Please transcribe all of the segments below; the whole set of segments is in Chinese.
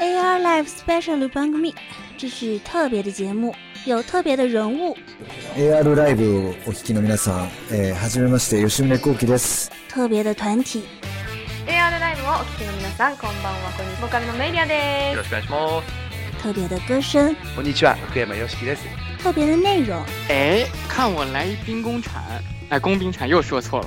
AR Live Special 番組，这是特别的节目，有特别的人物。AR ライブをお聞きの皆さん、えー、はじめまして吉宗幸喜です。特别的团体， AR ライブをお聞きの皆さん、こんばんは。こんにちは。ボーカルのメイリアですよろ。しくお願いします。特别的歌声，こんにちは、福山よしきです。特别的内容，哎，看我来一兵工铲，哎，工兵铲又说错了。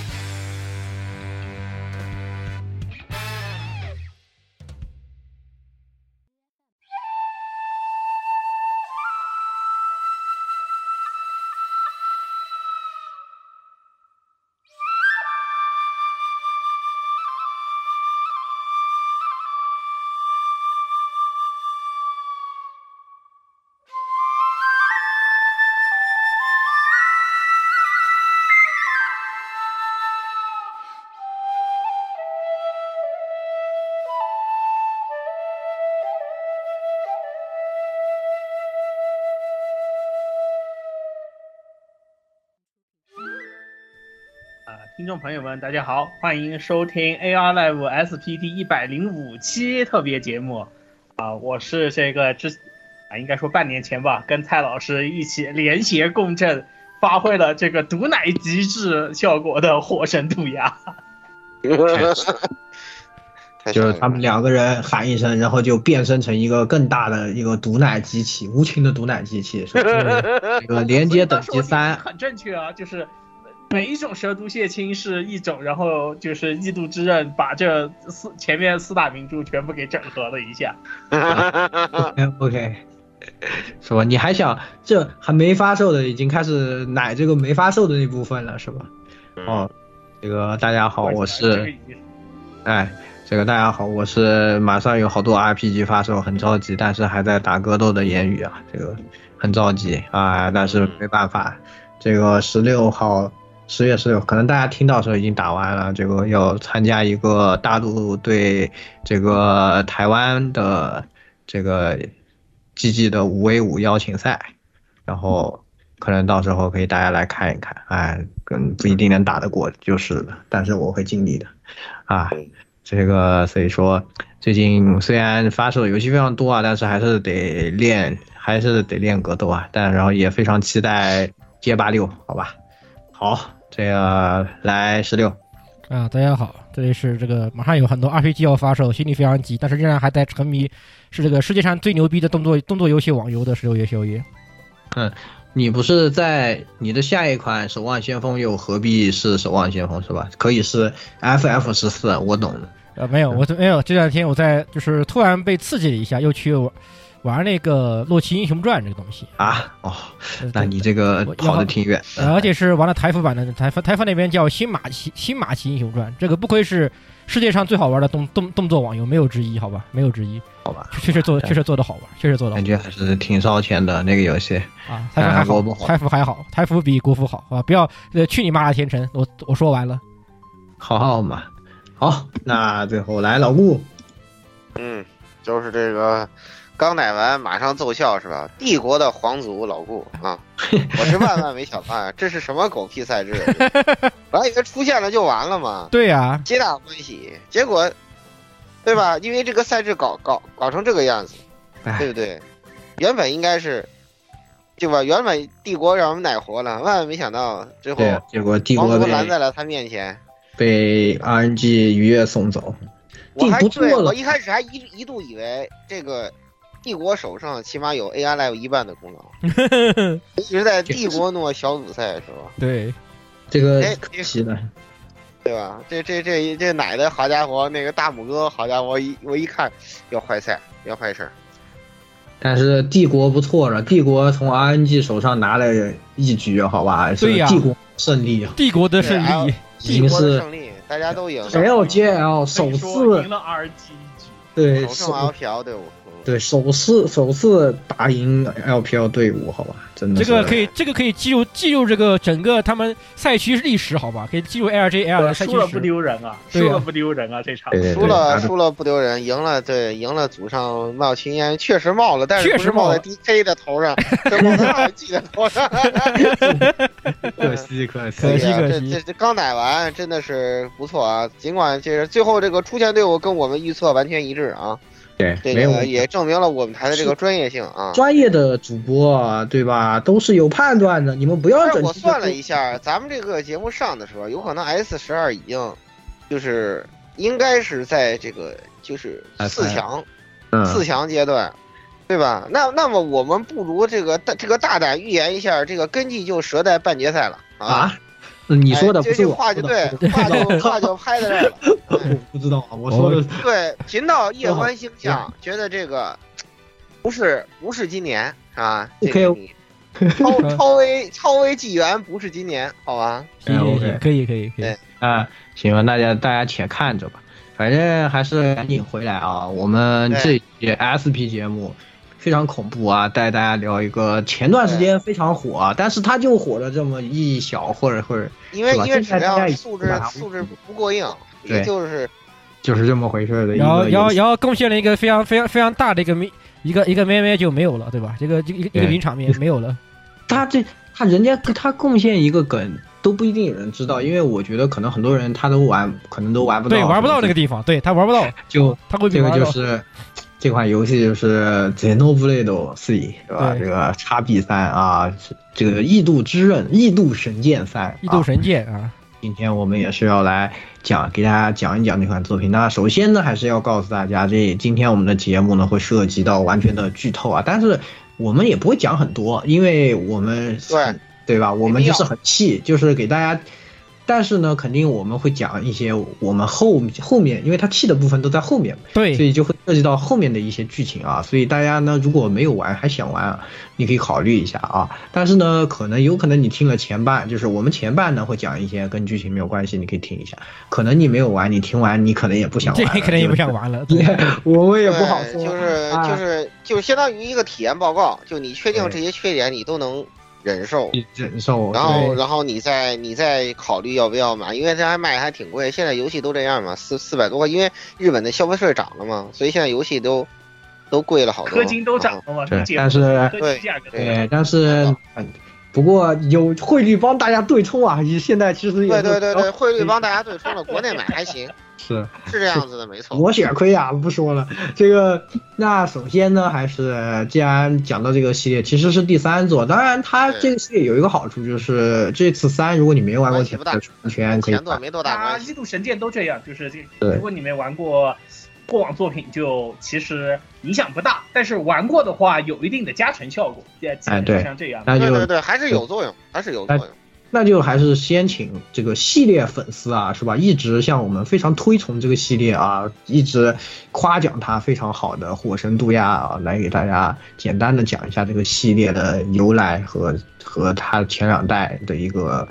众朋友们，大家好，欢迎收听 AR Live SPT 一百零五期特别节目。啊，我是这个之啊，应该说半年前吧，跟蔡老师一起联携共振，发挥了这个毒奶极致效果的火神杜鸦。就是他们两个人喊一声，然后就变身成一个更大的一个毒奶机器，无情的毒奶机器，是吧？这个连接等级三，很正确啊，就是每一种蛇毒血清是一种，然后就是异度之刃把这四前面四大名著全部给整合了一下。OK，是吧？你还想这还没发售的，已经开始奶这个没发售的那部分了，是吧？哦，这个大家好，我是，哎。这个大家好，我是马上有好多 RPG 发售，很着急，但是还在打格斗的言语啊，这个很着急啊，但是没办法，这个十六号，十月十六，可能大家听到时候已经打完了，这个要参加一个大陆对这个台湾的这个 GG 的五 v 五邀请赛，然后可能到时候可以大家来看一看，哎，跟不一定能打得过就是了，但是我会尽力的，啊。这个所以说，最近虽然发售的游戏非常多啊，但是还是得练，还是得练格斗啊。但然后也非常期待街霸六，好吧？好，这个来十六啊，大家好，这里是这个马上有很多 RPG 要发售，心里非常急，但是仍然还在沉迷是这个世界上最牛逼的动作动作游戏网游的十六月宵夜。嗯，你不是在你的下一款《守望先锋》又何必是《守望先锋》是吧？可以是 FF 十四，我懂了。呃，没有，我没有。这两天我在就是突然被刺激了一下，又去玩玩那个《洛奇英雄传》这个东西。啊。哦，那你这个跑的挺远，而且是玩了台服版的，台服台服那边叫新马奇新马奇英雄传，这个不愧是世界上最好玩的动动动作网游，没有之一，好吧，没有之一，好吧，确实做确实做的好玩，确实做的感觉还是挺烧钱的那个游戏。啊。台服还好，台服还好，台服比国服好，好吧，不要呃去你妈的天成，我我说完了，好好嘛。好，那最后来老顾，嗯，就是这个刚奶完马上奏效是吧？帝国的皇族老顾啊，我是万万没想到啊，这是什么狗屁赛制？我还以为出现了就完了嘛。对呀、啊，皆大欢喜。结果，对吧？因为这个赛制搞搞搞成这个样子，对不对？原本应该是，对吧？原本帝国让我们奶活了，万万没想到最后，结果帝国拦在了他面前。被 RNG 愉悦送走，我还对我一开始还一一度以为这个帝国手上起码有 AI Live 一半的功劳，一直在帝国诺小组赛是吧？对，这个可惜了，对吧？这这这这奶的好家伙，那个大拇哥好家伙，一我一看要坏赛，要坏事儿。但是帝国不错了，帝国从 RNG 手上拿了一局，好吧？对呀，帝国胜利，帝国的胜利。帝国的胜利，大家都赢。LJL 首次赢了 RG 对，首胜 LPL 队伍。对，首次首次打赢 LPL 队伍，好吧，真的这个可以，这个可以记录记录这个整个他们赛区历史，好吧，可以记录 LJ L 的赛区输了不丢人啊，输了不丢人啊，这场。输了输了不丢人，赢了对赢了祖上冒青烟，确实冒了，但是不是冒在 DK 的头上，是冒在二 G 的头上，可惜可惜。可惜可惜，这这刚奶完真的是不错啊，尽管这是最后这个出线队伍跟我们预测完全一致啊。对，这个也证明了我们台的这个专业性啊！专业的主播啊，对吧？都是有判断的，你们不要整。我算了一下，咱们这个节目上的时候，有可能 S 十二已经就是应该是在这个就是四强，四强阶段，对吧？那那么我们不如这个大这个大胆预言一下，这个根基就折在半决赛了啊！你说的不是话就对，话就话就拍在这儿了。不知道啊，我说的对。频道 夜观星象，觉得这个不是不是今年啊。OK，超 超微超微纪元不是今年，好吧？可以可以可以可以。啊，行吧，大家大家且看着吧。反正还是赶紧回来啊！我们这节 SP 节目。非常恐怖啊！带大家聊一个前段时间非常火，但是他就火了这么一小或者或者，因为因为质量素质素质不过硬，也就是就是这么回事的。然后然后然后贡献了一个非常非常非常大的一个名一个一个咩咩就没有了，对吧？这个这个一个名场面没有了。他这他人家他贡献一个梗都不一定有人知道，因为我觉得可能很多人他都玩可能都玩不到，对，玩不到那个地方，对他玩不到，就他会这个就是。这款游戏就是《Xenoblade C》，是吧？这个叉 B 三啊，这个异度之刃、异度神剑三、异度神剑啊。今天我们也是要来讲，给大家讲一讲这款作品。那首先呢，还是要告诉大家，这今天我们的节目呢会涉及到完全的剧透啊，但是我们也不会讲很多，因为我们对对吧？我们就是很细，就是给大家。但是呢，肯定我们会讲一些我们后后面，因为它气的部分都在后面，对，所以就会涉及到后面的一些剧情啊。所以大家呢，如果没有玩还想玩，你可以考虑一下啊。但是呢，可能有可能你听了前半，就是我们前半呢会讲一些跟剧情没有关系，你可以听一下。可能你没有玩，你听完你可能也不想玩，这可能也不想玩了。对 我们也不好说，就是就是就相当于一个体验报告，就你确定这些缺点你都能。忍受，忍受，然后，然后你再，你再考虑要不要买，因为这还卖还挺贵。现在游戏都这样嘛，四四百多块，因为日本的消费税涨了嘛，所以现在游戏都都贵了好多。氪金都涨了嘛，对，但是对，对，但是，不过有汇率帮大家对冲啊，现在其实对对对对，汇率帮大家对冲了，国内买还行。是是这样子的，没错。我血亏啊，不说了。这个，那首先呢，还是既然讲到这个系列，其实是第三座。当然，它这个系列有一个好处，就是这次三，如果你没玩过前全可以。前作没多大关系。异度神剑都这样，就是这。如果你没玩过过往作品，就其实影响不大。但是玩过的话，有一定的加成效果。哎，对，像这样。对对对，还是有作用，还是有作用。那就还是先请这个系列粉丝啊，是吧？一直向我们非常推崇这个系列啊，一直夸奖它非常好的火神渡鸦啊，来给大家简单的讲一下这个系列的由来和和它前两代的一个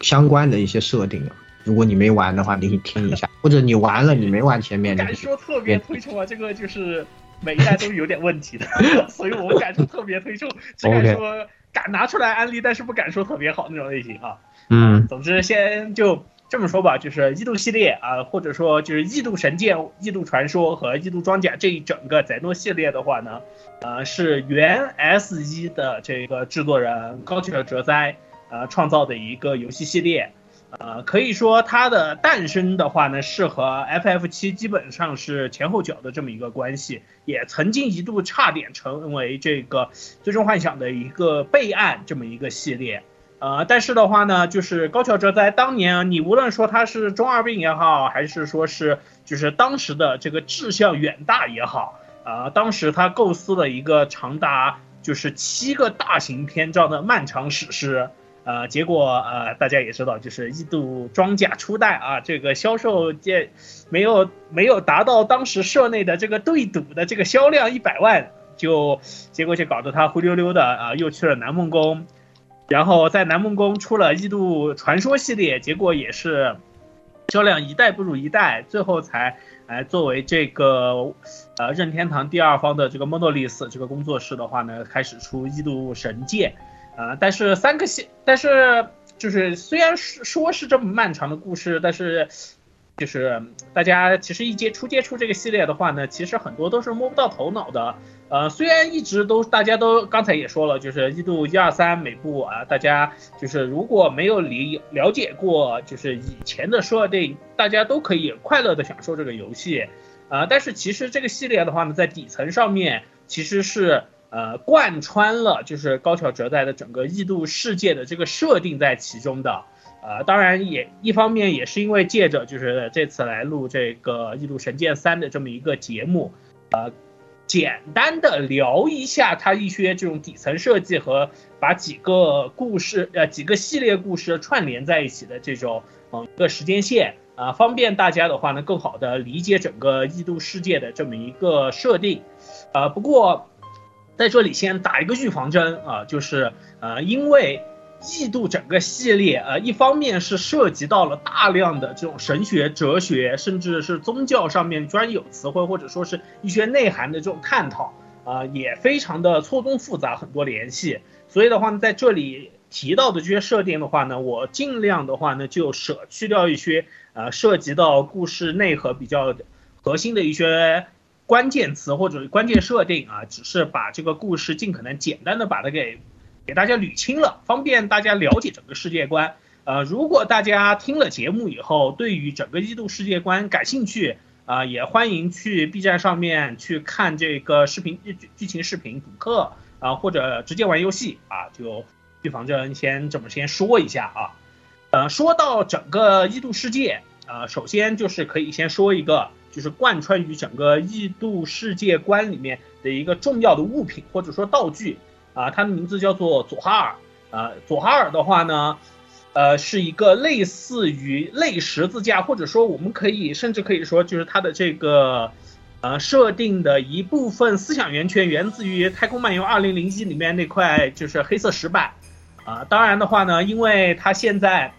相关的一些设定。如果你没玩的话，你可以听一下；或者你玩了，你没玩前面，敢说特别推崇啊，这个就是每一代都是有点问题的，所以我们敢说特别推崇，只敢说。敢拿出来安利，但是不敢说特别好那种类型啊。嗯，总之先就这么说吧，就是异度系列啊，或者说就是异度神剑、异度传说和异度装甲这一整个载诺系列的话呢，呃，是原 S 一的这个制作人高桥哲哉呃创造的一个游戏系列。呃，可以说它的诞生的话呢，是和 FF 七基本上是前后脚的这么一个关系，也曾经一度差点成为这个最终幻想的一个备案这么一个系列。呃，但是的话呢，就是高桥哲哉当年，你无论说他是中二病也好，还是说是就是当时的这个志向远大也好，啊，当时他构思了一个长达就是七个大型篇章的漫长史诗。呃，结果呃，大家也知道，就是异度装甲初代啊，这个销售界没有没有达到当时社内的这个对赌的这个销量一百万，就结果就搞得他灰溜溜的啊，又去了南梦宫，然后在南梦宫出了异度传说系列，结果也是销量一代不如一代，最后才来作为这个呃任天堂第二方的这个 Monolith 这个工作室的话呢，开始出《异度神剑》啊，但是三个系，但是就是虽然是说是这么漫长的故事，但是。就是大家其实一接触接触这个系列的话呢，其实很多都是摸不到头脑的。呃，虽然一直都大家都刚才也说了，就是一度一二三每部啊，大家就是如果没有理了解过就是以前的设定，大家都可以快乐的享受这个游戏。呃，但是其实这个系列的话呢，在底层上面其实是呃贯穿了就是高桥哲代的整个异度世界的这个设定在其中的。呃，当然也一方面也是因为借着就是这次来录这个《异度神剑三》的这么一个节目，呃，简单的聊一下它一些这种底层设计和把几个故事呃几个系列故事串联在一起的这种嗯一个时间线啊，方便大家的话呢更好的理解整个异度世界的这么一个设定，呃，不过在这里先打一个预防针啊，就是呃因为。异度整个系列，呃，一方面是涉及到了大量的这种神学、哲学，甚至是宗教上面专有词汇，或者说是一些内涵的这种探讨，啊，也非常的错综复杂，很多联系。所以的话呢，在这里提到的这些设定的话呢，我尽量的话呢，就舍去掉一些，呃，涉及到故事内核比较核心的一些关键词或者关键设定啊，只是把这个故事尽可能简单的把它给。给大家捋清了，方便大家了解整个世界观。呃，如果大家听了节目以后，对于整个异度世界观感兴趣，啊，也欢迎去 B 站上面去看这个视频剧剧情视频补课啊，或者直接玩游戏啊，就预防针先这么先说一下啊。呃，说到整个异度世界，呃，首先就是可以先说一个，就是贯穿于整个异度世界观里面的一个重要的物品或者说道具。啊，它的名字叫做佐哈尔。啊，佐哈尔的话呢，呃，是一个类似于类十字架，或者说我们可以甚至可以说，就是它的这个呃设定的一部分思想源泉源自于《太空漫游2001》里面那块就是黑色石板。啊，当然的话呢，因为它现在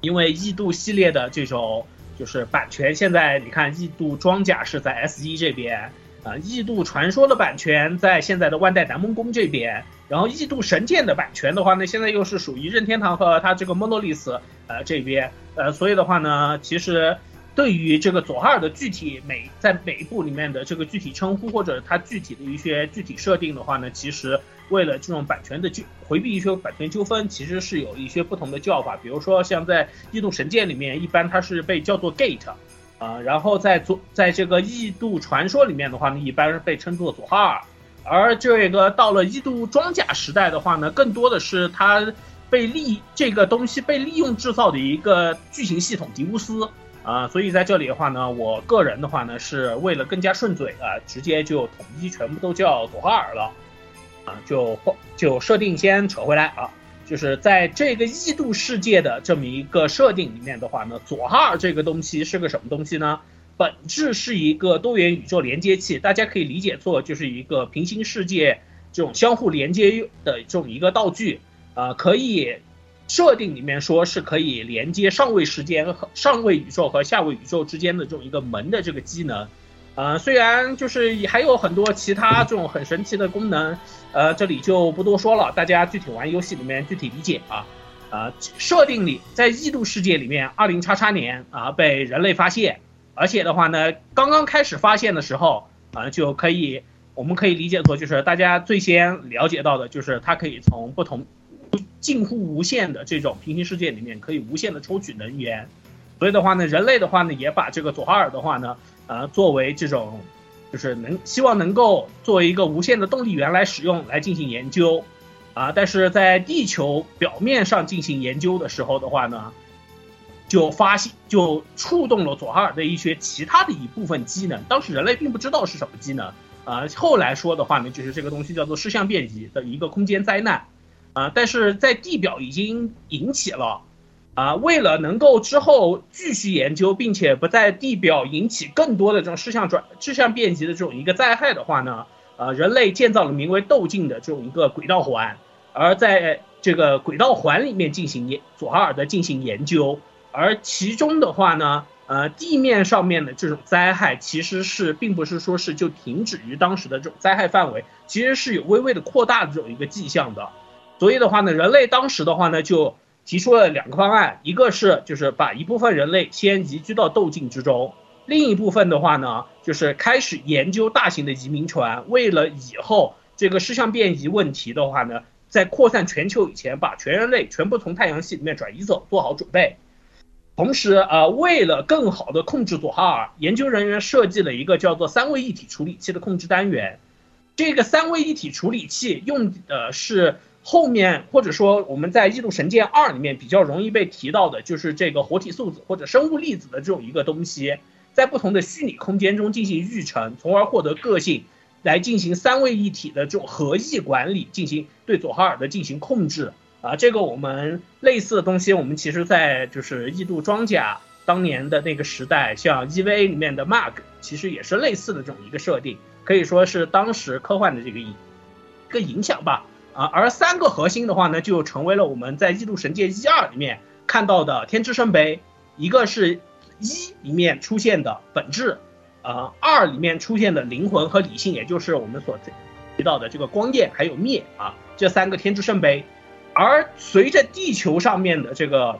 因为异度系列的这种就是版权，现在你看异度装甲是在 S 一这边。啊，异度传说的版权在现在的万代南梦宫这边，然后异度神剑的版权的话呢，现在又是属于任天堂和它这个 Monolith 呃这边，呃，所以的话呢，其实对于这个佐哈尔的具体每在每一部里面的这个具体称呼或者它具体的一些具体设定的话呢，其实为了这种版权的纠回避一些版权纠纷，其实是有一些不同的叫法，比如说像在异度神剑里面，一般它是被叫做 Gate。啊，然后在左，在这个异度传说里面的话呢，一般是被称作佐哈尔，而这个到了异度装甲时代的话呢，更多的是它被利这个东西被利用制造的一个巨型系统迪乌斯。啊，所以在这里的话呢，我个人的话呢，是为了更加顺嘴啊，直接就统一全部都叫佐哈尔了，啊，就就设定先扯回来啊。就是在这个异度世界的这么一个设定里面的话呢，左哈这个东西是个什么东西呢？本质是一个多元宇宙连接器，大家可以理解作就是一个平行世界这种相互连接的这种一个道具，呃，可以设定里面说是可以连接上位时间和上位宇宙和下位宇宙之间的这种一个门的这个机能。呃，虽然就是还有很多其他这种很神奇的功能，呃，这里就不多说了，大家具体玩游戏里面具体理解啊。呃，设定里在异度世界里面，二零叉叉年啊被人类发现，而且的话呢，刚刚开始发现的时候啊就可以，我们可以理解作就是大家最先了解到的就是它可以从不同近乎无限的这种平行世界里面可以无限的抽取能源，所以的话呢，人类的话呢也把这个佐哈尔的话呢。呃，作为这种，就是能希望能够作为一个无限的动力源来使用来进行研究，啊，但是在地球表面上进行研究的时候的话呢，就发现就触动了佐哈尔的一些其他的一部分机能，当时人类并不知道是什么机能，啊，后来说的话呢，就是这个东西叫做视像变极的一个空间灾难，啊，但是在地表已经引起了。啊，为了能够之后继续研究，并且不在地表引起更多的这种视像转、事项变极的这种一个灾害的话呢，呃，人类建造了名为斗镜的这种一个轨道环，而在这个轨道环里面进行研佐哈尔的进行研究，而其中的话呢，呃，地面上面的这种灾害其实是并不是说是就停止于当时的这种灾害范围，其实是有微微的扩大的这种一个迹象的。所以的话呢，人类当时的话呢就提出了两个方案，一个是就是把一部分人类先移居到斗境之中，另一部分的话呢就是开始研究大型的移民船，为了以后这个事项变异问题的话呢，在扩散全球以前，把全人类全部从太阳系里面转移走，做好准备。同时，呃，为了更好的控制佐哈尔，研究人员设计了一个叫做三位一体处理器的控制单元。这个三位一体处理器用的是后面或者说我们在《异度神剑二》里面比较容易被提到的，就是这个活体素子或者生物粒子的这种一个东西，在不同的虚拟空间中进行育成，从而获得个性，来进行三位一体的这种合意管理，进行对佐哈尔的进行控制。啊，这个我们类似的东西，我们其实，在就是异度装甲当年的那个时代，像 EVA 里面的 Mark，其实也是类似的这种一个设定，可以说是当时科幻的这个一个影响吧。啊，而三个核心的话呢，就成为了我们在异度神界一二里面看到的天之圣杯，一个是一里面出现的本质，呃，二里面出现的灵魂和理性，也就是我们所提到的这个光焰还有灭啊，这三个天之圣杯。而随着地球上面的这个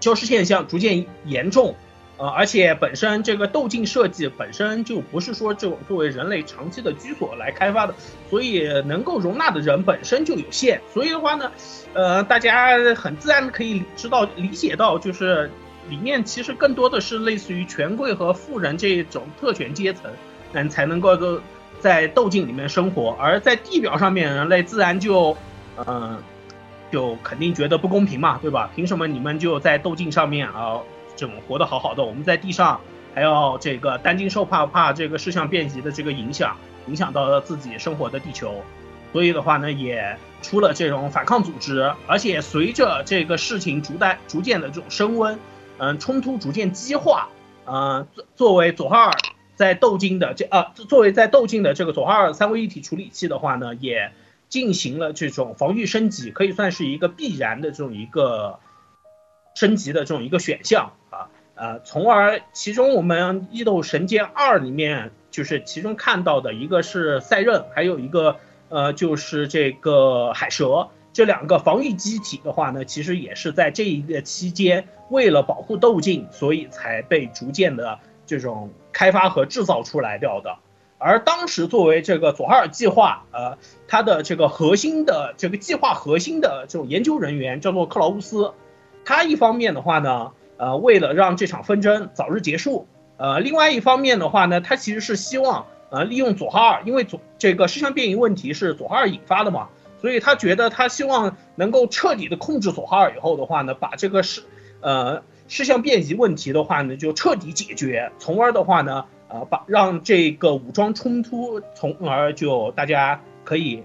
消失现象逐渐严重，呃，而且本身这个斗境设计本身就不是说这作为人类长期的居所来开发的，所以能够容纳的人本身就有限。所以的话呢，呃，大家很自然可以知道理解到，就是里面其实更多的是类似于权贵和富人这种特权阶层，嗯，才能够够在斗境里面生活。而在地表上面，人类自然就，嗯。就肯定觉得不公平嘛，对吧？凭什么你们就在斗境上面啊，这种活得好好的，我们在地上还要这个担惊受怕，怕这个事项变异的这个影响，影响到了自己生活的地球，所以的话呢，也出了这种反抗组织，而且随着这个事情逐代逐渐的这种升温，嗯，冲突逐渐激化，嗯，作作为佐哈尔在斗金的这啊，作为在斗金的这个佐哈尔三位一体处理器的话呢，也。进行了这种防御升级，可以算是一个必然的这种一个升级的这种一个选项，呃，从而其中我们《异斗神剑二》里面就是其中看到的一个是赛壬，还有一个呃就是这个海蛇这两个防御机体的话呢，其实也是在这一个期间为了保护斗境，所以才被逐渐的这种开发和制造出来掉的。而当时作为这个佐哈尔计划，呃，它的这个核心的这个计划核心的这种研究人员叫做克劳乌斯，他一方面的话呢，呃，为了让这场纷争早日结束，呃，另外一方面的话呢，他其实是希望，呃，利用佐哈尔，因为佐这个事项变异问题是佐哈尔引发的嘛，所以他觉得他希望能够彻底的控制佐哈尔以后的话呢，把这个事，呃，事项变异问题的话呢，就彻底解决，从而的话呢。呃，把让这个武装冲突，从而就大家可以，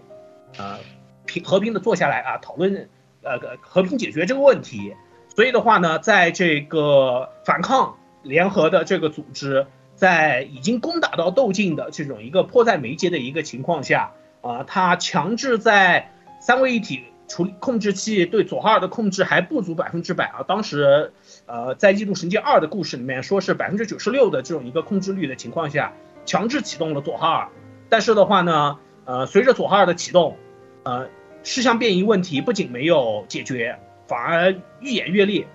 呃，平和平的坐下来啊，讨论，呃，和平解决这个问题。所以的话呢，在这个反抗联合的这个组织，在已经攻打到窦靖的这种一个迫在眉睫的一个情况下，啊，他强制在三位一体处理控制器对佐哈尔的控制还不足百分之百啊，当时。呃，在《异度神剑二》的故事里面，说是百分之九十六的这种一个控制率的情况下，强制启动了佐哈尔。但是的话呢，呃，随着佐哈尔的启动，呃，事项变异问题不仅没有解决，反而愈演愈烈，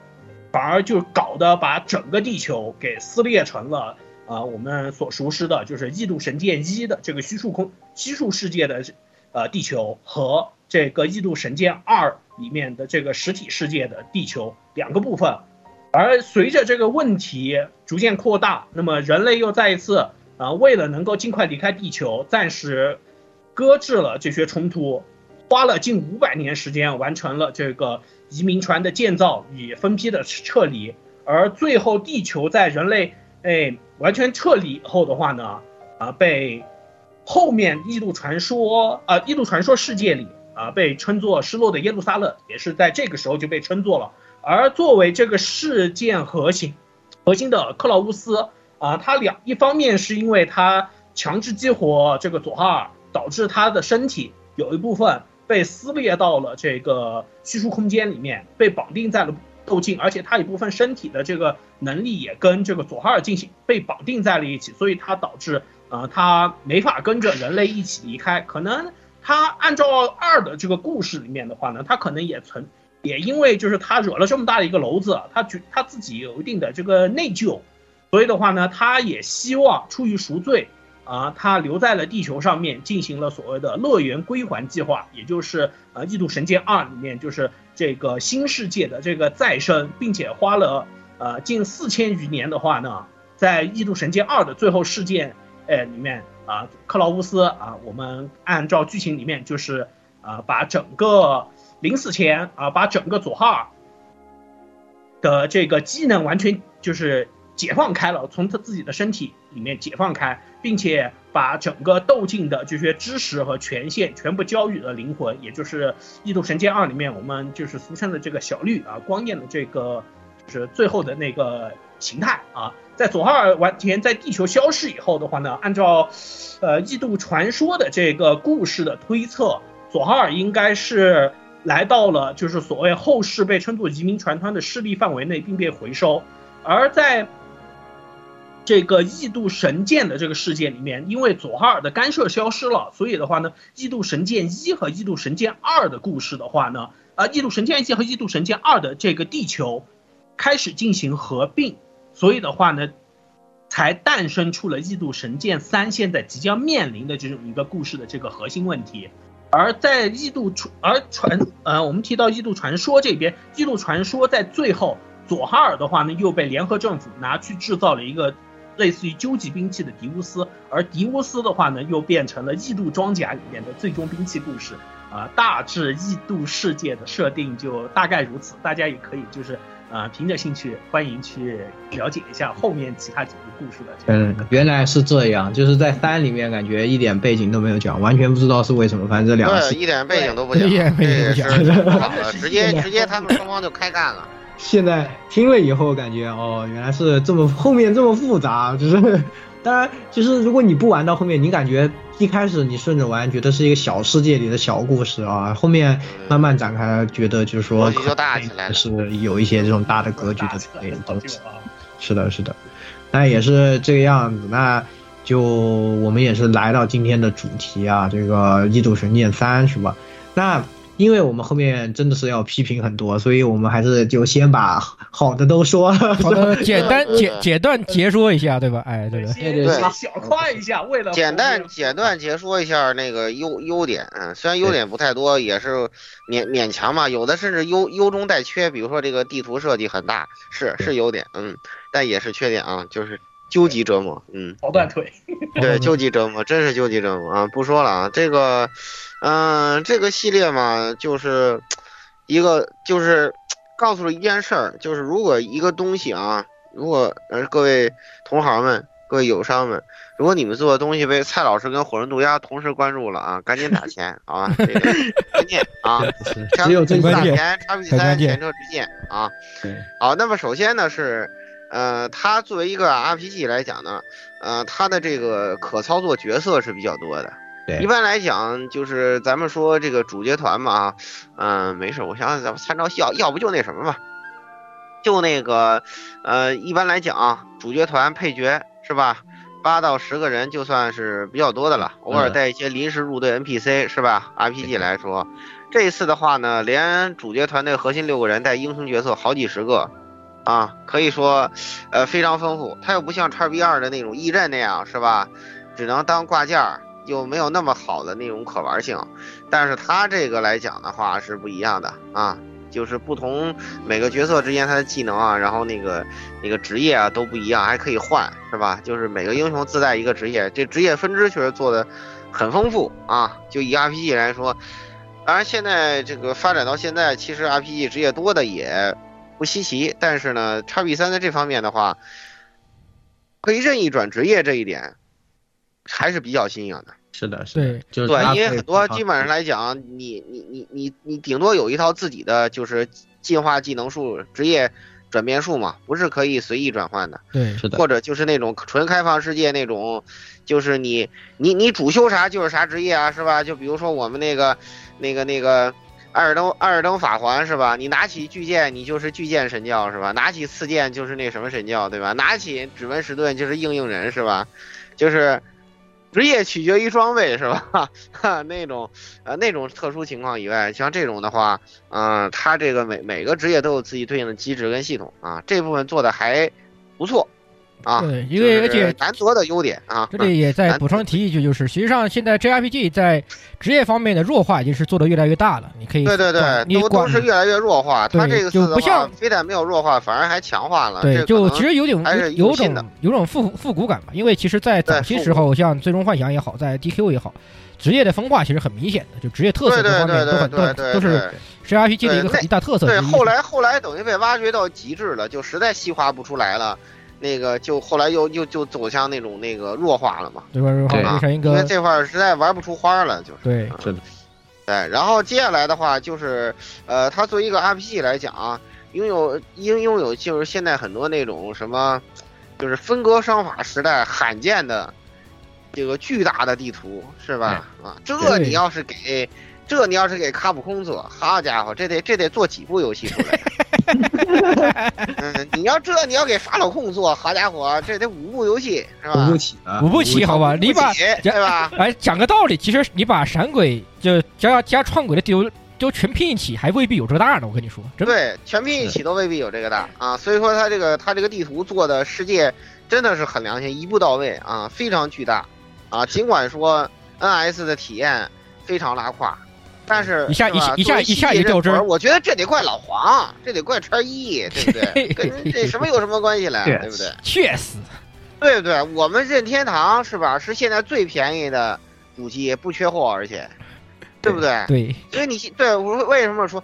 反而就搞得把整个地球给撕裂成了呃我们所熟知的，就是《异度神剑一》的这个虚数空虚数世界的呃地球和这个《异度神剑二》里面的这个实体世界的地球两个部分。而随着这个问题逐渐扩大，那么人类又再一次啊，为了能够尽快离开地球，暂时搁置了这些冲突，花了近五百年时间完成了这个移民船的建造与分批的撤离。而最后，地球在人类哎完全撤离以后的话呢，啊被后面异度传说啊异度传说世界里啊被称作失落的耶路撒冷，也是在这个时候就被称作了。而作为这个事件核心核心的克劳乌斯啊，他两一方面是因为他强制激活这个佐哈尔，导致他的身体有一部分被撕裂到了这个虚数空间里面，被绑定在了斗镜，而且他一部分身体的这个能力也跟这个佐哈尔进行被绑定在了一起，所以他导致呃他没法跟着人类一起离开。可能他按照二的这个故事里面的话呢，他可能也曾也因为就是他惹了这么大的一个娄子，他觉他自己有一定的这个内疚，所以的话呢，他也希望出于赎罪。啊，他留在了地球上面，进行了所谓的乐园归还计划，也就是呃《异度神剑二》里面就是这个新世界的这个再生，并且花了呃近四千余年的话呢，在《异度神剑二》的最后事件呃里面啊，克劳乌斯啊，我们按照剧情里面就是啊把整个临死前啊把整个佐哈尔的这个机能完全就是解放开了，从他自己的身体里面解放开。并且把整个斗境的这些知识和权限全部交予了灵魂，也就是《异度神剑二》里面我们就是俗称的这个小绿啊，光焰的这个就是最后的那个形态啊。在佐哈尔完全在地球消失以后的话呢，按照呃异度传说的这个故事的推测，佐哈尔应该是来到了就是所谓后世被称作移民船团的势力范围内，并被回收，而在。这个异度神剑的这个世界里面，因为佐哈尔的干涉消失了，所以的话呢，异度神剑一和异度神剑二的故事的话呢，啊，异度神剑一和异度神剑二的这个地球开始进行合并，所以的话呢，才诞生出了异度神剑三现在即将面临的这种一个故事的这个核心问题。而在异度传，而传，呃，我们提到异度传说这边，异度传说在最后，佐哈尔的话呢，又被联合政府拿去制造了一个。类似于究极兵器的迪乌斯，而迪乌斯的话呢，又变成了异度装甲里面的最终兵器故事啊。大致异度世界的设定就大概如此，大家也可以就是呃凭着兴趣，欢迎去了解一下后面其他几个故事的。嗯，原来是这样，就是在三里面感觉一点背景都没有讲，完全不知道是为什么。反正这两个一点背景都不讲，一点背景不讲，直接直接他们双方就开干了。现在听了以后，感觉哦，原来是这么后面这么复杂。就是，当然，其实如果你不玩到后面，你感觉一开始你顺着玩，觉得是一个小世界里的小故事啊。后面慢慢展开，觉得就是说，就大起来是有一些这种大的格局的东东西。是的，是的，那也是这个样子。那就我们也是来到今天的主题啊，这个《异度神剑三》是吧？那。因为我们后面真的是要批评很多，所以我们还是就先把好的都说，好的 简单简简短结说一下，对吧？哎，对对对，小夸一下，为了简单简短解说一下那个优优点，嗯，虽然优点不太多，也是勉勉强嘛，有的甚至优优中带缺，比如说这个地图设计很大，是是优点，嗯，但也是缺点啊，就是究极折磨，嗯，好断腿，对，究极折磨，真是究极折磨啊！不说了啊，这个。嗯，这个系列嘛，就是一个就是告诉了一件事儿，就是如果一个东西啊，如果呃各位同行们、各位友商们，如果你们做的东西被蔡老师跟火神渡鸦同时关注了啊，赶紧打钱啊，关键啊，只有这打钱，叉 P 三前车之鉴啊。好，那么首先呢是，呃，它作为一个 RPG 来讲呢，呃，它的这个可操作角色是比较多的。一般来讲，就是咱们说这个主角团嘛，嗯，没事，我想想咱们参照要要不就那什么吧，就那个，呃，一般来讲，主角团配角是吧，八到十个人就算是比较多的了，偶尔带一些临时入队 NPC 是吧？RPG 来说，这一次的话呢，连主角团队核心六个人带英雄角色好几十个，啊，可以说，呃，非常丰富。它又不像叉 B 二的那种驿站那样是吧，只能当挂件儿。就没有那么好的那种可玩性，但是它这个来讲的话是不一样的啊，就是不同每个角色之间它的技能啊，然后那个那个职业啊都不一样，还可以换，是吧？就是每个英雄自带一个职业，这职业分支确实做的很丰富啊。就以 RPG 来说，当然现在这个发展到现在，其实 RPG 职业多的也不稀奇，但是呢，叉 B 三在这方面的话，可以任意转职业这一点还是比较新颖的。是的，是的，对，对，因为很多基本上来讲，你你你你你顶多有一套自己的就是进化技能术、职业转变术嘛，不是可以随意转换的。对，是的。或者就是那种纯开放世界那种，就是你你你主修啥就是啥职业啊，是吧？就比如说我们那个那个那个艾尔登艾尔登法环是吧？你拿起巨剑，你就是巨剑神教是吧？拿起刺剑就是那什么神教对吧？拿起指纹石盾就是硬硬人是吧？就是职业取决于装备是吧？哈，那种呃那种特殊情况以外，像这种的话，嗯、它这个每每个职业都有自己对应的机制跟系统啊，这部分做的还不错啊，对因为而且难得的优点啊。这里也再补充提一句，就是实际上现在 JRPG 在职业方面的弱化已经是做的越来越大了。你可以对对对，你都都是越来越弱化。它对这个就不像，非但没有弱化，反而还强化了。对，就其实有点还是有种有种复复古感吧。因为其实，在早期时候，像最终幻想也好，在 DQ 也好，职业的分化其实很明显的，就职业特色对对各方面都很都对对都是 JRPG 的一个很一大特色之对，后来后来等于被挖掘到极致了，就实在细化不出来了。那个就后来又又就走向那种那个弱化了嘛，对吧？对变成一个因为这块儿实在玩不出花了，就是。对是的，对，然后接下来的话就是，呃，它作为一个 RPG 来讲啊，拥有应拥有就是现在很多那种什么，就是分割商法时代罕见的这个巨大的地图，是吧？啊，这你要是给这你要是给卡普空做，好家伙，这得这得做几部游戏出来？嗯，你要这你要给法老控做，好家伙，这得五部游戏是吧？五部起啊，五部起，好吧？你把对吧？哎讲个道理，其实你把闪鬼就加加创鬼的地图都全拼一起，还未必有这个大呢。我跟你说，真的。对，全拼一起都未必有这个大啊，所以说它这个它这个地图做的世界真的是很良心，一步到位啊，非常巨大啊。尽管说 NS 的体验非常拉胯，但是一下一下一下一下系列一掉帧我觉得这得怪老黄，这得怪川一，对不对？跟这什么有什么关系嘞，对对不对？确实，对不对？我们任天堂是吧？是现在最便宜的主机，不缺货，而且，对不对？对，所以你对我说为什么说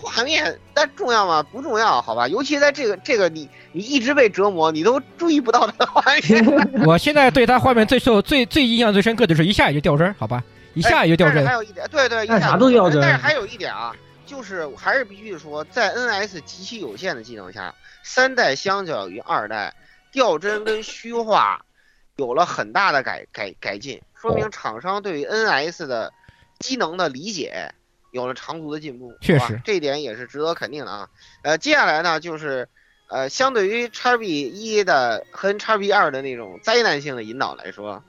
画面但重要吗？不重要，好吧？尤其在这个这个你你一直被折磨，你都注意不到它的画面。我现在对他画面最受最最印象最深刻的是一下也就掉帧，好吧，一下就掉帧但是还。有一点，对对，干一下啥都掉帧但是还有一点啊，就是还是必须说，在 NS 极其有限的技能下，三代相较于二代，掉帧跟虚化有了很大的改改改进，说哦明厂商对于 NS 的机能的理解有了长足的进步。确实这一点也是值得肯定的啊。呃，接下来呢，就是呃，相对于叉 B 一的和叉 B 二的那种灾难性的引导来说，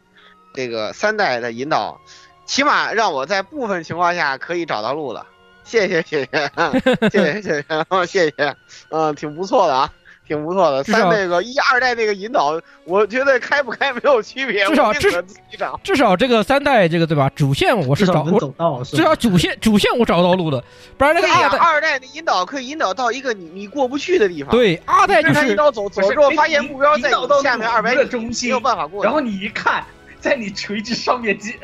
这个三代的引导，起码让我在部分情况下可以找到路了。谢谢 谢谢，谢谢谢谢 谢谢，嗯，挺不错的啊。挺不错的，三那个一二代那个引导，我觉得开不开没有区别，至少至少自己找。至少这个三代这个对吧？主线我是找我走到，至少主线主线我找到路了，不然那，个二代二代的引导可以引导到一个你你过不去的地方。，对二代就是他引导走走之后，发现目标在你下面二百的米，没中心有，办法过去。然后你一看，在你垂直上面几几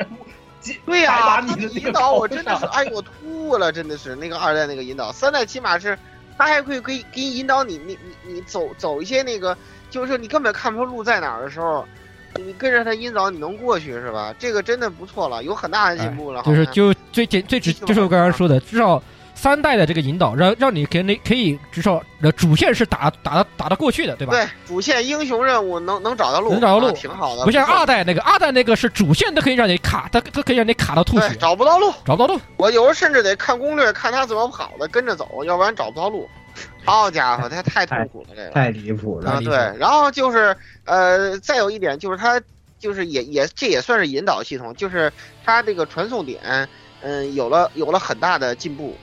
对呀、他引导我真的是，上哎呦，我吐了，真的是那个二代那个引导，三代起码是，他还可以给给你引导你，你你你走走一些那个，就是说你根本看不出路在哪儿的时候，你跟着他引导，你能过去是吧？这个真的不错了，有很大的进步了。哎就是就最简最直，就是我刚刚说的，至少三代的这个引导，让让你给你可以至少呃主线是打打打得过去的，对吧？对主线英雄任务能能找到路，能找到路啊挺好的，不像二代那个，二代那个是主线都可以让你卡，它它可以让你卡到吐血，找不到路。找不到路。我有时候甚至得看攻略，看他怎么跑的，跟着走，要不然找不到路。好家伙，他太痛苦了，这个。太离谱了。啊，对，然后就是呃，再有一点就是他就是也也这也算是引导系统，就是他这个传送点，嗯，有了有了很大的进步。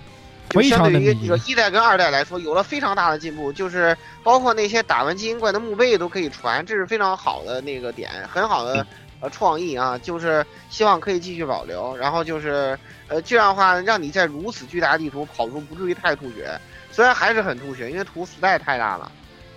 相对于这个一代跟二代来说，有了非常大的进步，就是包括那些打完精英怪的墓碑都可以传，这是非常好的那个点，很好的呃创意啊，就是希望可以继续保留。然后就是呃这样的话，让你在如此巨大的地图跑出不至于太吐血，虽然还是很吐血，因为图实在太大了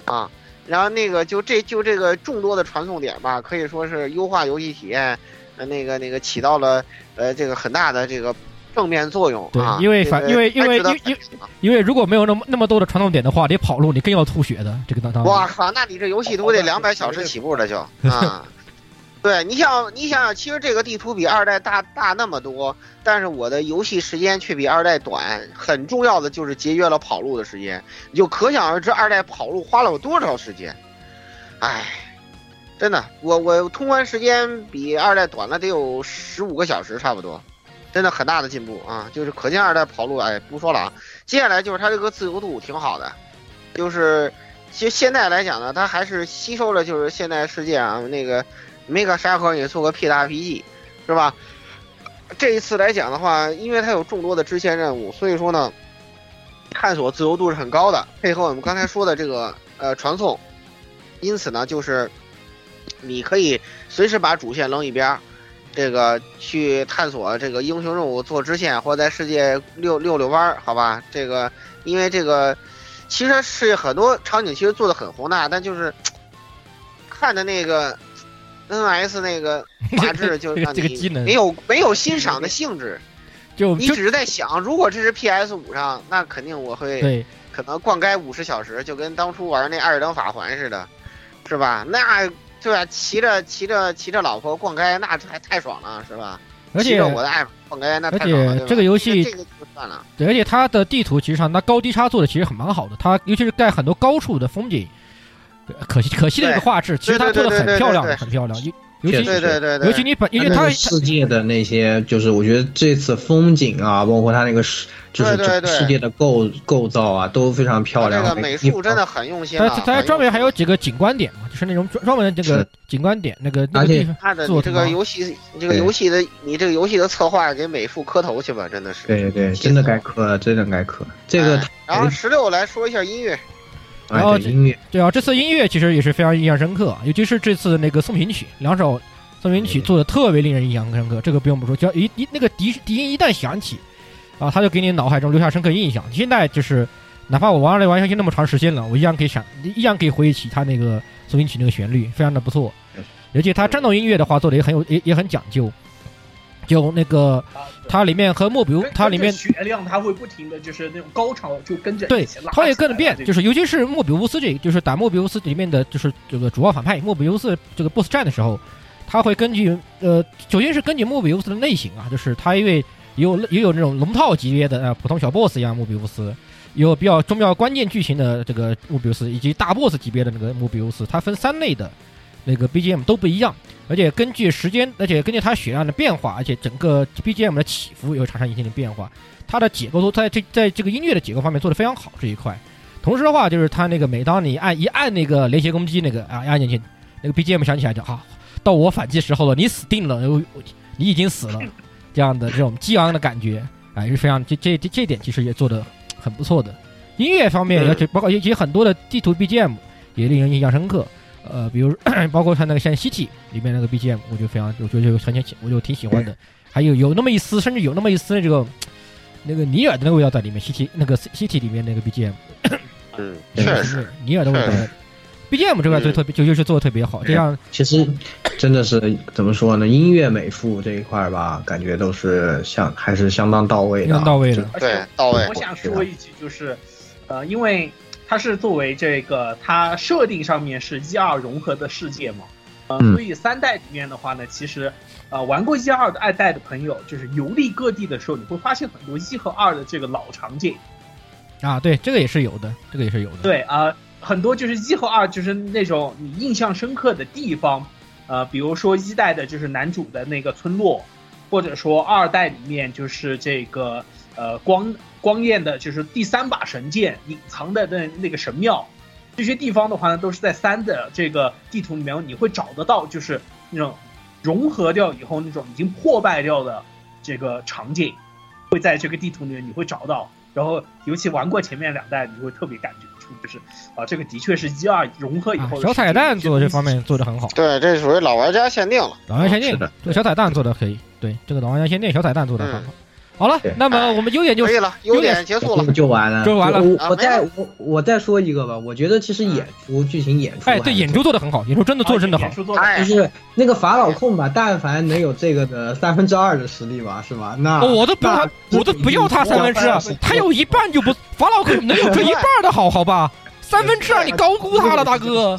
啊。然后那个就这就这个众多的传送点吧，可以说是优化游戏体验，呃那个那个起到了呃这个很大的这个正面作用对啊。，因为反因为因为因因因为如果没有那么那么多的传送点的话，你跑路你更要吐血的。这个当当哇靠，那你这游戏都得两百小时起步了就啊。对你想，你想想，其实这个地图比二代大大那么多，但是我的游戏时间却比二代短。很重要的就是节约了跑路的时间，你就可想而知二代跑路花了我多少时间。唉，真的，我我通关时间比二代短了得有十五个小时差不多。真的很大的进步啊！就是可见二代跑路，哎，不说了啊。接下来就是它这个自由度挺好的，就是其实现在来讲呢，它还是吸收了就是现代世界啊那个 Mega 沙盒也做个 P 大 P G 是吧？这一次来讲的话，因为它有众多的支线任务，所以说呢，探索自由度是很高的，配合我们刚才说的这个呃传送，因此呢，就是你可以随时把主线扔一边儿。这个去探索这个英雄任务做支线，或者在世界溜溜溜弯儿，好吧？这个因为这个其实是很多场景其实做的很宏大，但就是看的那个 NS 那个 画质就让你没有没有欣赏的兴致。就你只是在想，如果这是 PS 五上，那肯定我会可能逛街五十小时，就跟当初玩那《艾尔登法环》似的，是吧？那。对啊，骑着骑着骑着老婆逛街，那还太爽了，是吧？而且我的爱逛街，那而且这个游戏这个就算了。对，而且它的地图其实上，它高低差做的其实很蛮好的。它尤其是盖很多高处的风景，可惜可惜的一个画质，其实它做的很漂亮，很漂亮。尤其对对对，尤其你本因为它世界的那些，就是我觉得这次风景啊，包括它那个世，就是世界的构构造啊，都非常漂亮。这个美术真的很用心。它它专门还有几个景观点嘛，就是那种专专门的这个景观点，那个而且它的这个游戏，这个游戏的你这个游戏的策划给美术磕头去吧，真的是。对对，真的该磕，真的该磕。这个然后十六来说一下音乐，然后音乐对啊，这次音乐其实也是非常印象深刻，尤其是这次那个送行曲两首。奏鸣曲做的特别令人印象深刻，这个不用不说，只要一一那个笛笛音一旦响起，啊，他就给你脑海中留下深刻印象。现在就是，哪怕我玩了玩游戏那么长时间了，我一样可以想，依然可以回忆起他那个奏鸣曲那个旋律，非常的不错。而且他战斗音乐的话做的也很有，也也很讲究。就那个，它里面和莫比乌，它里面血量它会不停的就是那种高潮就跟着对，它也跟着变，就是尤其是莫比乌斯这，就是打莫比乌斯里面的就是这个主要反派莫比乌斯这个 BOSS 战的时候。他会根据呃，首先是根据莫比乌斯的类型啊，就是他因为有也有那种龙套级别的呃普通小 boss 一样莫比乌斯，有比较重要关键剧情的这个莫比乌斯，以及大 boss 级别的那个莫比乌斯，它分三类的那个 BGM 都不一样，而且根据时间，而且根据它血量的变化，而且整个 BGM 的起伏也会产生一定的变化，它的结构都在这在这个音乐的结构方面做得非常好这一块。同时的话，就是它那个每当你按一按那个连携攻击那个啊按进去，那个 BGM 响起来就好。到我反击时候了，你死定了，你已经死了，这样的这种激昂的感觉，哎，是非常这这这这点其实也做得很不错的。音乐方面，而且包括以及很多的地图 BGM 也令人印象深刻。呃，比如 包括他那个像《西体里面那个 BGM，我就非常，我觉得就很喜，我就挺喜欢的。还有有那么一丝，甚至有那么一丝这个那个尼尔的那个味道在里面。西体那个西体里面那个 BGM，嗯，确实尼尔的味道。BGM 这块做特别，就就是做的特别好。这样其实真的是怎么说呢？音乐美术这一块吧，感觉都是相还是相当到位的，到位的。对，到位。我想说一句，就是，呃，因为它是作为这个它设定上面是一二融合的世界嘛，呃，所以三代里面的话呢，其实，呃，玩过一二的二代的朋友，就是游历各地的时候，你会发现很多一和二的这个老场景。啊，对，这个也是有的，这个也是有的。对啊。很多就是一和二，就是那种你印象深刻的地方，呃，比如说一代的就是男主的那个村落，或者说二代里面就是这个呃光光焰的，就是第三把神剑隐藏的那那个神庙，这些地方的话呢，都是在三的这个地图里面你会找得到，就是那种融合掉以后那种已经破败掉的这个场景，会在这个地图里面你会找到，然后尤其玩过前面两代，你会特别感觉出。就是啊，这个的确是一二融合以后，小彩蛋做这方面做的很好。对，这属于老玩家限定了。老玩家限定的，这小彩蛋做的可以。对，这个老玩家限定小彩蛋做的很好。好了，那么我们优点就可以了，优点结束了，就完了，就完了。我再我我再说一个吧，我觉得其实演出剧情演出，哎，对，演出做的很好，演出真的做真的好。就是那个法老控吧，但凡能有这个的三分之二的实力吧，是吧？那我都不要，我都不要他三分之二，他有一半就不，法老控能有这一半的好好吧？三分之二，你高估他了，大哥。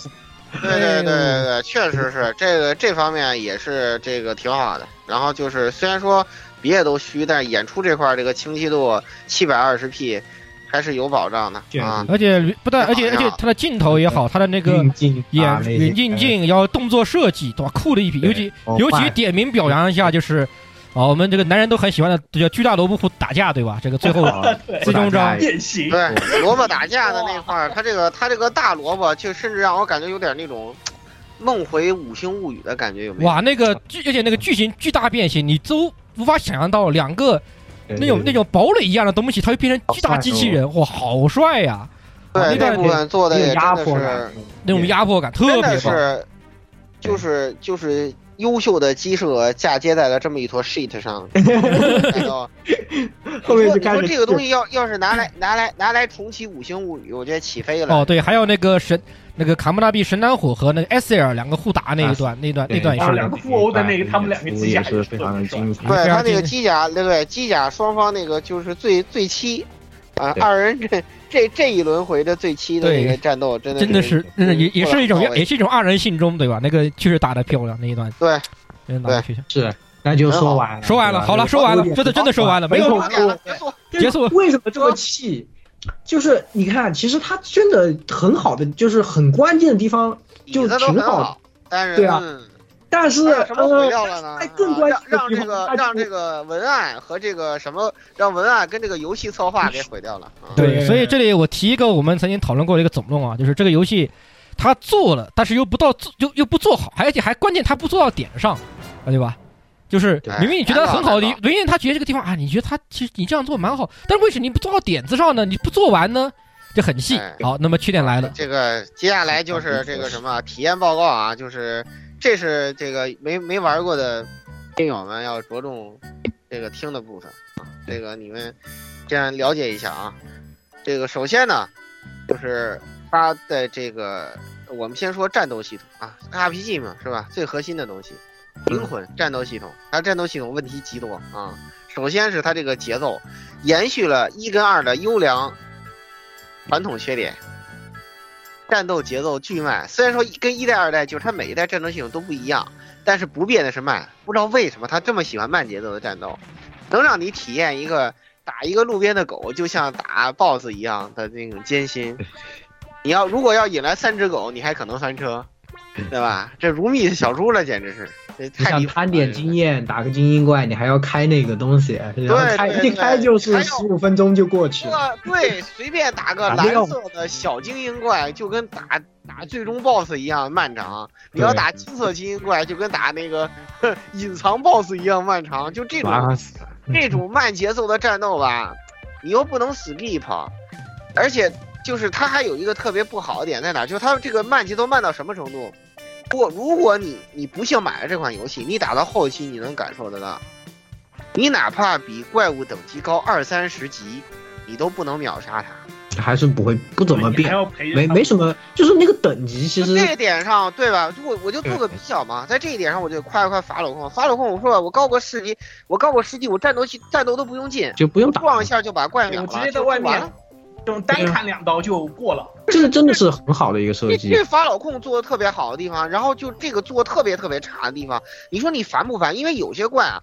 对对对对对，确实是这个这方面也是这个挺好的。然后就是虽然说别的都虚，但是演出这块这个清晰度七百二十 P 还是有保障的啊。而且不但而且而且它的镜头也好，它的那个眼远近镜，要动作设计，对吧？酷的一批。尤其尤其点名表扬一下，就是啊，我们这个男人都很喜欢的，这叫巨大萝卜虎打架，对吧？这个最后最终章变形，对萝卜打架的那块儿，他这个他这个大萝卜，就甚至让我感觉有点那种梦回五星物语的感觉，有没有？哇，那个巨，而且那个巨型巨大变形，你都无法想象到两个那种那种堡垒一样的东西，它会变成巨大机器人，哇，好帅呀！对，那部分做的也真的是那种压迫感，特别是，就是就是优秀的鸡舍嫁接在了这么一坨 shit 上。后面就开始说这个东西要要是拿来拿来拿来重启五星物语，我觉得起飞了。哦，对，还有那个神那个卡姆纳比神男火和那个埃塞尔两个互打那一段，那段那段也是两个互殴的那个，他们两个机甲是非常的精彩。对他那个机甲，对对，机甲双方那个就是最最七啊，二人这。这这一轮回的最七的那个战斗，真的真的是，也也是一种也是一种二人信中，对吧？那个确实打的漂亮那一段，对，对，是，那就说完了，说完了，好了，说完了，真的真的说完了，没有结束，结束。为什么这么气？就是你看，其实他真的很好的，就是很关键的地方就挺好，但是对啊。但是什么毁掉了呢？更关让这个让这个文案和这个什么让文案跟这个游戏策划给毁掉了。对，所以这里我提一个我们曾经讨论过的一个总论啊，就是这个游戏他做了，但是又不到做又又不做好，而且还关键他不做到点上，对吧？就是明明你觉得很好的，明明他觉得这个地方啊，你觉得他其实你这样做蛮好，但是为什么你不做到点子上呢？你不做完呢？就很细。好，那么缺点来了。这个接下来就是这个什么体验报告啊，就是。这是这个没没玩过的听友们要着重这个听的部分啊，这个你们这样了解一下啊。这个首先呢，就是它的这个，我们先说战斗系统啊，RPG 嘛是吧？最核心的东西，灵魂战斗系统，它战斗系统问题极多啊。首先是它这个节奏，延续了一跟二的优良传统缺点。战斗节奏巨慢，虽然说跟一代、二代就是它每一代战斗系统都不一样，但是不变的是慢。不知道为什么他这么喜欢慢节奏的战斗，能让你体验一个打一个路边的狗就像打 BOSS 一样的那种艰辛。你要如果要引来三只狗，你还可能翻车，对吧？这如蜜小猪了，简直是。你想贪点经验，打个精英怪，你还要开那个东西，然后开一开就是十五分钟就过去了。对，随便打个蓝色的小精英怪，就跟打打最终 BOSS 一样漫长。你要打金色精英怪，就跟打那个 隐藏 BOSS 一样漫长。就这种这种慢节奏的战斗吧，你又不能 skip，而且就是它还有一个特别不好的点在哪？就是它这个慢节奏慢到什么程度？不，如果你你不幸买了这款游戏，你打到后期你能感受得到，你哪怕比怪物等级高二三十级，你都不能秒杀它，还是不会不怎么变，没没什么，就是那个等级其实这一点上对吧？我我就做个比较嘛，在这一点上我就夸一夸法老控，法老控我说我高过十级，我高过十级，我战斗系战斗都不用进，就不用打，撞一下就把怪秒了，直接在外面。用单砍两刀就过了，这个真的是很好的一个设计。这法老控做的特别好的地方，然后就这个做特别特别差的地方，你说你烦不烦？因为有些怪啊，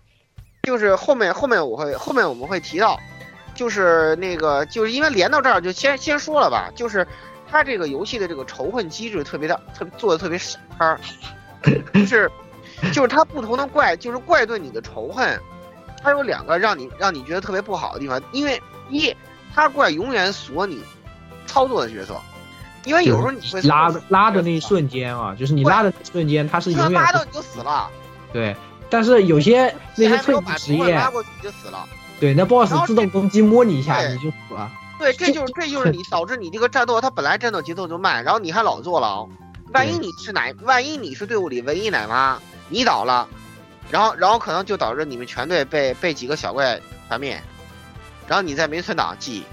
就是后面后面我会后面我们会提到，就是那个就是因为连到这儿就先先说了吧，就是他这个游戏的这个仇恨机制特别的特做的特别傻，就 是就是他不同的怪就是怪对你的仇恨，它有两个让你让你觉得特别不好的地方，因为一。他怪永远锁你操作的角色，因为有时候你会拉拉的那一瞬间啊，就是你拉的瞬间，他是永远拉到你就死了。对，但是有些那些特级职业，拉过去你就死了。对，那 boss 自动攻击摸你一下你就死了。对，这就是这就是你导致你这个战斗，它本来战斗节奏就慢，然后你还老坐牢。万一你是奶，万一你是队伍里唯一奶妈，你倒了，然后然后可能就导致你们全队被被几个小怪团灭。然后你在没存档记，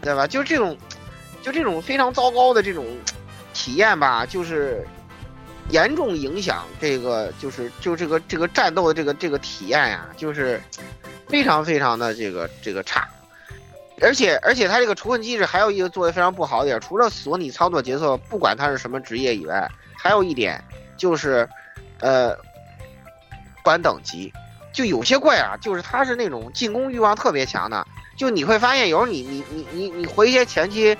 对吧？就这种，就这种非常糟糕的这种体验吧，就是严重影响这个，就是就这个这个战斗的这个这个体验呀，就是非常非常的这个这个差。而且而且它这个仇恨机制还有一个做的非常不好的点，除了锁你操作节奏，不管他是什么职业以外，还有一点就是，呃，关等级。就有些怪啊，就是他是那种进攻欲望特别强的。就你会发现，有时候你你你你你回一些前期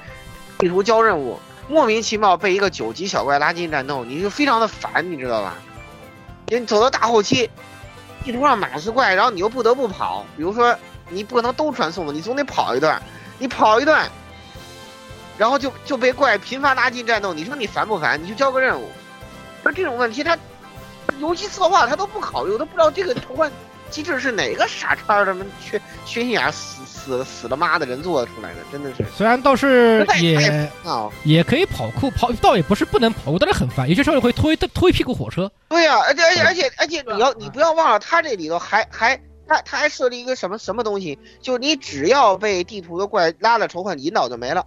地图交任务，莫名其妙被一个九级小怪拉进战斗，你就非常的烦，你知道吧？你走到大后期，地图上满是怪，然后你又不得不跑，比如说你不可能都传送吧，你总得跑一段，你跑一段，然后就就被怪频繁拉进战斗，你说你烦不烦？你就交个任务。那这种问题，他游戏策划他都不考虑，我都不知道这个投换机制是哪个傻叉他们缺缺心眼死死死了妈的人做出来的，真的是。虽然倒是太也啊，也可以跑酷跑，倒也不是不能跑酷，但是很烦，有些时候会推推一屁股火车。对呀、而且而且而且而且你要你不要忘了，他这里头还还他他还设立一个什么什么东西，就你只要被地图的怪拉了仇恨，引导就没了。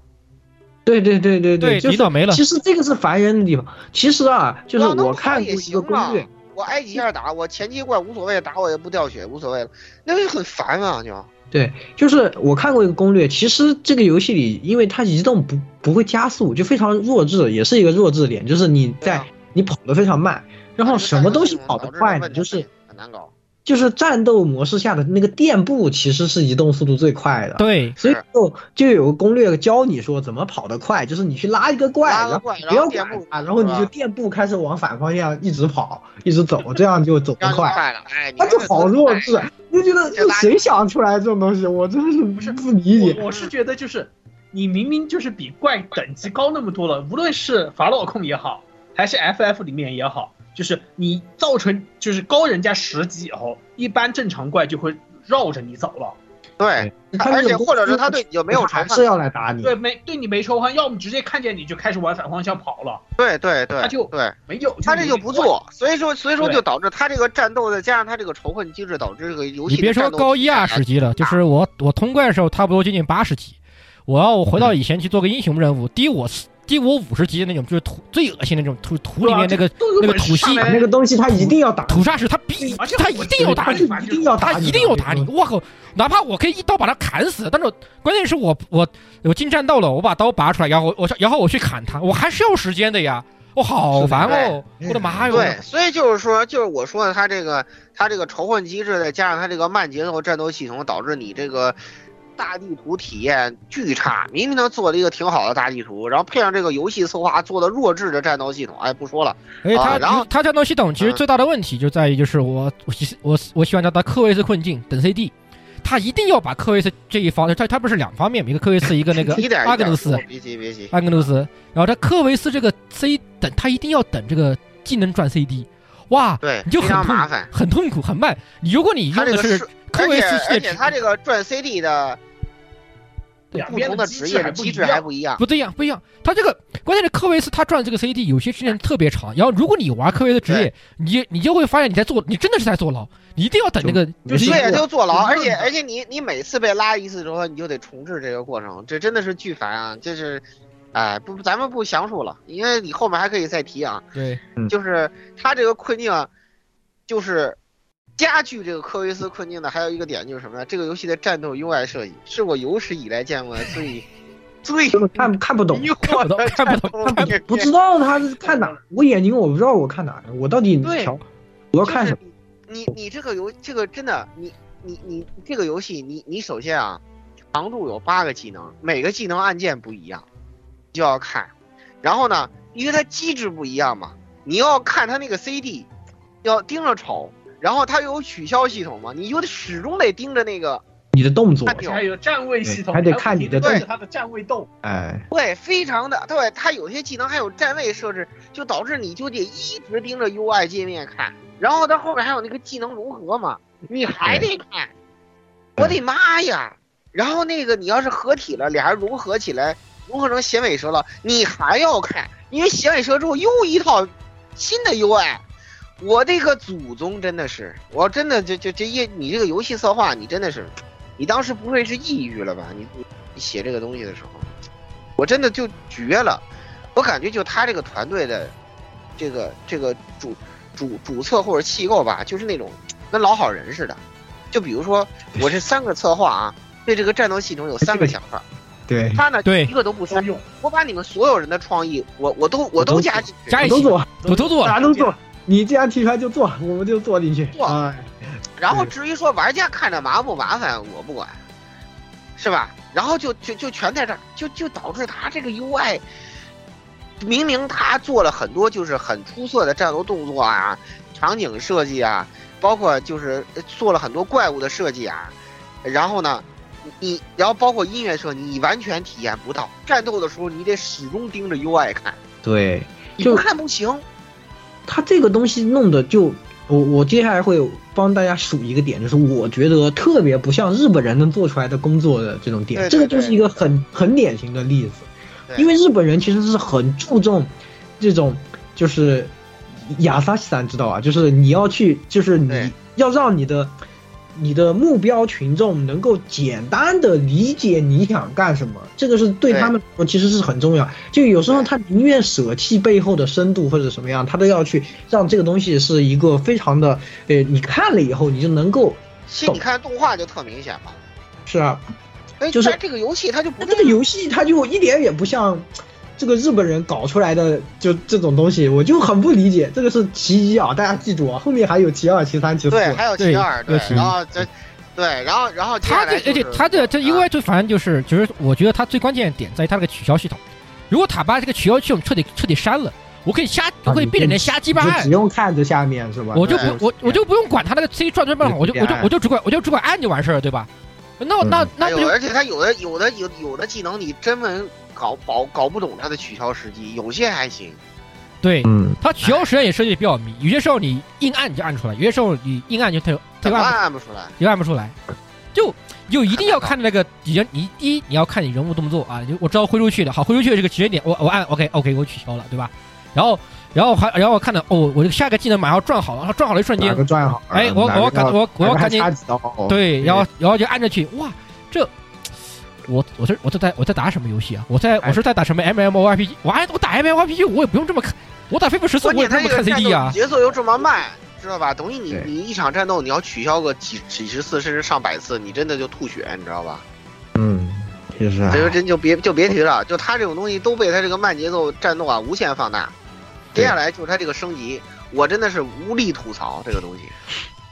对对对对对就是引导没了其实这个是烦人的地方。其实啊，就是我看过一个行略，我挨几下打，我前期怪无所谓，打我也不掉血，无所谓了，那就很烦啊，就。对，就是我看过一个攻略，其实这个游戏里，因为它移动不不会加速，就非常弱智，也是一个弱智点，就是你在、啊你跑得非常慢，然后什么东西跑得快呢？就是很难搞。就是战斗模式下的那个垫步，其实是移动速度最快的。对，所以就就有个攻略教你说怎么跑得快，就是你去拉一个怪，然后你不要管它，然后你就垫步开始往反方向一直跑，一直走，这样就走得快。快了，哎，他就好弱智，你就觉得这谁想出来这种东西？我真的是不理解。我我是觉得就是你明明就是比怪等级高那么多了，无论是法老控也好，还是 FF 里面也好，就是你造成就是高人家十级以后，一般正常怪就会绕着你走了。对，而且或者是他对你就没有仇恨，还是要来打你。对，没对你没仇恨，要么直接看见你就开始往反方向跑了，对对对，他就对。没有他这就不做，所以说所以说就导致他这个战斗再加上他这个仇恨机制，导致这个游戏你别说高一二十级了，就是我我通关的时候差不多接近八十级，我要回到以前去做个英雄任务，低我低我五十级的那种，就是土最恶心的那种土土里面那个那个土系那个东西他一定要打，土煞石，他必他一定要打你，一定要打一定要打你！我靠，哪怕我可以一刀把他砍死，但是关键是我我我进战斗了，我把刀拔出来，然后我然后我去砍他，我还是要时间的呀！我好烦哦！我的妈哟！对，所以就是说，就是我说的，他这个他这个仇恨机制，再加上他这个慢节奏战斗系统，导致你这个大地图体验巨差。明明他做了一个挺好的大地图，然后配上这个游戏策划做的弱智的战斗系统，哎，不说了。哎，它啊然后它战斗系统其实最大的问题就在于，就是我我喜我我喜欢叫它科维斯困境等 CD，他一定要把科维斯这一方，他他不是两方面嘛，一个科维斯，一个那个阿格努斯，别急别急，阿格努斯，然后他科维斯这个 C 等，他一定要等这个技能转 CD，哇，对，你就很痛麻烦，很痛苦，很慢。你如果你用的是而且而且他这个转 CD 的不同的职业的机制还不一样。不对呀，不一样。他这个关键是科维斯，他转这个 CD 有些时间特别长。然后如果你玩科维斯职业，你你就会发现你在坐，你真的是在坐牢。你一定要等那个就对呀，就坐牢，而且而且你你每次被拉一次之后，你就得重置这个过程，这真的是巨烦啊！就是，哎，不，咱们不详述了，因为你后面还可以再提啊。对，就是他这个困境啊，就是加剧这个科维斯困境的还有一个点就是什么呢？这个游戏的战斗 UI 设计是我有史以来见过的最 最看看不懂，看不懂，看不懂，看不不知道他是看哪，我眼睛我不知道我看哪，我到底对调，我要看什么？你你这个游这个真的，你你你这个游戏，你你首先啊，长度有八个技能，每个技能按键不一样，就要看。然后呢，因为它机制不一样嘛，你要看它那个 CD，要盯着瞅。然后它有取消系统嘛，你就得始终得盯着那个你的动作，还有站位系统，还得看你的动它的站位动。哎，对，非常的对，它有些技能还有站位设置，就导致你就得一直盯着 UI 界面看。然后它后面还有那个技能融合嘛，你还得看。我的妈呀！然后那个你要是合体了，俩人融合起来，融合成响尾蛇了，你还要看，因为响尾蛇之后又一套新的 UI。我这个祖宗真的是，我真的就就这一你这个游戏策划，你真的是，你当时不会是抑郁了吧？你你你写这个东西的时候，我真的就绝了。我感觉就他这个团队的这个这个主主主策或者气构吧，就是那种跟老好人似的。就比如说我这三个策划啊，对这个战斗系统有三个想法，对，他呢对一个都不删用，我把你们所有人的创意，我我都我都加进去，加一起，都做，我都做，啥都做。你既然提出来就做，我们就做进去。做哎，然后至于说玩家看着麻不麻烦，我不管，是吧？然后就就就全在这儿，就就导致他这个 UI，明明他做了很多就是很出色的战斗动作啊，场景设计啊，包括就是做了很多怪物的设计啊，然后呢，你然后包括音乐设计，你完全体验不到。战斗的时候，你得始终盯着 UI 看，对，你不看不行。他这个东西弄的就，我我接下来会帮大家数一个点，就是我觉得特别不像日本人能做出来的工作的这种点，对对这个就是一个很很典型的例子。因为日本人其实是很注重这种，就是亚萨西三知道啊，就是你要去，就是你要让你的你的目标群众能够简单的理解你想干什么，这个是对对他们其实是很重要。就有时候他宁愿舍弃背后的深度或者什么样，他都要去让这个东西是一个非常的，呃，你看了以后你就能够其实你看动画就特明显嘛。是啊，哎，就是这个游戏它就不那这个游戏它就一点也不像这个日本人搞出来的就这种东西，我就很不理解。这个是其一啊，大家记住啊，后面还有其二、其三、其四。对，还有其二，对对，然后这，对，然后然后他这而且他这这啊 UI 最烦就是，就是我觉得他最关键的点在于他那个取消系统。如果他把这个取消系统彻底彻底删了，我可以瞎，我可以闭着眼瞎鸡巴按只，用看着下面是吧？我就不我我就不用管他那个 C 转转办法，我就我就我就只管我就只管按就完事儿了，对吧？那我那嗯还有，那不就而且他有的有的有有的技能你真门搞搞搞不懂它的取消时机，有些还行。对？嗯，它取消时间也设计的比较迷，有些时候你硬按你就按出来，有些时候你硬按就它就它怎么就按不按不出来？就按不出来，就就一定要看那个人，你第一你要看你人物动作啊，就我知道挥出去的，好挥出去的这个时间点，我我按 OK OK 我取消了，对吧？然后然后还然后我看到哦，我这个下一个技能马上要转好了，然后转好了一瞬哪间，个转好？哎我我要赶我我要赶紧对，然后然后就按着去，哇，这我我这我这在我在打什么游戏啊？我在我是在打什么 MMORPG？我还我打 MMORPG 我也不用这么看，我打飞飞十四我关也这么看键它这个战 CD 啊斗。节奏又这么慢，知道吧？等于你你一场战斗你要取消个几几十次甚至上百次，你真的就吐血，你知道吧？嗯，其实所以说真就别就别提了，就他这种东西都被他这个慢节奏战斗啊无限放大。接下来就是他这个升级，我真的是无力吐槽这个东西，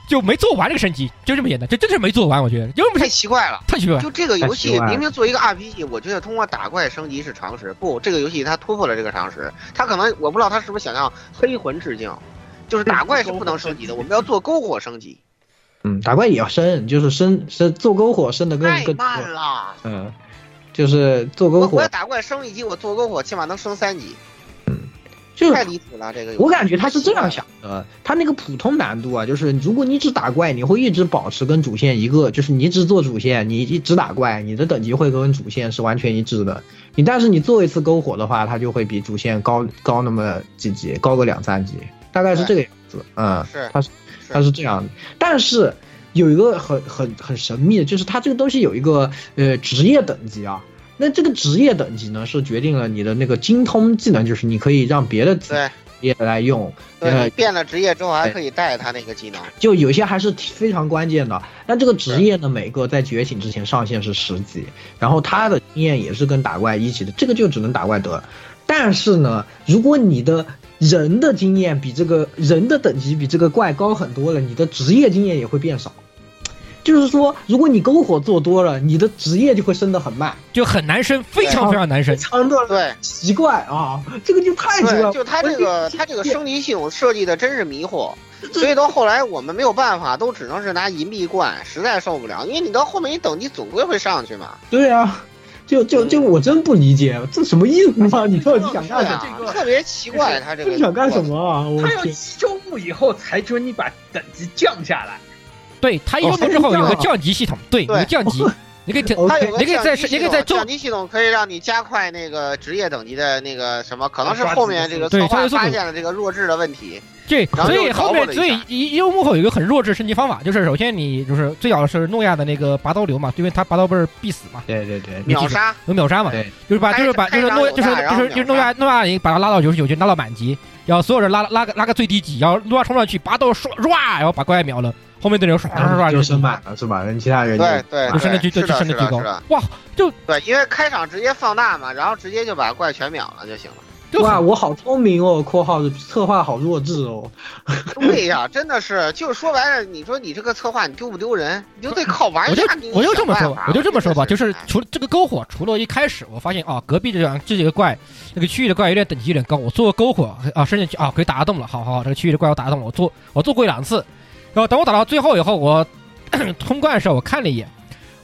就没做完这个升级，就这么简单，这真是没做完，我觉得，因为不太奇怪了。太奇怪了。就这个游戏明明做一个 RPG，我觉得通过打怪升级是常识。不，这个游戏它突破了这个常识。它可能我不知道它是不是想向黑魂致敬，就是打怪是不能升级的，我们要做篝火升级。嗯，打怪也要升，就是升升做篝火升的更太更。慢了。嗯，就是做篝火我我要，打怪升一级，我做篝火起码能升三级，就是太离谱了。这个我感觉他是这样想的，他那个普通难度啊，就是如果你只打怪，你会一直保持跟主线一个，就是你只做主线，你一直打怪，你的等级会跟主线是完全一致的。你但是你做一次篝火的话，它就会比主线高高那么几级，高个两三级，大概是这个样子。嗯，是它是它是这样的，但是有一个很很很神秘的，就是它这个东西有一个呃职业等级啊。那这个职业等级呢，是决定了你的那个精通技能，就是你可以让别的职对业来用。呃变了职业之后还可以带他那个技能。就有些还是非常关键的。那这个职业呢，每个在觉醒之前上限是十级，然后他的经验也是跟打怪一起的，这个就只能打怪得。但是呢，如果你的人的经验比这个人的等级比这个怪高很多了，你的职业经验也会变少。就是说，如果你篝火做多了，你的职业就会升得很慢，就很难升，非常非常难升非。常的对奇怪啊！这个就太奇怪了。就他这个他这个升级系统设计的真是迷惑，所以到后来我们没有办法，都只能是拿银币灌，实在受不了，因为你到后面你等级总归会上去嘛。对啊，就就就我真不理解，这什么意思啊？你到底想干对什么？啊，特别奇怪，他这个你想干什么啊？他要一周目以后才准你把等级降下来。对，它一周目之后有个降级系统，对，有个降级，你可以调，它有个你可以在降级系统你可以在周降级系统可以让你加快那个职业等级的那个什么，可能是后面这个策划对它有速度发现了这个弱智的问题。对，所以后面所以调过了一下。一一周幕后有一个很弱智升级方法，就是首先你就是最早是诺亚的那个拔刀流嘛，因为他拔刀不是必死嘛，对对对，秒杀，有秒杀嘛，对，就是把就是把就是诺就是就是就是诺亚诺亚你把他拉到九十九级，拉到满级，然后所有人拉拉个拉个最低级，然后诺亚冲上去拔刀唰唰，然后把怪秒了，后面的人唰唰唰就升满了是吧？人其他人就对对就升的巨对就升的巨高，哇，就对，因为开场直接放大嘛，然后直接就把怪全秒了就行了。哇，我好聪明哦！（括号策划好弱智哦。）对呀，真的是，就是说白了，你说你这个策划你丢不丢人？你就得靠玩我就。我就这么说，我就这么说吧，就是除了这个篝火，除了一开始我发现啊，隔壁这两这几个怪，那个区域的怪有点等级有点高，我做个篝火啊，升进去啊，可以打得动了，好好，这个区域的怪我打得动了，我做我做过一两次，然后等我打到最后以后，我 通关的时候我看了一眼。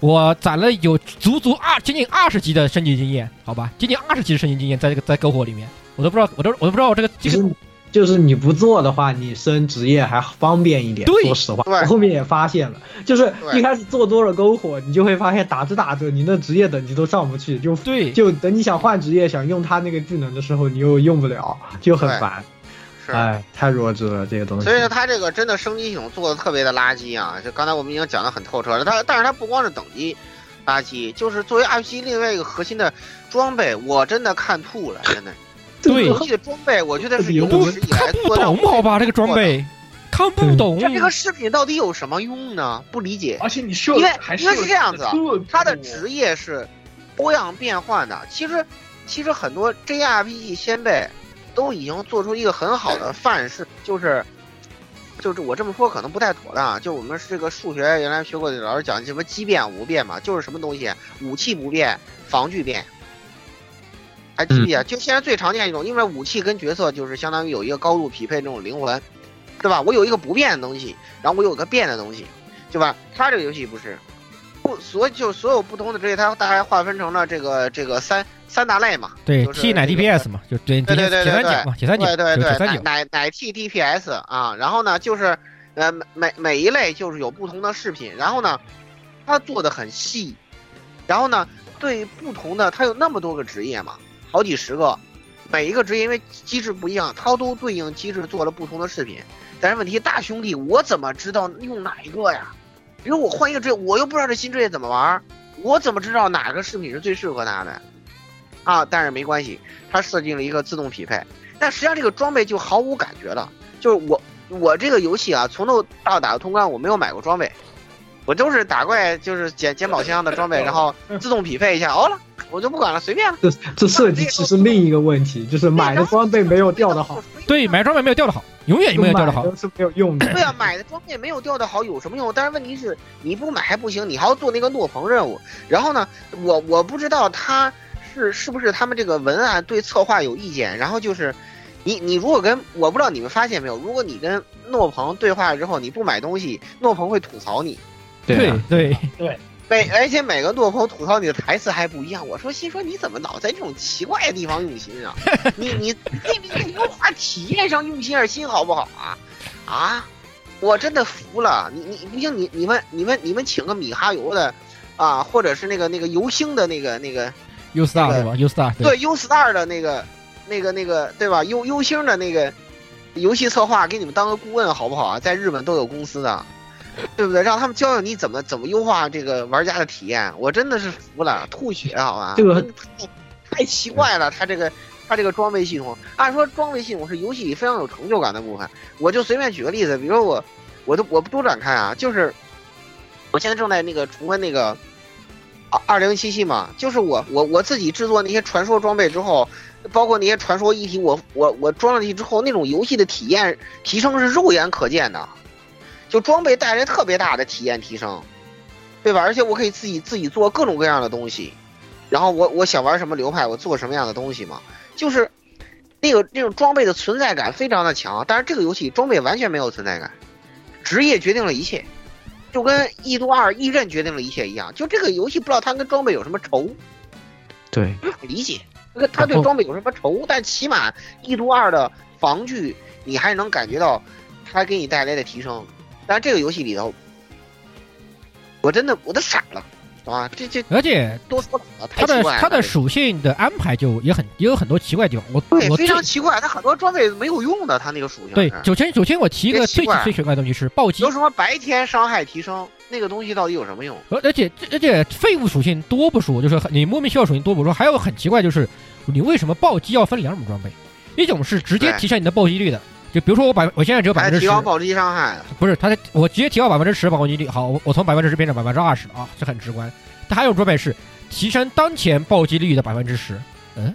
我攒了有足足二接近二十级的升级经验，好吧，接近二十级的升级经验，在这个在篝火里面，我都不知道，我都我都不知道我这个这个就是你不做的话，你升职业还方便一点。说实话，我后面也发现了，就是一开始做多了篝火，你就会发现打着打着，你那职业等级都上不去，就对，就等你想换职业，想用他那个技能的时候，你又用不了，就很烦。哎，太弱智了，这个东西。所以说，它这个真的升级系统做的特别的垃圾啊！就刚才我们已经讲的很透彻了。它，但是它不光是等级垃圾，就是作为 RPG 另外一个核心的装备，我真的看吐了，真的。对，游戏的装备，我觉得是有史以来做的。看不懂，好吧？这个装备看不懂。这个饰品到底有什么用呢？不理解。而且你说，因为因为是这样子，他的职业是多样变换的。其实，其实很多 JRPG 先辈。都已经做出一个很好的范式，就是，就是我这么说可能不太妥当，就我们这个数学原来学过的老师讲什么奇变无变嘛，就是什么东西武器不变，防具变，还记不记得？就现在最常见一种，因为武器跟角色就是相当于有一个高度匹配这种灵魂，对吧？我有一个不变的东西，然后我有个变的东西，对吧？他这个游戏不是，不，所就所有不同的职业，它大概划分成了这个这个三。三大类嘛，对，T 奶 DPS 嘛，就对对对对铁三角嘛，铁三角，对对对，奶奶奶 T DPS 啊，然后呢，就是呃每每一类就是有不同的饰品，然后呢，它做的很细，然后呢，对不同的它有那么多个职业嘛，好几十个，每一个职业因为机制不一样，它都对应机制做了不同的饰品，但是问题大兄弟，我怎么知道用哪一个呀？比如我换一个职业，我又不知道这新职业怎么玩，我怎么知道哪个饰品是最适合他的？啊，但是没关系，它设定了一个自动匹配。但实际上这个装备就毫无感觉了。就是我我这个游戏啊，从头到打到通关，我没有买过装备，我都是打怪就是捡捡宝箱的装备，然后自动匹配一下，哦了，我就不管了，随便了。这这设计其实另一个问题就是买的装备没有掉的好。对，买装备没有掉的好，永远没有掉的好，是没有用的。对啊，买的装备没有掉的好有什么用？但是问题是你不买还不行，你还要做那个诺鹏任务。然后呢，我我不知道他。是是不是他们这个文案对策划有意见？然后就是，你你如果跟我不知道你们发现没有，如果你跟诺鹏对话之后你不买东西，诺鹏会吐槽你。对对对，每而且每个诺鹏吐槽你的台词还不一样。我说心说你怎么老在这种奇怪的地方用心啊？你你你你优化体验上用心点心好不好啊？啊，我真的服了你你不行你你们你们你们请个米哈游的啊，或者是那个那个游星的那个那个。U Star 是吧？U Star 对 U Star 的那个、那个、那个，对吧？U U 星的那个游戏策划，给你们当个顾问好不好啊？在日本都有公司的，对不对？让他们教教你怎么怎么优化这个玩家的体验。我真的是服了，吐血好吧？这个太奇怪了，他这个他这个装备系统，按说装备系统是游戏里非常有成就感的部分。我就随便举个例子，比如说我，我都我不多展开啊，就是我现在正在那个重温那个。二二零七七嘛，就是我我我自己制作那些传说装备之后，包括那些传说一体，我我我装上去之后，那种游戏的体验提升是肉眼可见的，就装备带来特别大的体验提升，对吧？而且我可以自己自己做各种各样的东西，然后我我想玩什么流派，我做什么样的东西嘛，就是那个那种装备的存在感非常的强，但是这个游戏装备完全没有存在感，职业决定了一切。就跟《异度二》《异刃》决定了一切一样，就这个游戏不知道它跟装备有什么仇，对，不理解。那个他对装备有什么仇？但起码《异度二》的防具你还能感觉到它给你带来的提升，但这个游戏里头，我真的我都傻了。啊，这这，而且多说它的它的属性的安排就也很也有很多奇怪地方。我对非常奇怪，它很多装备没有用的，它那个属性。对，首先首先我提一个最最奇怪的东西是暴击，有什么白天伤害提升？那个东西到底有什么用？而而且而且废物属性多不说，就是你莫名其妙属性多不说，还有很奇怪就是，你为什么暴击要分两种装备？一种是直接提升你的暴击率的，就比如说我百我现在只有百分之十，提高暴击伤害。不是，它我直接提高百分之十暴击率，好，我我从百分之十变成百分之二十了啊，这很直观。它还有装备是提升当前暴击率的百分之十，嗯，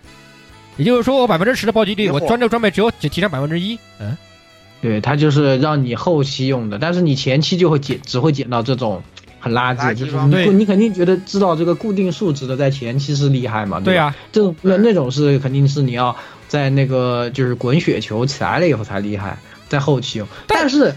也就是说我百分之十的暴击率，我装这个装备只有只提升百分之一。嗯，对，它就是让你后期用的，但是你前期就会捡，只会捡到这种很垃圾，就是垃圾装备你你肯定觉得知道这个固定数值的在前期是厉害嘛？吧？对啊，这种那那种是肯定是你要在那个就是滚雪球起来了以后才厉害，在后期用。但是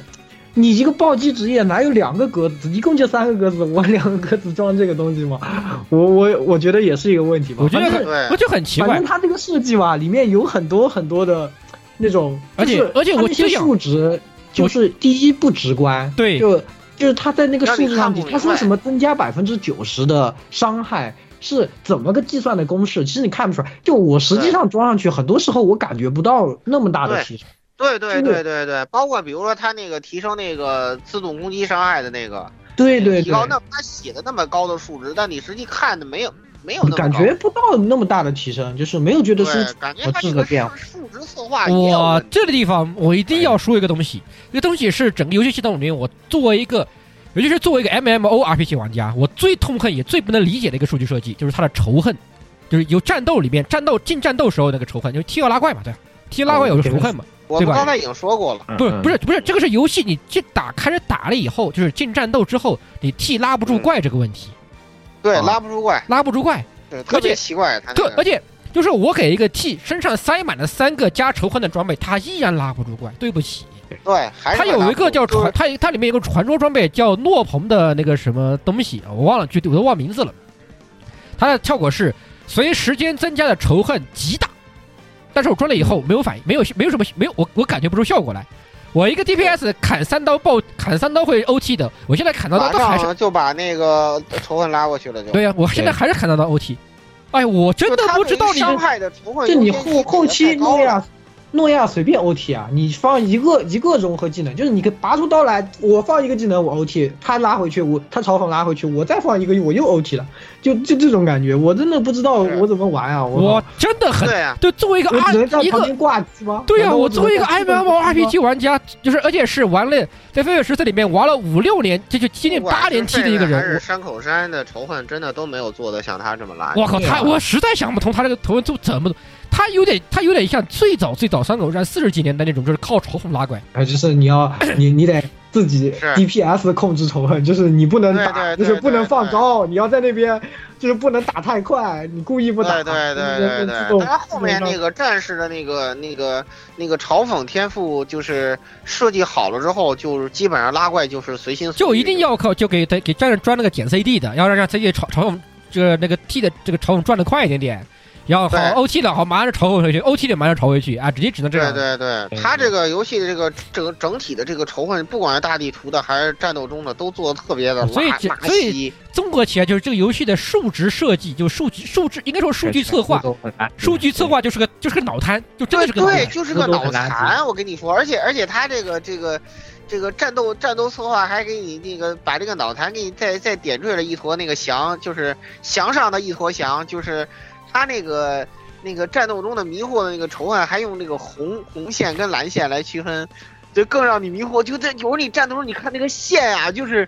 你一个暴击职业哪有两个格子，一共就三个格子，我两个格子装这个东西吗？我我我觉得也是一个问题吧。我觉得我就很奇怪反正。它这个设计吧，里面有很多很多的那种，而且而且它那些数值就是第一不直观，对就就是他在那个数字上他说什么增加百分之九十的伤害。是怎么个计算的公式？其实你看不出来。就我实际上装上去，很多时候我感觉不到那么大的提升。对对对对对，包括比如说他那个提升那个自动攻击伤害的那个对对对，提高，那他写的那么高的数值，但你实际看的没有没有那么感觉不到那么大的提升，就是没有觉得是，感觉我他这个质的变化。数值策划我。这个地方我一定要说一个东西，这个东西是整个游戏系统里面我作为一个，尤其是作为一个 MMO RPG 玩家，我最痛恨也最不能理解的一个数据设计，就是它的仇恨，就是有战斗里面战斗进战斗时候那个仇恨，就是 T 二拉怪嘛，对吧？T 拉怪有个仇恨嘛，我对吧？我刚才已经说过了，嗯不是不是不是，这个是游戏你进打开始打了以后，就是进战斗之后你 T 拉不住怪这个问题，对，啊。拉不住怪，拉不住怪，对，特别奇怪，他那个。特而且就是我给一个 T 身上塞满了三个加仇恨的装备，他依然拉不住怪，对不起。对，还是它有一个叫传，它它里面有个传说装备叫诺鹏的那个什么东西，我忘了具体，我都忘名字了。它的效果是随时间增加的仇恨极大，但是我装了以后没有反应，没有没有什么没有我我感觉不出效果来。我一个 DPS 砍三刀爆砍三刀会 OT 的，我现在砍到刀还是就把那个仇恨拉过去了，就对呀、我现在还是砍到刀 OT。哎，我真的不知道你伤害的仇恨就你后后期给得太高了诺亚，随便 OT 啊，你放一个一个融合技能，就是你可以拔出刀来，我放一个技能我 OT，他拉回去，我他嘲讽拉回去，我再放一个我又 OT 了，就就这种感觉，我真的不知道我怎么玩啊，我我真的很对呀，就作为一个 R 一个挂机吗？对呀、我作为一个只能在基本 MMORPG 玩家，就是而且是玩了在《飞跃十四》里面玩了五六年，这就接近八年是 T 的一个人还是人，山口山的仇恨真的都没有做的像他这么烂。我我靠，他我实在想不通他这个头文做怎么，他有点他有点像最早最早三口战四十几年的那种，就是靠仇恨拉怪。啊，就是你要 你你得自己 DPS 控制仇恨，就是你不能对打，就是不能放高，你要在那边就是不能打太快，你故意不打，对对对对对，但是后面那个战士的那个那个那个嘲讽天赋，就是设计好了之后，就是基本上拉怪就是随心所欲，就一定要靠就给给给战士装那个减 CD 的，要让让 CD 嘲嘲讽这个那个 T 的这个嘲讽转的快一点点，然后好对 OT 的好马上嘲讽回去，OT 的马上朝回去啊，直接只能这样。对对对，他这个游戏的这个整整体的这个仇恨，不管是大地图的还是战斗中的，都做的特别的所以所以稀。综合起来就是这个游戏的数值设计，就数据数值应该说数据策划，数据策划就是个就是个脑瘫，就真的对对，是个脑瘫。就是个脑残，我跟你说，而且而且他这个这个这个战斗战斗策划还给你那个把这个脑残给你再再点缀了一坨那个翔，就是翔上的一坨翔，就是他那个那个战斗中的迷惑的那个仇恨，还用那个红红线跟蓝线来区分，就更让你迷惑。就在有时候你战斗中你看那个线啊，就是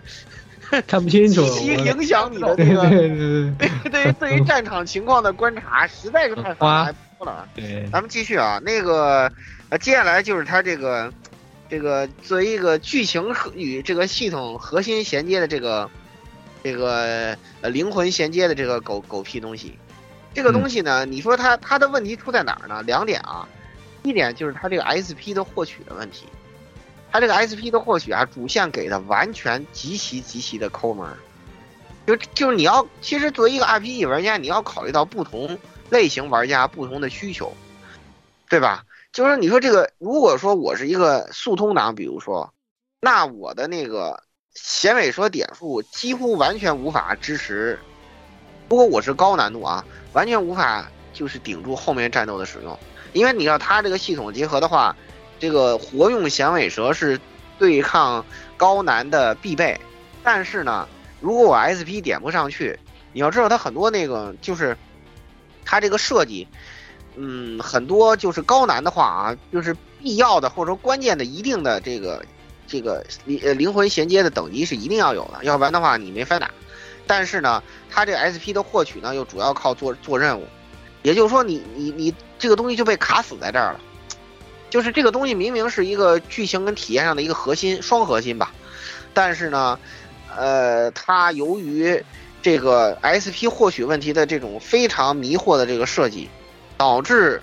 看不清楚，极其影响你的对那个对对对对于对于战场情况的观察，实在是太繁杂多了。对，咱们继续啊，那个呃，接下来就是他这个这个作为一个剧情和与这个系统核心衔接的这个这个呃灵魂衔接的这个狗狗屁东西。这个东西呢，你说它它的问题出在哪儿呢？两点啊，一点就是它这个 SP 的获取的问题。它这个 SP 的获取啊，主线给的完全极其极其的抠门儿。就就是你要，其实作为一个 RPG 玩家，你要考虑到不同类型玩家不同的需求，对吧？就是你说这个，如果说我是一个速通党，比如说，那我的那个显尾蛇点数几乎完全无法支持。如果我是高难度啊，完全无法就是顶住后面战斗的使用，因为你要它这个系统结合的话，这个活用响尾蛇是对抗高难的必备。但是呢，如果我 SP 点不上去，你要知道它很多那个就是它这个设计。嗯，很多就是高难的话啊，就是必要的或者说关键的一定的这个这个灵灵魂衔接的等级是一定要有的，要不然的话你没法打。但是呢，它这个 SP 的获取呢，又主要靠做做任务。也就是说你，你你这个东西就被卡死在这儿了。就是这个东西明明是一个剧情跟体验上的一个核心，双核心吧，但是呢，呃，它由于这个 SP 获取问题的这种非常迷惑的这个设计，导致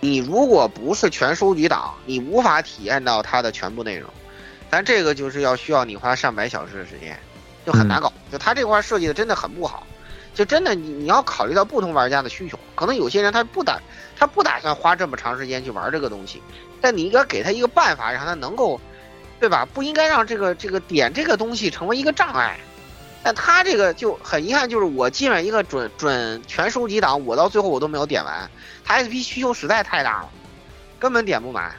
你如果不是全收集党，你无法体验到它的全部内容。但这个就是要需要你花上百小时的时间，就很难搞。就他这块设计的真的很不好，就真的你你要考虑到不同玩家的需求，可能有些人他不打他不打算花这么长时间去玩这个东西，但你应该给他一个办法，让他能够，对吧？不应该让这个这个点这个东西成为一个障碍。但他这个就很遗憾，就是我进了一个准准全收集档，我到最后我都没有点完，他 SP 需求实在太大了，根本点不满。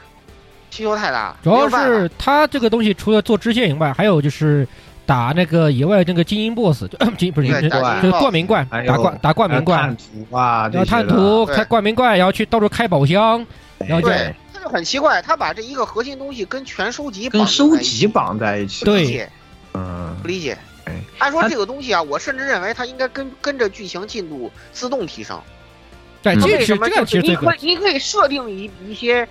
需求太大，主要是他这个东西除了做支线以外，还有就是打那个野外那个精英 BOSS，就 精不是就是冠名怪，打冠打冠名怪，探图啊，然后探图开冠名怪，然后去到处开宝箱，然后就他就很奇怪，他把这一个核心东西跟全收集跟收集绑在一起，对，嗯，不理解。按说这个东西啊，我甚至认为它应该跟跟着剧情进度自动提升。对，为什么？就是你可以你可以设定一一些。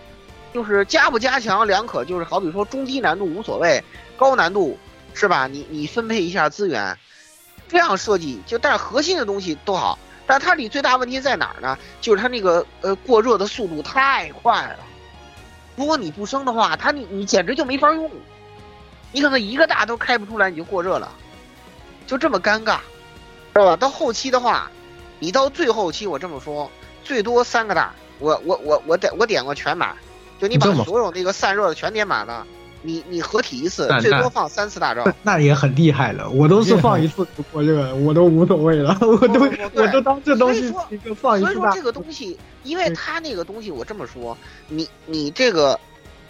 就是加不加强两可，就是好比说中低难度无所谓，高难度是吧？你你分配一下资源，这样设计就但是核心的东西都好，但它里最大问题在哪儿呢？就是它那个呃过热的速度太快了。如果你不升的话，它你你简直就没法用，你可能一个大都开不出来你就过热了，就这么尴尬，知道吧？到后期的话，你到最后期我这么说，最多三个大，我我我我点我点过全满。就你把所有那个散热的全点满了，你你合体一次最多放三次大招，那也很厉害了。我都是放一次我这个，我都无所谓了，我都我都当这东西一个放一次所以说这个东西，因为它那个东西，我这么说，你你这个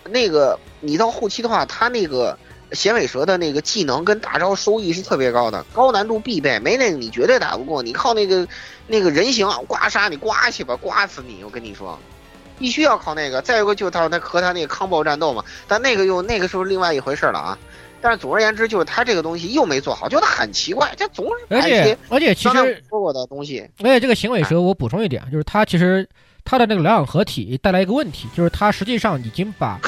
那个你到后期的话，它那个衔尾蛇的那个技能跟大招收益是特别高的，高难度必备，没那个你绝对打不过。你靠那个那个人形刮痧，你刮去吧，刮死你！我跟你说。必须要靠那个，再一个就是他他和他那个康爆战斗嘛，但那个又那个时候另外一回事了啊。但是总而言之，就是他这个东西又没做好，就他很奇怪，这总是而且而且其实说过的东西。而且这个行尾蛇，我补充一点，就是他其实他的那个两氧合体带来一个问题，就是他实际上已经把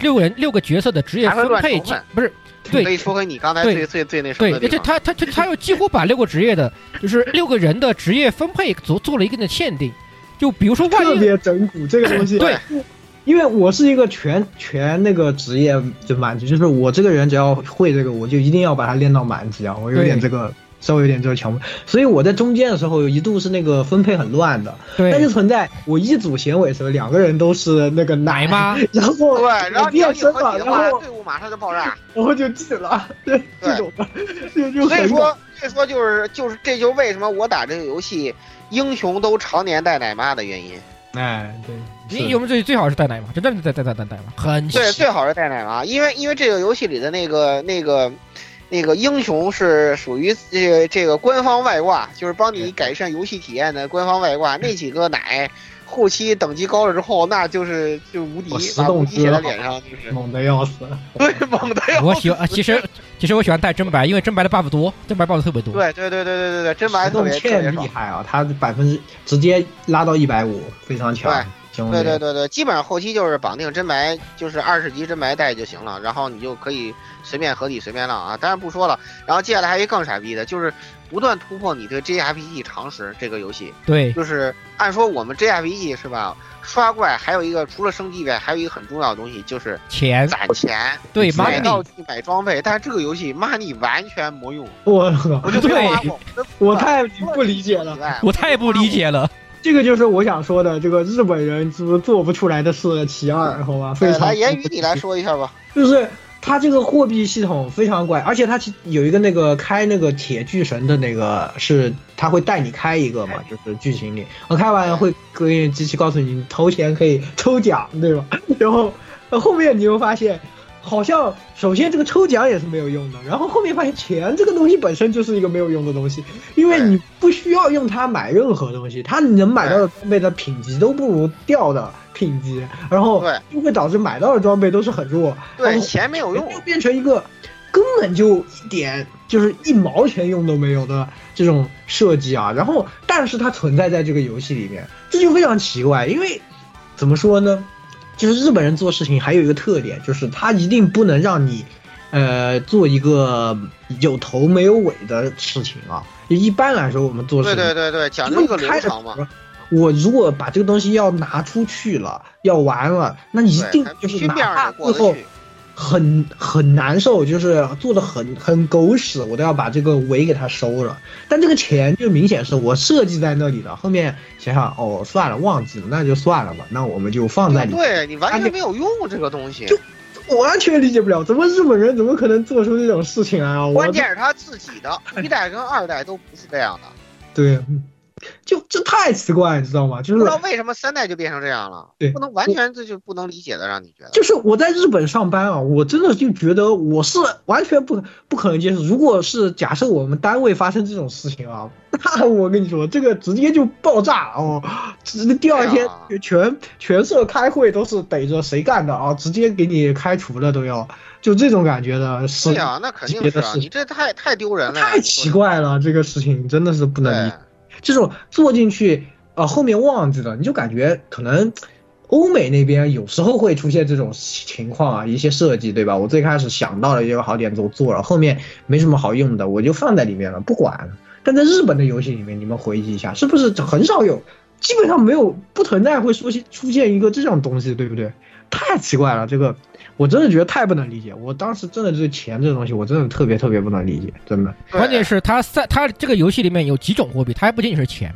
六个人六个角色的职业分配不是对，可以说回你刚才最最最那什么对，而且他他他他又几乎把六个职业的，就是六个人的职业分配做做了一定的限定。就比如说，特别整蛊这个东西，对，因为我是一个全全那个职业就满级，就是我这个人只要会这个，我就一定要把它练到满级啊，我有点这个稍微有点这个强迫，所以我在中间的时候一度是那个分配很乱的，对，但是存在我一组衔尾蛇两个人都是那个奶妈，然后对，然后变身了，然后队伍马上就爆炸，然后就进了，对，这种的，就就所以说，所以说就是就是这就是为什么我打这个游戏。英雄都常年带奶妈的原因，哎，对，英雄最最好是带奶妈，真的是带带带带奶妈，很对，最好是带奶妈，因为因为这个游戏里的那个那个那个英雄是属于这个这个官方外挂，就是帮你改善游戏体验的官方外挂，那几个奶。后期等级高了之后，那就是就无敌，把无敌写在脸上，就是猛的要死。对，猛的要死。我喜欢，其实其实我喜欢带真白，因为真白的 buff 多，真白 buff 特别多。对对对对对对对，真白特别特别厉害啊！他百分之直接拉到一百五，非常强。对对对对，基本上后期就是绑定真白，就是二十级真白带就行了，然后你就可以随便合体随便浪啊。当然不说了，然后接下来还有一更傻逼的，就是。不断突破你对 JRPG 常识这个游戏，对，就是按说我们 JRPG 是吧？刷怪还有一个除了升级外，还有一个很重要的东西就是钱，攒钱，对，买道具、买装备。但是这个游戏 money 完全没用，我我就 对，我太不理解了，我太不理解了。这个就是我想说的，这个日本人是不是做不出来的事？其二，好吧？非常。来，言语你来说一下吧，就是。它这个货币系统非常怪，而且它其有一个那个开那个铁巨神的那个是，他会带你开一个嘛，就是剧情里，我开完会给机器告诉你投钱可以抽奖，对吧？然后后面你又发现。好像首先这个抽奖也是没有用的，然后后面发现钱这个东西本身就是一个没有用的东西，因为你不需要用它买任何东西，它能买到的装备的品级都不如掉的品级，然后就会导致买到的装备都是很弱。对，钱没有用，就变成一个根本就一点就是一毛钱用都没有的这种设计啊。然后，但是它存在在这个游戏里面，这就非常奇怪。因为怎么说呢？就是日本人做事情还有一个特点，就是他一定不能让你，呃，做一个有头没有尾的事情啊。一般来说，我们做事对对对对，讲究一个流程嘛。我如果把这个东西要拿出去了，要玩了，那一定就是哪怕最后很很难受，就是做的很很狗屎，我都要把这个尾给它收了。但这个钱就明显是我设计在那里的，后面想想哦，算了，忘记了，那就算了吧，那我们就放在里。对你完全没有用这个东西，就完全理解不了，怎么日本人怎么可能做出这种事情来啊？关键是他自己的一代跟二代都不是这样的。对。就这太奇怪，你知道吗？就是不知道为什么三代就变成这样了，对，不能完全这就不能理解的，让你觉得。就是我在日本上班啊，我真的就觉得我是完全不不可能接受。如果是假设我们单位发生这种事情啊，那我跟你说，这个直接就爆炸哦，直第二天全全社开会都是逮着谁干的啊，直接给你开除了都要，就这种感觉的。是呀，那肯定是啊，你这太太丢人了，太奇怪了，这个事情真的是不能理解。这种做进去，呃，后面忘记了，你就感觉可能欧美那边有时候会出现这种情况啊，一些设计，对吧？我最开始想到了一个好点子，我做了，后面没什么好用的，我就放在里面了，不管。但在日本的游戏里面，你们回忆一下，是不是很少有，基本上没有，不存在会出现出现一个这种东西，对不对？太奇怪了，这个我真的觉得太不能理解。我当时真的是钱这东西，我真的特别特别不能理解，真的。关键是它在它这个游戏里面有几种货币，它还不仅仅是钱，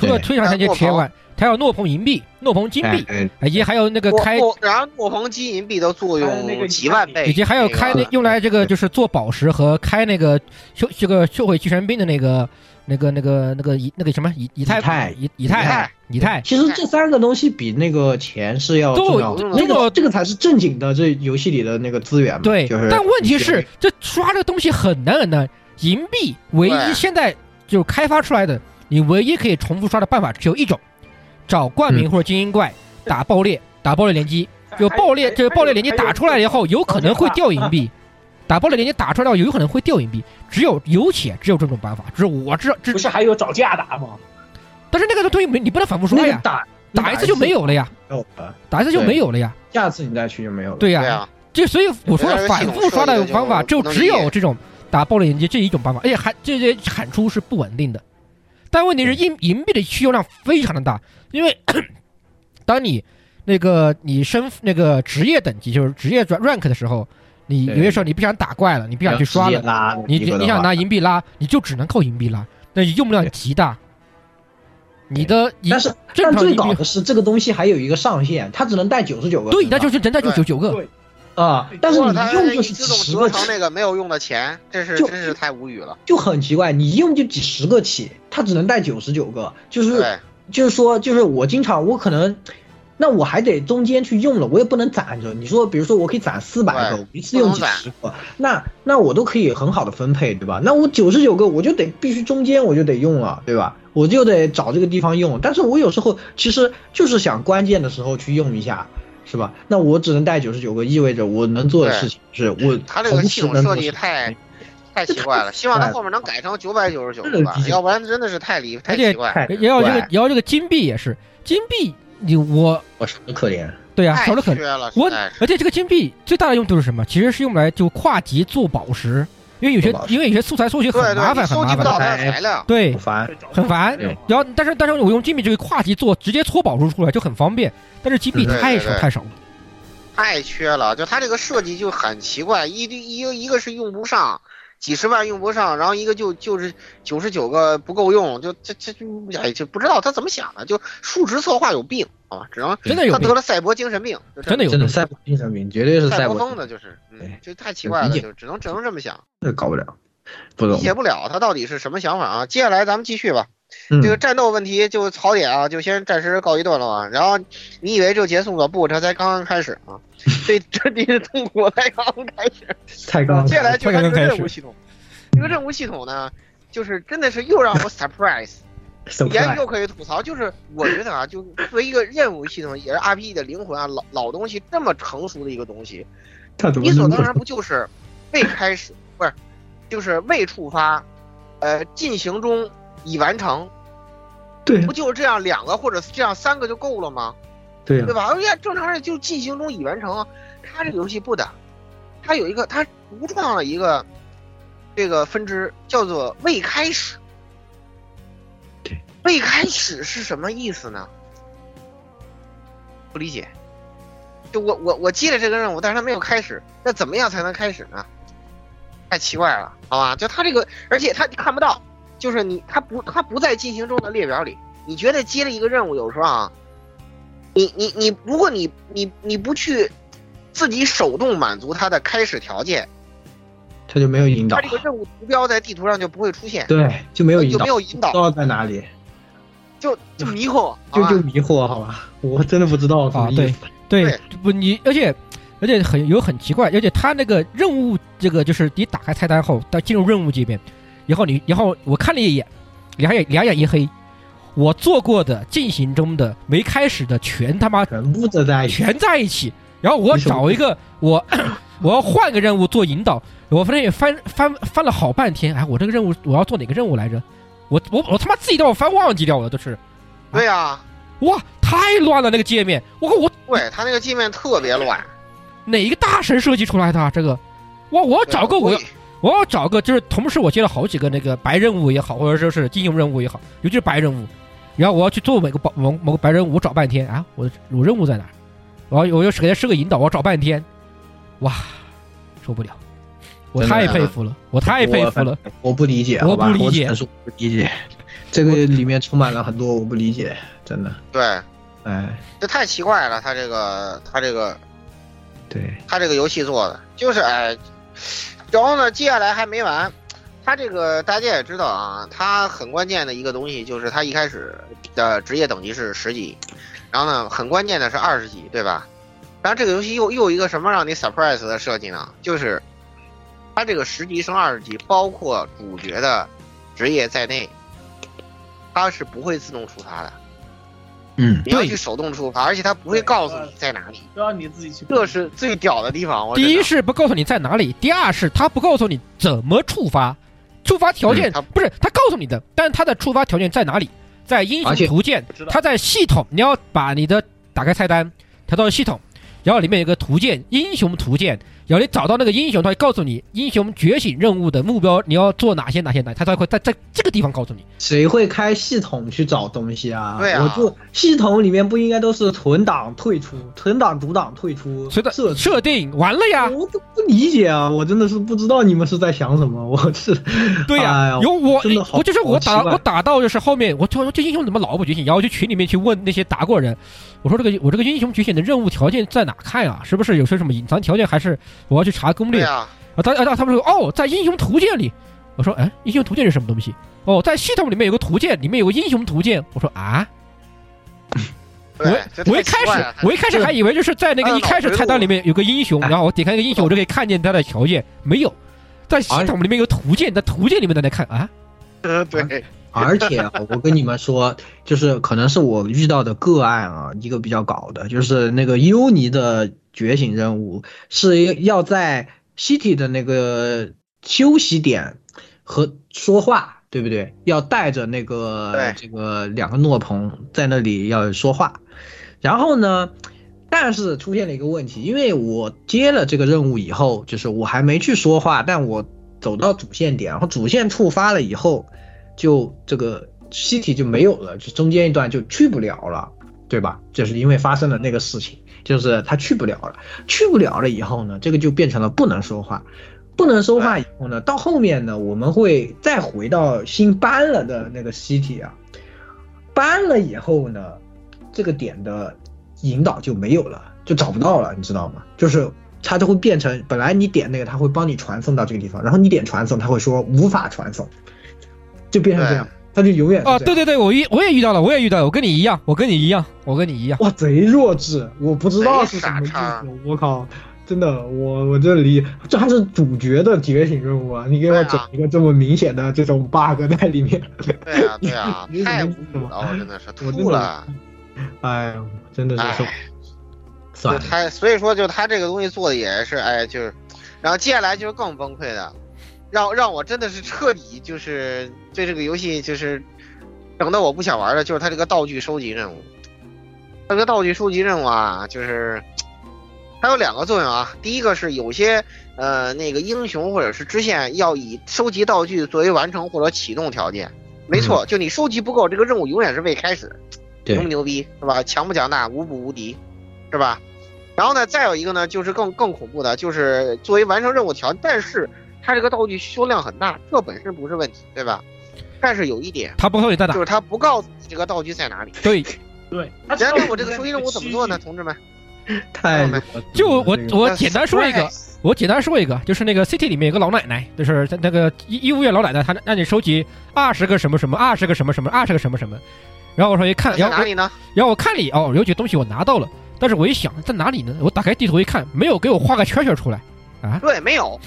除了推上这些钱外，它有诺鹏银币、诺鹏金币，以及还有那个开，然后诺鹏金银币的作用几万倍，以及还有开那用来这个就是做宝石和开那个修这个修毁巨神兵的那个。那个、那个、那个以那个什么以以太以以太以太，其实这三个东西比那个钱是要重要，那个这个才是正经的这游戏里的那个资源嘛。对，但问题是，这刷这个东西很难很难。银币唯一现在就开发出来的，你唯一可以重复刷的办法只有一种：找冠名或者精英怪打爆裂，打爆裂连击。就爆裂，这个爆裂连击打出来以后，有可能会掉银币。打爆裂连击打出来有可能会掉银币，只有有且只有这种办法，只有我知道。不是还有找架打吗？但是那个东西没，你不能反复刷呀。打打一次就没有了呀。打一次就没有了呀。下次你再去就没有了。对呀。就所以我说的反复刷的方法，就只有这种打爆裂连击这一种办法，而且还这些产出是不稳定的。但问题是银银币的需求量非常的大，因为 当你那个你升那个职业等级，就是职业转 rank 的时候。你有些时候你不想打怪了，你不想去刷了，你你想拿银币拉，你就只能靠银币拉，那用量极大。你的但是但最搞的是这个东西还有一个上限，它只能带九十九个。对，那就是只带就九九个。啊，但是你用就是几十个那个没有用的钱，这是真是太无语了。就很奇怪，你用就几十个起，它只能带九十九个，就是就是说就是我经常我可能。那我还得中间去用了，我也不能攒着。你说，比如说我可以攒四百个，一次用几十个，那那我都可以很好的分配，对吧？那我九十九个我就得必须中间我就得用了，对吧？我就得找这个地方用。但是我有时候其实就是想关键的时候去用一下，是吧？那我只能带九十九个，意味着我能做的事情是我他这个系统设计太太奇怪了，希望他后面能改成九百九十九个吧，要不然真的是太离太奇怪。要这个要这个金币也是金币。你我我少的可怜，对呀，少的可怜。我而且这个金币最大的用途是什么？其实是用来就跨级做宝石，因为有些因为有些素材收集很麻烦，很麻烦。对，很烦，很烦。然后但是但是我用金币这个跨级做，直接搓宝珠出来就很方便。但是金币太少太少了，太缺了。就它这个设计就很奇怪，一一个一个是用不上。几十万用不上，然后一个就就是九十九个不够用，就这这就哎就不知道他怎么想的，就数值策划有病啊，只能真的有他得了赛博精神病，真的有真的赛博精神病，绝对是赛博疯的，就是嗯，就太奇怪了，就只能只能这么想，这搞不了，理解不了他到底是什么想法啊？接下来咱们继续吧。这个战斗问题就槽点啊，就先暂时告一段落啊。然后你以为就结束了？不，这才刚 刚开始啊。这这敌人痛苦才刚刚开始，才刚。接下来就是这个任务系统。这个任务系统呢，就是真的是又让我 surprise，也 又可以吐槽。就是我觉得啊，就作为一个任务系统，也是 RPG 的灵魂啊，老老东西这么成熟的一个东西，理所当然不就是未开始不是，就是未触发，呃，进行中已完成，对不就是这样两个或者这样三个就够了吗？对对吧？而且正常人就进行中已完成啊，他这个游戏不的，他有一个他独创了一个这个分支叫做未开始。对，未开始是什么意思呢？不理解。就我我我接了这个任务，但是他没有开始，那怎么样才能开始呢？太奇怪了，好吧？就他这个，而且他看不到，就是你他不他不在进行中的列表里。你觉得接了一个任务，有时候啊，你你你，如果你你你不去自己手动满足它的开始条件，他就没有引导它，这个任务图标在地图上就不会出现，对，就没有引就导，没有引导不知道在哪里，就就迷惑，就就迷惑，好吧？我真的不知道什啊么，意思。对对，不你，而且而且很有很奇怪，而且他那个任务这个就是你打开菜单后，到进入任务界面，然后你然后我看了一眼，两眼两眼一黑，我做过的进行中的没开始的全他妈全部都在一起，全在一起，然后我找一个我 我要换个任务做引导，我发现翻翻翻了好半天，哎，我这个任务我要做哪个任务来着？我我我他妈自己都要翻忘记掉了，都是。对呀、哇，太乱了那个界面，我靠我对他那个界面特别乱，哪一个大神设计出来的、啊、这个？哇，我要找个我要我要找个就是同时我接了好几个那个白任务也好，或者说是金融任务也好，尤其是白任务，然后我要去做每个某某某个白任务，我找半天啊，我我任务在哪？我要我要给他设个引导，我要找半天，哇，受不了！我太佩服了，我太佩服了。我不理解，我不理解我只能说不理解。这个里面充满了很多我不理解，真的。对，哎，这太奇怪了，他这个他这个对，他这个游戏做的就是哎，然后呢，接下来还没完，他这个大家也知道啊，他很关键的一个东西就是他一开始的职业等级是十级，然后呢，很关键的是二十级，对吧？然后这个游戏又又有一个什么让你 surprise 的设计呢？就是它这个十级升二十级，包括主角的职业在内，它是不会自动触发的，嗯，你要去手动触发，而且它不会告诉你在哪里，都要你自己去。这是最屌的地方。我第一是不告诉你在哪里，第二是他不告诉你怎么触发，触发条件、不是他告诉你的，但是他的触发条件在哪里？在英雄图鉴我知，道它在系统，你要把你的打开菜单，调到系统，然后里面有个图鉴，英雄图鉴，然后你找到那个英雄，他会告诉你英雄觉醒任务的目标，你要做哪些哪些哪，他才会在在这个地方告诉你。谁会开系统去找东西啊？对啊我就系统里面不应该都是存档退出、存档读档退出所以的设设定完了呀，我都不理解啊！我真的是不知道你们是在想什么。我是，对呀、有我真的好我就是我打我打到就是后面我说这英雄怎么老不觉醒，然后我去群里面去问那些打过人，我说这个我这个英雄觉醒的任务条件在哪看啊？是不是有些什么隐藏条件？还是我要去查攻略？对啊，啊，他啊他们说哦，在英雄图鉴里。我说哎，英雄图鉴是什么东西？哦，在系统里面有个图鉴，里面有个英雄图鉴。我说啊，我，我一开始我一开始还以为就是在那个一开始菜单里面有个英雄，然后我点开一个英雄，我就可以看见他的条件，没有，在系统里面有图鉴，在图鉴里面再来看啊。呃对，而且啊我跟你们说，就是可能是我遇到的个案啊，一个比较搞的，就是那个尤尼的觉醒任务是要在 City 的那个休息点和说话，对不对？要带着那个对这个两个诺鹏在那里要说话，然后呢？但是出现了一个问题，因为我接了这个任务以后，就是我还没去说话，但我走到主线点，然后主线触发了以后，就这个西体就没有了，就中间一段就去不了了，对吧？就是因为发生了那个事情，就是他去不了了，去不了了以后呢，这个就变成了不能说话，不能说话以后呢，到后面呢，我们会再回到新搬了的那个 city 啊，搬了以后呢，这个点的引导就没有了，就找不到了，你知道吗？就是它就会变成本来你点那个，它会帮你传送到这个地方，然后你点传送，它会说无法传送，就变成这样，它就永远是哦，这样对对对，我遇我也遇到了，我也遇到了，我跟你一样，我跟你一样，我跟你一样。哇，贼弱智！我不知道是什么我靠！真的，我我这里这还是主角的觉醒任务啊！你给我整一个这么明显的这种 bug 在里面，对啊，对啊 你，太无你怎么语了，我真的是我吐了。哎呦，真的是算了，他，所以说就他这个东西做的也是，哎，就是然后接下来就是更崩溃的，让让我真的是彻底就是对这个游戏就是整的我不想玩了，就是它这个道具收集任务。它这个道具收集任务啊，就是它有两个作用啊。第一个是有些呃那个英雄或者是支线要以收集道具作为完成或者启动条件。没错，就你收集不够，这个任务永远是未开始。牛不牛逼是吧？强不强大？无不无敌，是吧？然后呢，再有一个呢，就是更更恐怖的，就是作为完成任务条，但是它这个道具需求量很大，这本身不是问题，对吧？但是有一点，他不告诉你在哪，就是他不告诉你这个道具在哪里。对，对。然后我这个收集任务怎么做呢，同志们？太就我我简单说一个，我简单说一个，就是那个 CT 里面有个老奶奶，就是在那个医医务院老奶奶，她让你收集二十个什么什么，二十个什么什么，二十个什么什么。然后我说一看，然后哪里呢？然后我看了一哦，有几个东西我拿到了，但是我一想在哪里呢？我打开地图一看，没有给我画个圈圈出来啊？对，没有。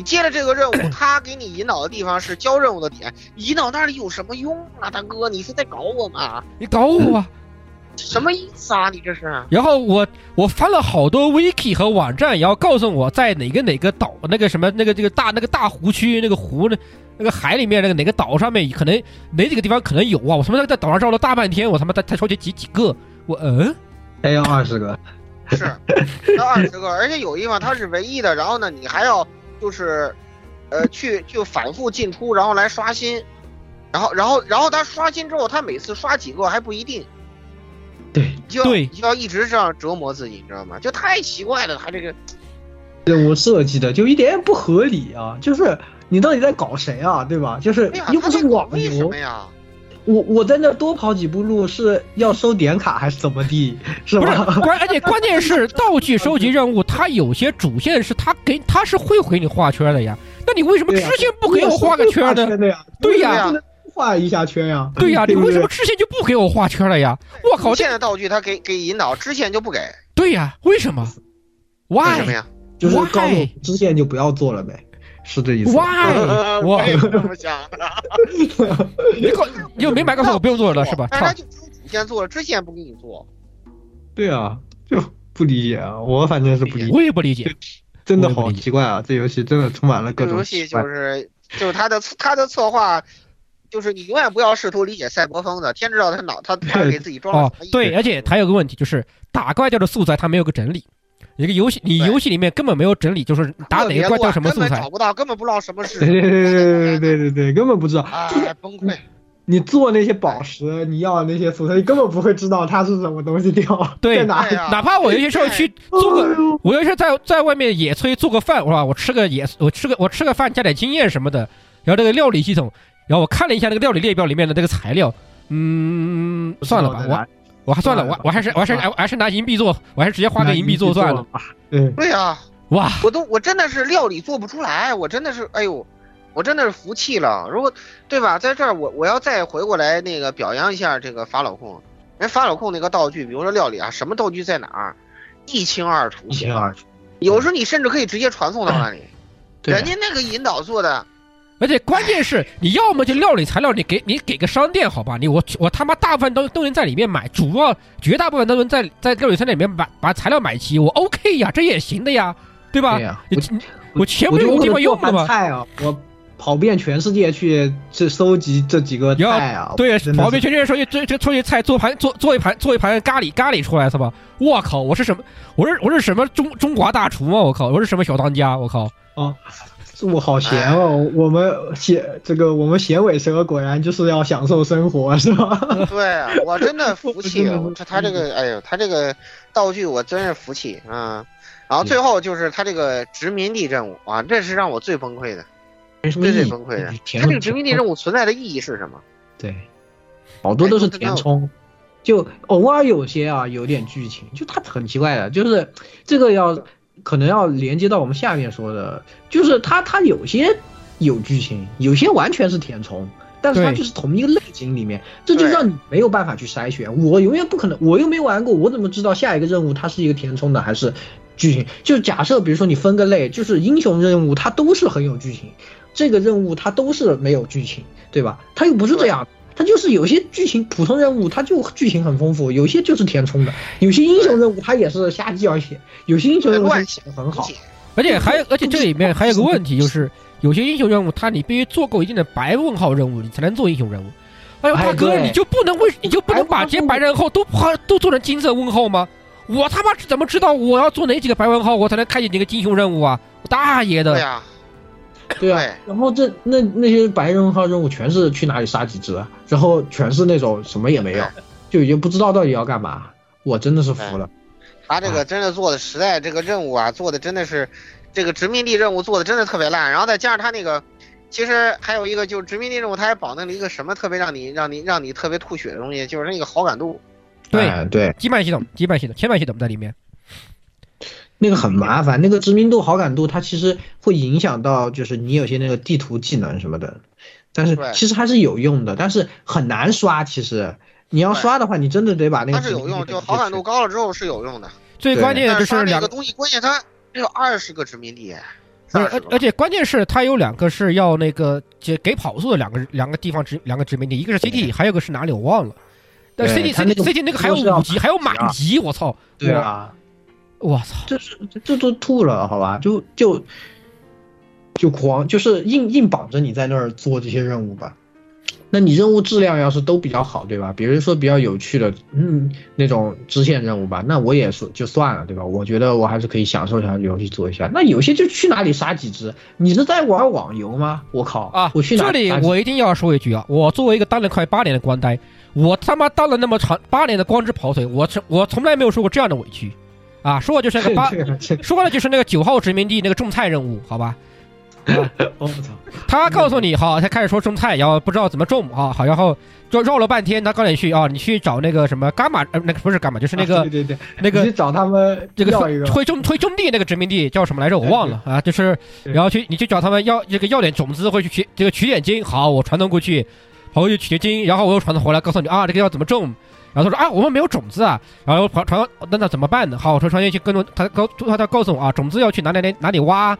你接了这个任务，他给你引导的地方是交任务的点，引导那里有什么用啊，大哥？你是在搞我吗？你搞我啊？什么意思啊？你这是？然后我我翻了好多 wiki 和网站，然后告诉我在哪个哪个岛，那个什么那个这个大那个大湖区那个湖那那个海里面那个哪个岛上面可能哪几个地方可能有啊？我他妈在岛上绕了大半天，我他妈才才收集几几个？我嗯，还要二十个，是要二十个，而且有地方它是唯一的，然后呢，你还要就是呃去就反复进出，然后来刷新，然后然后然后他刷新之后，他每次刷几个还不一定。对，就要就要一直这样折磨自己，你知道吗？就太奇怪了，他这个任务设计的就一点也不合理啊！就是你到底在搞谁啊？对吧？就是又不是网游，我我在那多跑几步路是要收点卡还是怎么地？是吧？关而且关键是 道具收集任务，它有些主线是它给它是会回你画圈的呀。那你为什么支线不给我画个圈呢？对呀。画一下圈呀，对呀，你为什么支线就不给我画圈了呀？我靠，现在道具他给给引导，支线就不给。对呀，为什么？Why 什么呀？就是告诉支线就不要做了呗，是这意思。Why？我也这么想的。你告，你又没白告诉我不用做了是吧？他就主线做了，支线不给你做。对啊，就不理解啊！我反正是不理解，我也不理解，真的好奇怪啊！这游戏真的充满了各种游戏就是就是他的他的策划。就是你永远不要试图理解赛博风的，天知道他脑他他给自己装哦，对，而且还有个问题就是打怪掉的素材他没有个整理，一个游戏你游戏里面根本没有整理，就是打哪个怪掉什么素材，找不到，根本不知道什么是。对对对对对对对，根本不知道。哎，崩溃！你做那些宝石，你要那些素材，你根本不会知道它是什么东西掉。对，哪哪怕我有些时候去做个，我有些在在外面野炊做个饭，是吧？我吃个野，我吃个我吃个饭加点经验什么的，然后这个料理系统。然后我看了一下那个料理列表里面的这个材料，嗯，算了吧，我我还算了，我我还是我还是我还是拿银币做，我还是直接花个银币做算了。嗯，对呀，哇，我都我真的是料理做不出来，我真的是，哎呦，我真的是服气了。如果对吧，在这儿我我要再回过来那个表扬一下这个法老控，人法老控那个道具，比如说料理啊，什么道具在哪儿，一清二楚，一清二楚。有时候你甚至可以直接传送到那里，人家那个引导做的。而且关键是，你要么就料理材料，你给你给个商店好吧？你我我他妈大部分都都能在里面买，主要绝大部分都能在在料理商店里面买把材料买齐，我 OK 呀，这也行的呀，对吧？我我钱不有地方用的吗？菜啊，我跑遍全世界去去收集这几个菜啊，对，跑遍全世界收集这这收集菜做盘做做一盘做一盘咖喱咖喱出来是吧？我靠，我是什么？我是我是什么中中华大厨吗？我靠，我是什么小当家？我靠啊！我好闲哦，我们闲这个我们闲尾蛇果然就是要享受生活，是吧？对我真的 服气，他他这个哎呦，他这个道具我真是服气啊！然后最后就是他这个殖民地任务啊，这是让我最崩溃的，最最崩溃的。他这个殖民地任务存在的意义是什么？对，好多都是填充，就偶尔有些啊有点剧情，就他很奇怪的，就是这个要。可能要连接到我们下面说的，就是它它有些有剧情，有些完全是填充，但是它就是同一个类型里面，这就让你没有办法去筛选。我永远不可能，我又没玩过，我怎么知道下一个任务它是一个填充的还是剧情？就假设比如说你分个类，就是英雄任务它都是很有剧情，这个任务它都是没有剧情，对吧？它又不是这样。它就是有些剧情普通任务，它就剧情很丰富；有些就是填充的，有些英雄任务它也是瞎鸡儿写，有些英雄任务写的很好。而且还有，而且这里面还有个问题，就是有些英雄任务，它你必须做够一定的白问号任务，你才能做英雄任务。哎呦，大哥，你就不能为你就不能把这些白问号都画都做成金色问号吗？我他妈怎么知道我要做哪几个白问号，我才能开启这个英雄任务啊？我大爷的！对呀，对啊。然后这那那些白问号任务全是去哪里杀几只，然后全是那种什么也没有，就已经不知道到底要干嘛。我真的是服了。他这个真的做的实在，这个任务啊做的真的是，这个殖民地任务做的真的特别烂。然后再加上他那个。其实还有一个，就是殖民地任务，他还绑定了一个什么特别让你让你让你特别吐血的东西，就是那个好感度。对对，羁绊系统，羁绊系统，牵绊系统在里面。那个很麻烦，那个知名度、好感度，它其实会影响到，就是你有些那个地图技能什么的。但是其实还是有用的，但是很难刷。其实你要刷的话，你真的得把那个。它是有用，就好感度高了之后是有用的。最关键的就是两个东西，关键它有二十个殖民地。而而而且关键是它有两个是要那个给给跑速的两个两个地方殖两个殖民地，一个是 CT，还有个是哪里我忘了。但 CT CT CT 那个还有五级，还有满级，我操！对啊，我操！这是这都吐了，好吧？就就就狂，就是硬硬绑着你在那儿做这些任务吧。那你任务质量要是都比较好，对吧？比如说比较有趣的，嗯，那种支线任务吧，那我也说就算了，对吧？我觉得我还是可以享受一下游戏做一下。那有些就去哪里杀几只？你是在玩网游吗？我靠啊！我去这里我一定要说一句啊！我作为一个当了快八年的光呆，我他妈当了那么长八年的光之跑腿，我从我从来没有受过这样的委屈，啊！说的就是那个八，说的就是那个九号殖民地那个种菜任务，好吧？我操！他告诉你好，他开始说种菜，然后不知道怎么种啊，好，然后就绕了半天，他告诉你去啊，你去找那个什么伽马，呃，那个不是伽马，就是那个，对对对，那个去找他们这个会会种会种地那个殖民地叫什么来着？我忘了啊，就是然后去你去找他们要这个要点种子，或者取这个取点金。好，我传送过去，跑过去取金，然后我又传送回来，告诉你啊，这个要怎么种？然后他说啊，我们没有种子啊，然后传传那那怎么办呢？好，我说传进去跟着他告他他告诉我啊，种子要去哪哪哪哪里挖，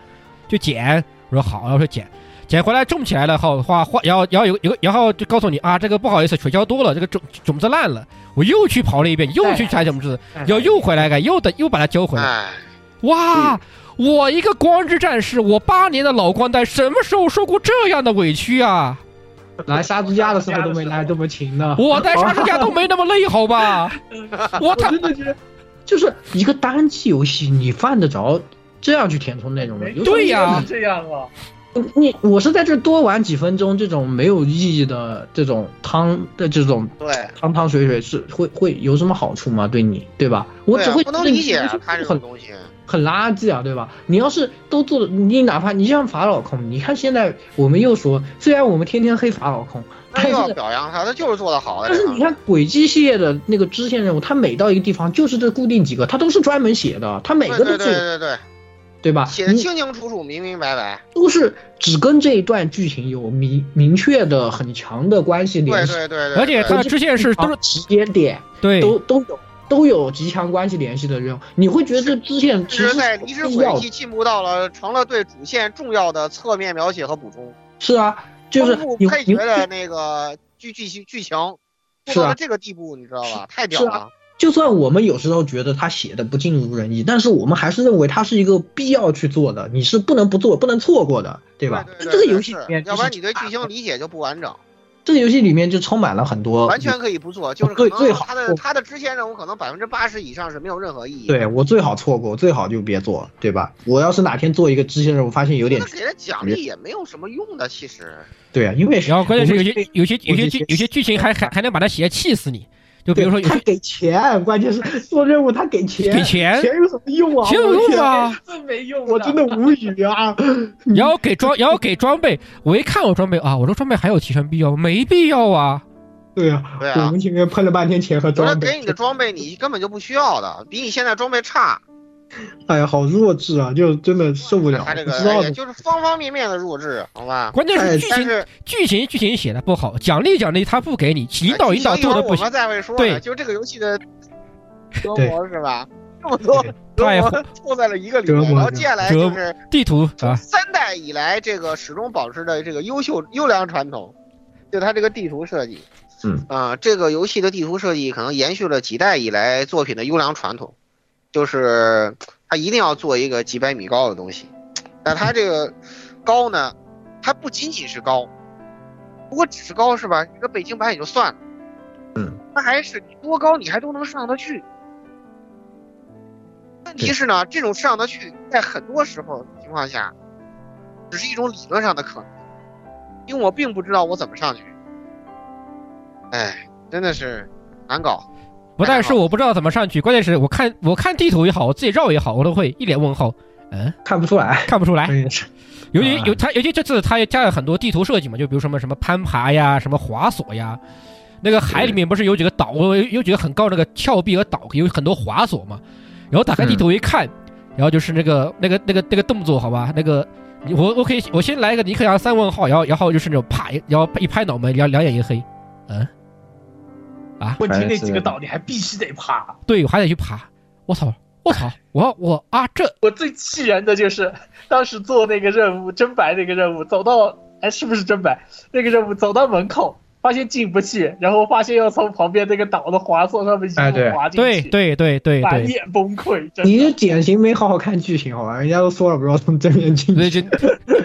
就捡。我说好，然后说捡，捡回来种起来了好，话话，然后然后有有，然后就告诉你啊，这个不好意思，水浇多了，这个种种子烂了，我又去跑了一遍，又去采种子，然后又回来改，又等又把它浇回来。哇，我一个光之战士，我八年的老光蛋，什么时候受过这样的委屈啊？来杀猪架的时候都没来这么勤呢。我在杀猪架都没那么累，好吧？我真的觉得，就是一个单机游戏，你犯得着？这样去填充内容吗，对呀，这样啊。你我是在这多玩几分钟，这种没有意义的这种汤的这种对汤汤水水是会会有什么好处吗？对你对吧？我只会不能理解他这种东西很垃圾啊，对吧？你要是都做，你哪怕你像法老控，你看现在我们又说，虽然我们天天黑法老控，但是表扬他，他就是做的好。但是你看轨迹系列的那个支线任务，他每到一个地方就是这固定几个，他都是专门写的，他每个都对对对对。对吧？写的清清楚楚、明明白白，都是只跟这一段剧情有明明确的、很强的关系联系。对对对而且它支线是都是时间点，对，都都有都有极强关系联系的任务。你会觉得这支线其实在离之轨迹进步到了成了对主线重要的侧面描写和补充。是啊，就是配角的那个剧剧情剧情做到这个地步，你知道吧？太屌了。就算我们有时候觉得他写的不尽如人意，但是我们还是认为它是一个必要去做的，你是不能不做、不能错过的，对吧？这个游戏里面，要不然你对剧情理解就不完整。这个游戏里面就充满了很多，完全可以不做，就是最最好他的他的支线任务可能百分之八十以上是没有任何意义。对我最好错过，最好就别做，对吧？我要是哪天做一个支线任务，发现有点，给他奖励也没有什么用的，其实。对啊，因为然后关键是有些有些有些剧有些剧情还还还能把他写气死你。就比如说，他给钱，关键是做任务他给钱，给钱，钱有什么用啊？钱有用啊？真没用，我真的无语啊！你要给装，要给装备，我一看我装备啊，我说装备还有提升必要？没必要啊！对啊，对啊，我们前面喷了半天钱和装备，给你的装备你根本就不需要的，比你现在装备差。哎呀，好弱智啊！就真的受不了。他这个哎就是方方面面的弱智，好吧？关键是剧情剧情剧情写的不好，奖励奖励他不给你，引导引导做的不行。我们再会说。对，就这个游戏的 折磨是吧？这么多折磨错 在了一个里面，然后接下来就是地图啊，三代以来这个始终保持的这个优秀优良传统，就它这个地图设计，嗯啊，这个游戏的地图设计可能延续了几代以来作品的优良传统。就是他一定要做一个几百米高的东西。但他这个高呢，它不仅仅是高，不过只是高是吧？一个北京版也就算了，嗯，它还是你多高你还都能上得去。问题是呢，这种上得去，在很多时候情况下，只是一种理论上的可能，因为我并不知道我怎么上去。哎，真的是难搞。不但是我不知道怎么上去，关键是我看我看地图也好，我自己绕也好，我都会一脸问号。嗯，看不出来，看不出来。尤其啊有它，尤其这次它也加了很多地图设计嘛，就比如什么什么攀爬呀，什么滑索呀。那个海里面不是有几个岛，有有几个很高那个峭壁和岛，有很多滑索嘛。然后打开地图一看，然后就是那个那个那个那个动作，好吧，那个我我可以我先来一个尼克杨三问号，然后然后就是那种啪，然后一拍脑门，两两眼一黑，嗯，啊，问题那几个岛你还必须得爬。对，我还得去爬，我操，我操，我我啊这我最气人的就是当时做那个任务真白那个任务，走到哎是不是真白那个任务走到门口。发现进不去，然后发现要从旁边那个岛的滑索上面一路滑进去，对对对对，满脸崩溃。你是典型没好好看剧情好吧？人家都说了不要从正面进去。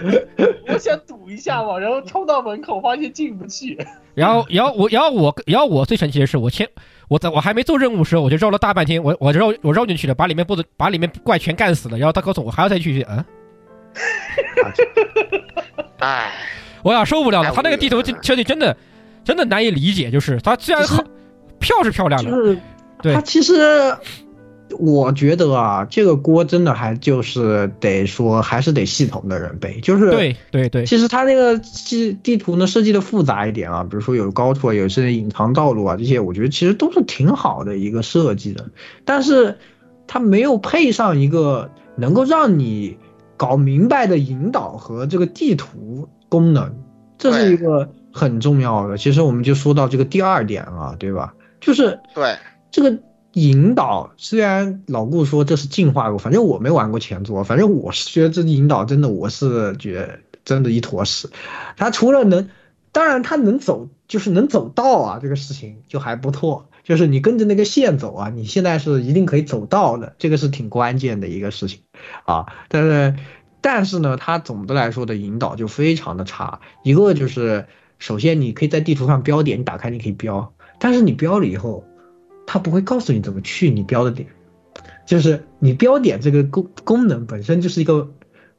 我想赌一下嘛，然后冲到门口发现进不去。然后，然后我，然后我，然后我最神奇的是，我先我在我还没做任务时候，我就绕了大半天，我我绕我绕进去了，把里面 boss 把里面怪全干死了。然后他告诉我还要再继续，嗯。哎 我要受不了了，他那个地图设计真的。真的难以理解，就是它虽然好，漂是漂亮的，就是对它其实，我觉得啊，这个锅真的还就是得说，还是得系统的人背，就是对对对。其实它那个地地图呢设计的复杂一点啊，比如说有高处啊，有些隐藏道路啊，这些我觉得其实都是挺好的一个设计的，但是它没有配上一个能够让你搞明白的引导和这个地图功能，这是一个。很重要的，其实我们就说到这个第二点了，对吧？就是对这个引导，虽然老顾说这是进化过，反正我没玩过前作，反正我是觉得这引导真的，我是觉得真的一坨屎。他除了能，当然他能走，就是能走到啊，这个事情就还不错。就是你跟着那个线走啊，你现在是一定可以走到的，这个是挺关键的一个事情啊。但是，但是呢，它总的来说的引导就非常的差，一个就是。首先，你可以在地图上标点，你打开你可以标，但是你标了以后，它不会告诉你怎么去你标的点，就是你标点这个功功能本身就是一个，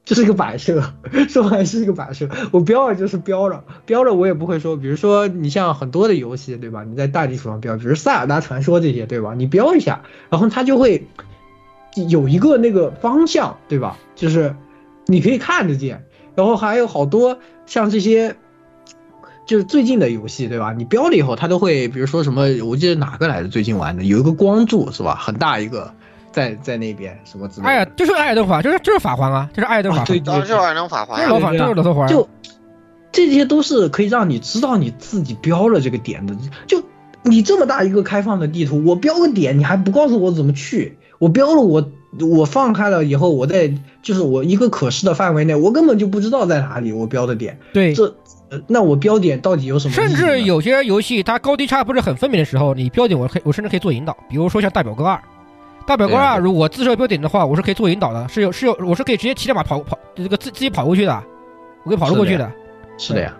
就是一个摆设，说白是一个摆设。我标了就是标了，标了我也不会说，比如说你像很多的游戏对吧？你在大地图上标，比如塞尔达传说这些对吧？你标一下，然后它就会有一个那个方向对吧？就是你可以看得见，然后还有好多像这些。就是最近的游戏，对吧？你标了以后，它都会，比如说什么，我记得哪个来着？最近玩的有一个光柱，是吧？很大一个，在在那边什么之类的。哎呀，就是艾尔登法，就是就是法环啊，就是艾尔登法环。对，就是艾尔登法环，就是老法，就是老头环。就这些都是可以让你知道你自己标了这个点的。就你这么大一个开放的地图，我标个点，你还不告诉我怎么去？我标了，我我放开了以后，我在就是我一个可视的范围内，我根本就不知道在哪里我标的点。对，这。那我标点到底有什么？甚至有些游戏它高低差不是很分明的时候，你标点我可以，我甚至可以做引导。比如说像大表哥二，大表哥二如果自设标点的话，我是可以做引导的，是有是有，我是可以直接骑着马跑跑这个自自己跑过去的，我可以跑得过去的。是的呀，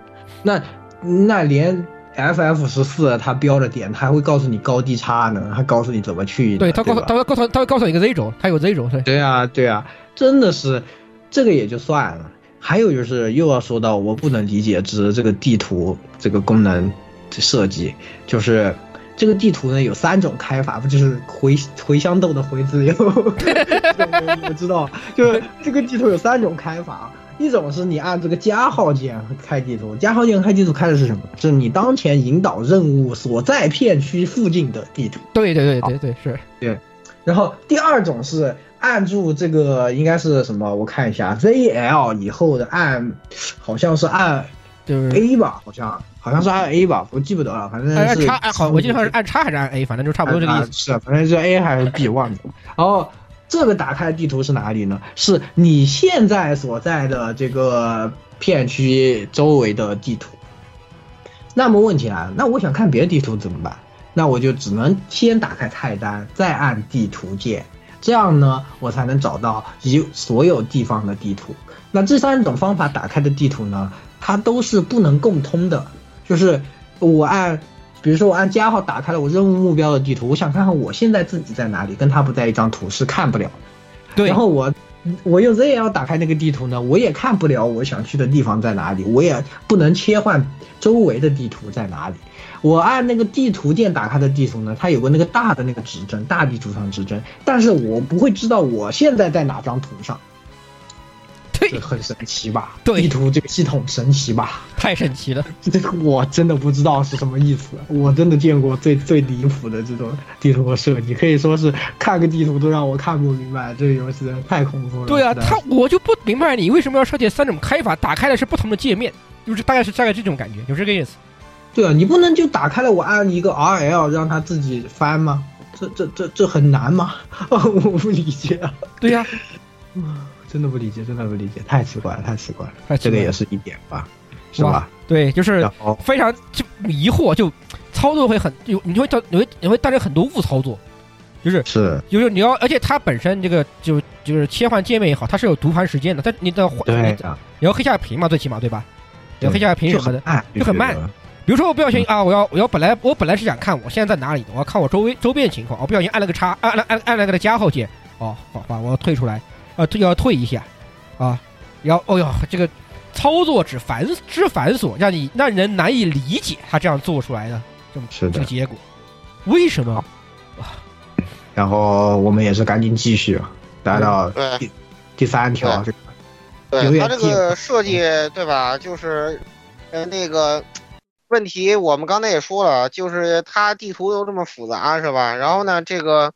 那那连 FF 十四它标的点，它还会告诉你高低差呢，还告诉你怎么去。对，它告诉它会告诉它会告诉你一个 Z 轴，它有 Z 轴。对对啊对啊，真的是这个也就算了。还有就是又要说到我不能理解之这个地图这个功能设计，就是这个地图呢有三种开法，不就是回茴香豆的茴字有？我知道，就是这个地图有三种开法，一种是你按这个加号键开地图，加号键开地图开的是什么？是你当前引导任务所在片区附近的地图。对对对对对，是对。然后第二种是。按住这个应该是什么？我看一下，ZL 以后的按，好像是按就是 A 吧，好像好像是按 A 吧，我记不得了，反正是按叉，好，我记得好像是按叉还是按 A，反正就差不多这个意思。是，反正是 A 还是 B 忘了。然后这个打开地图是哪里呢？是你现在所在的这个片区周围的地图。那么问题来了，那我想看别的地图怎么办？那我就只能先打开菜单，再按地图键。这样呢，我才能找到一所有地方的地图。那这三种方法打开的地图呢，它都是不能共通的。就是我按，比如说我按加号打开了我任务目标的地图，我想看看我现在自己在哪里，跟他不在一张图是看不了。对。然后我我用 ZL 打开那个地图呢，我也看不了我想去的地方在哪里，我也不能切换周围的地图在哪里。我按那个地图键打开的地图呢，它有个那个大的那个指针，大地图上指针，但是我不会知道我现在在哪张图上。对，很神奇吧？对，地图这个系统神奇吧？太神奇了！这个我真的不知道是什么意思。我真的见过最最离谱的这种地图设计，可以说是看个地图都让我看不明白。这个游戏太恐怖了。对啊，他我就不明白你为什么要设计三种开法，打开的是不同的界面，就是大概是大概这种感觉，就这个意思。对啊，你不能就打开了我按一个 R L 让它自己翻吗？这这这这很难吗？我不理解啊。对呀。真的不理解，真的不理解，太奇怪了，太奇怪了。怪这个也是一点吧，是吧？对，就是非常就迷惑，就操作会很有，你会造，你会你会带来很多误操作，就是是，就是你要，而且它本身这个就就是切换界面也好，它是有读盘时间的，但你的对，你要黑下屏嘛，最起码对吧？你要黑下屏什么的，就很慢。比如说我不小心啊，我要我要本来我本来是想看我现在在哪里的，我要看我周围周边情况，我不小心按了个叉，按按按按了个加号键，哦，好吧，我要退出来。啊，退要退一下，啊，要，哦哟，这个操作之繁之繁琐，让你让人难以理解他这样做出来的这么这个结果，为什么？啊，然后我们也是赶紧继续，来到第第三条，这个，对他这个设计对吧？就是呃那个问题，我们刚才也说了，就是它地图又这么复杂是吧？然后呢，这个。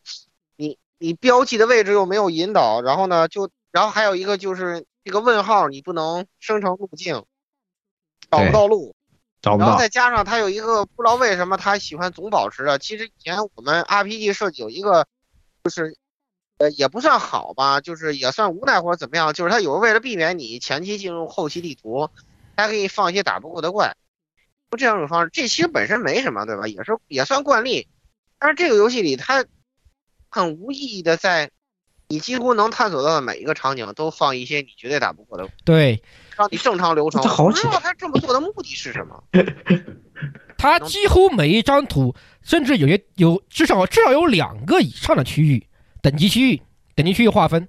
你你标记的位置又没有引导，然后呢，就然后还有一个就是这个问号，你不能生成路径，找不到路，找不到。然后再加上它有一个不知道为什么它喜欢总保持的，其实以前我们 RPG 设计有一个，就是呃也不算好吧，就是也算无奈或者怎么样，就是它有时候为了避免你前期进入后期地图，它可以放一些打不过的怪，就这两种方式，这其实本身没什么，对吧？也是也算惯例，但是这个游戏里它。很无意义的，在你几乎能探索到的每一个场景都放一些你绝对打不过的，对，让你正常流程。不知道他这么做的目的是什么？他几乎每一张图，甚至有些有至少至少有两个以上的区域等级区域等级区域划分。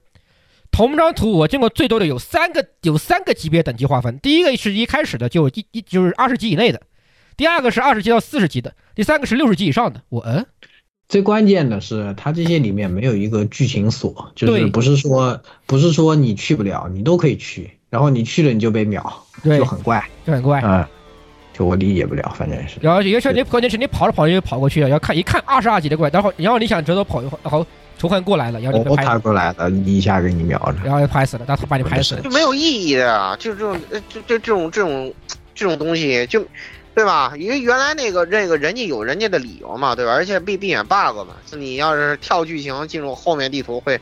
同张图我见过最多的有三个有三个级别等级划分，第一个是一开始的就一一就是二十级以内的，第二个是二十级到四十级的，第三个是六十级以上的。我嗯。最关键的是，它这些里面没有一个剧情锁，就是不是说不是说你去不了，你都可以去，然后你去了你就被秒，就很怪，就很怪，嗯，就我理解不了，反正是。然后有些你关键是你跑着跑着就跑过去了，要看一看二十二级的怪，然后然后你想折头跑一会儿，然后仇恨过来了，然后你拍过来了，一下给你秒了，然后就拍死了，然后他把你拍死了，就没有意义的啊，就这种，就这这种这种这种东西就。对吧？因为原来那个这个人家有人家的理由嘛，对吧？而且避避免 bug 嘛，你要是跳剧情进入后面地图会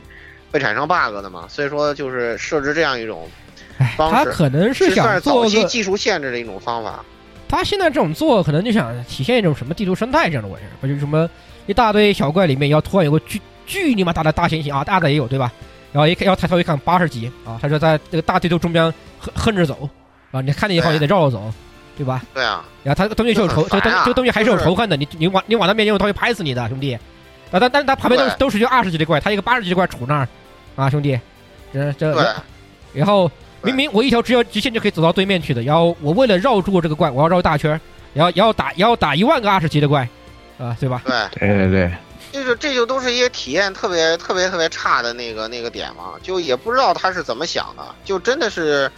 会产生 bug 的嘛，所以说就是设置这样一种方式。他可能是想做些技术限制的一种方法。他现在这种做可能就想体现一种什么地图生态这样的玩意儿，不就是什么一大堆小怪里面要突然有个巨巨你妈大的大猩猩啊，大的也有对吧？然后一看要抬头一看八十级啊，他说在这个大地图中间横横着走啊，你看见以后也得绕着走。对吧？对啊，然后他这个东西是有仇，这个东这个东西还是有仇恨的。你你往你往他面前，他会拍死你的，兄弟。啊，但但是他旁边都都是就二十级的怪，他一个八十级的怪杵那儿，啊，兄弟，这这，然后明明我一条直要直线就可以走到对面去的，然后我为了绕住这个怪，我要绕一大圈，然后要打要打一万个二十级的怪，啊，对吧？对对对对，这就这就都是一些体验特别特别特别差的那个那个点嘛，就也不知道他是怎么想的，就真的是。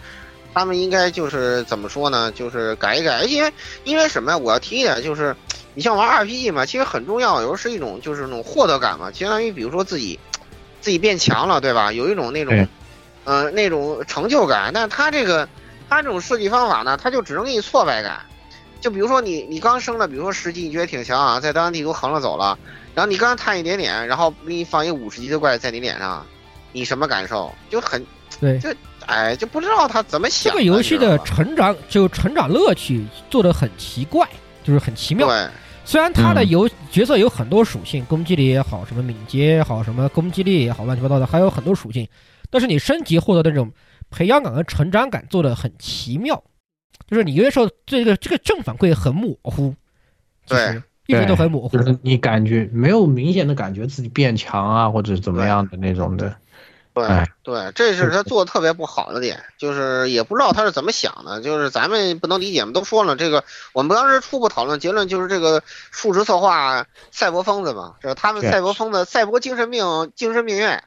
他们应该就是怎么说呢？就是改一改，因为因为什么呀？我要提一点，就是你像玩 RPG 嘛，其实很重要，有时候是一种就是那种获得感嘛，相当于比如说自己自己变强了，对吧？有一种那种嗯那种成就感。但他这个他这种设计方法呢，他就只能给你挫败感。就比如说你你刚升了，比如说十级，你觉得挺强啊，在当地图横着走了，然后你刚探一点点，然后给你放一五十级的怪在你脸上，你什么感受？就很对，就。哎，就不知道他怎么想。这个游戏的成长就成长乐趣做的很奇怪，就是很奇妙。对，虽然他的有角色有很多属性，攻击力也好，什么敏捷也好，什么攻击力也好，乱七八糟的，还有很多属性。但是你升级获得的那种培养感和成长感做的很奇妙，就是你有些时候这个这个正反馈很模糊，对，一直都很模糊。就是你感觉没有明显的感觉自己变强啊，或者怎么样的那种的。对哎对，这是他做的特别不好的点，就是也不知道他是怎么想的，就是咱们不能理解嘛，都说了这个，我们当时初步讨论结论就是这个数值策划赛博疯子嘛，这是他们赛博疯子赛博精神病精神病院，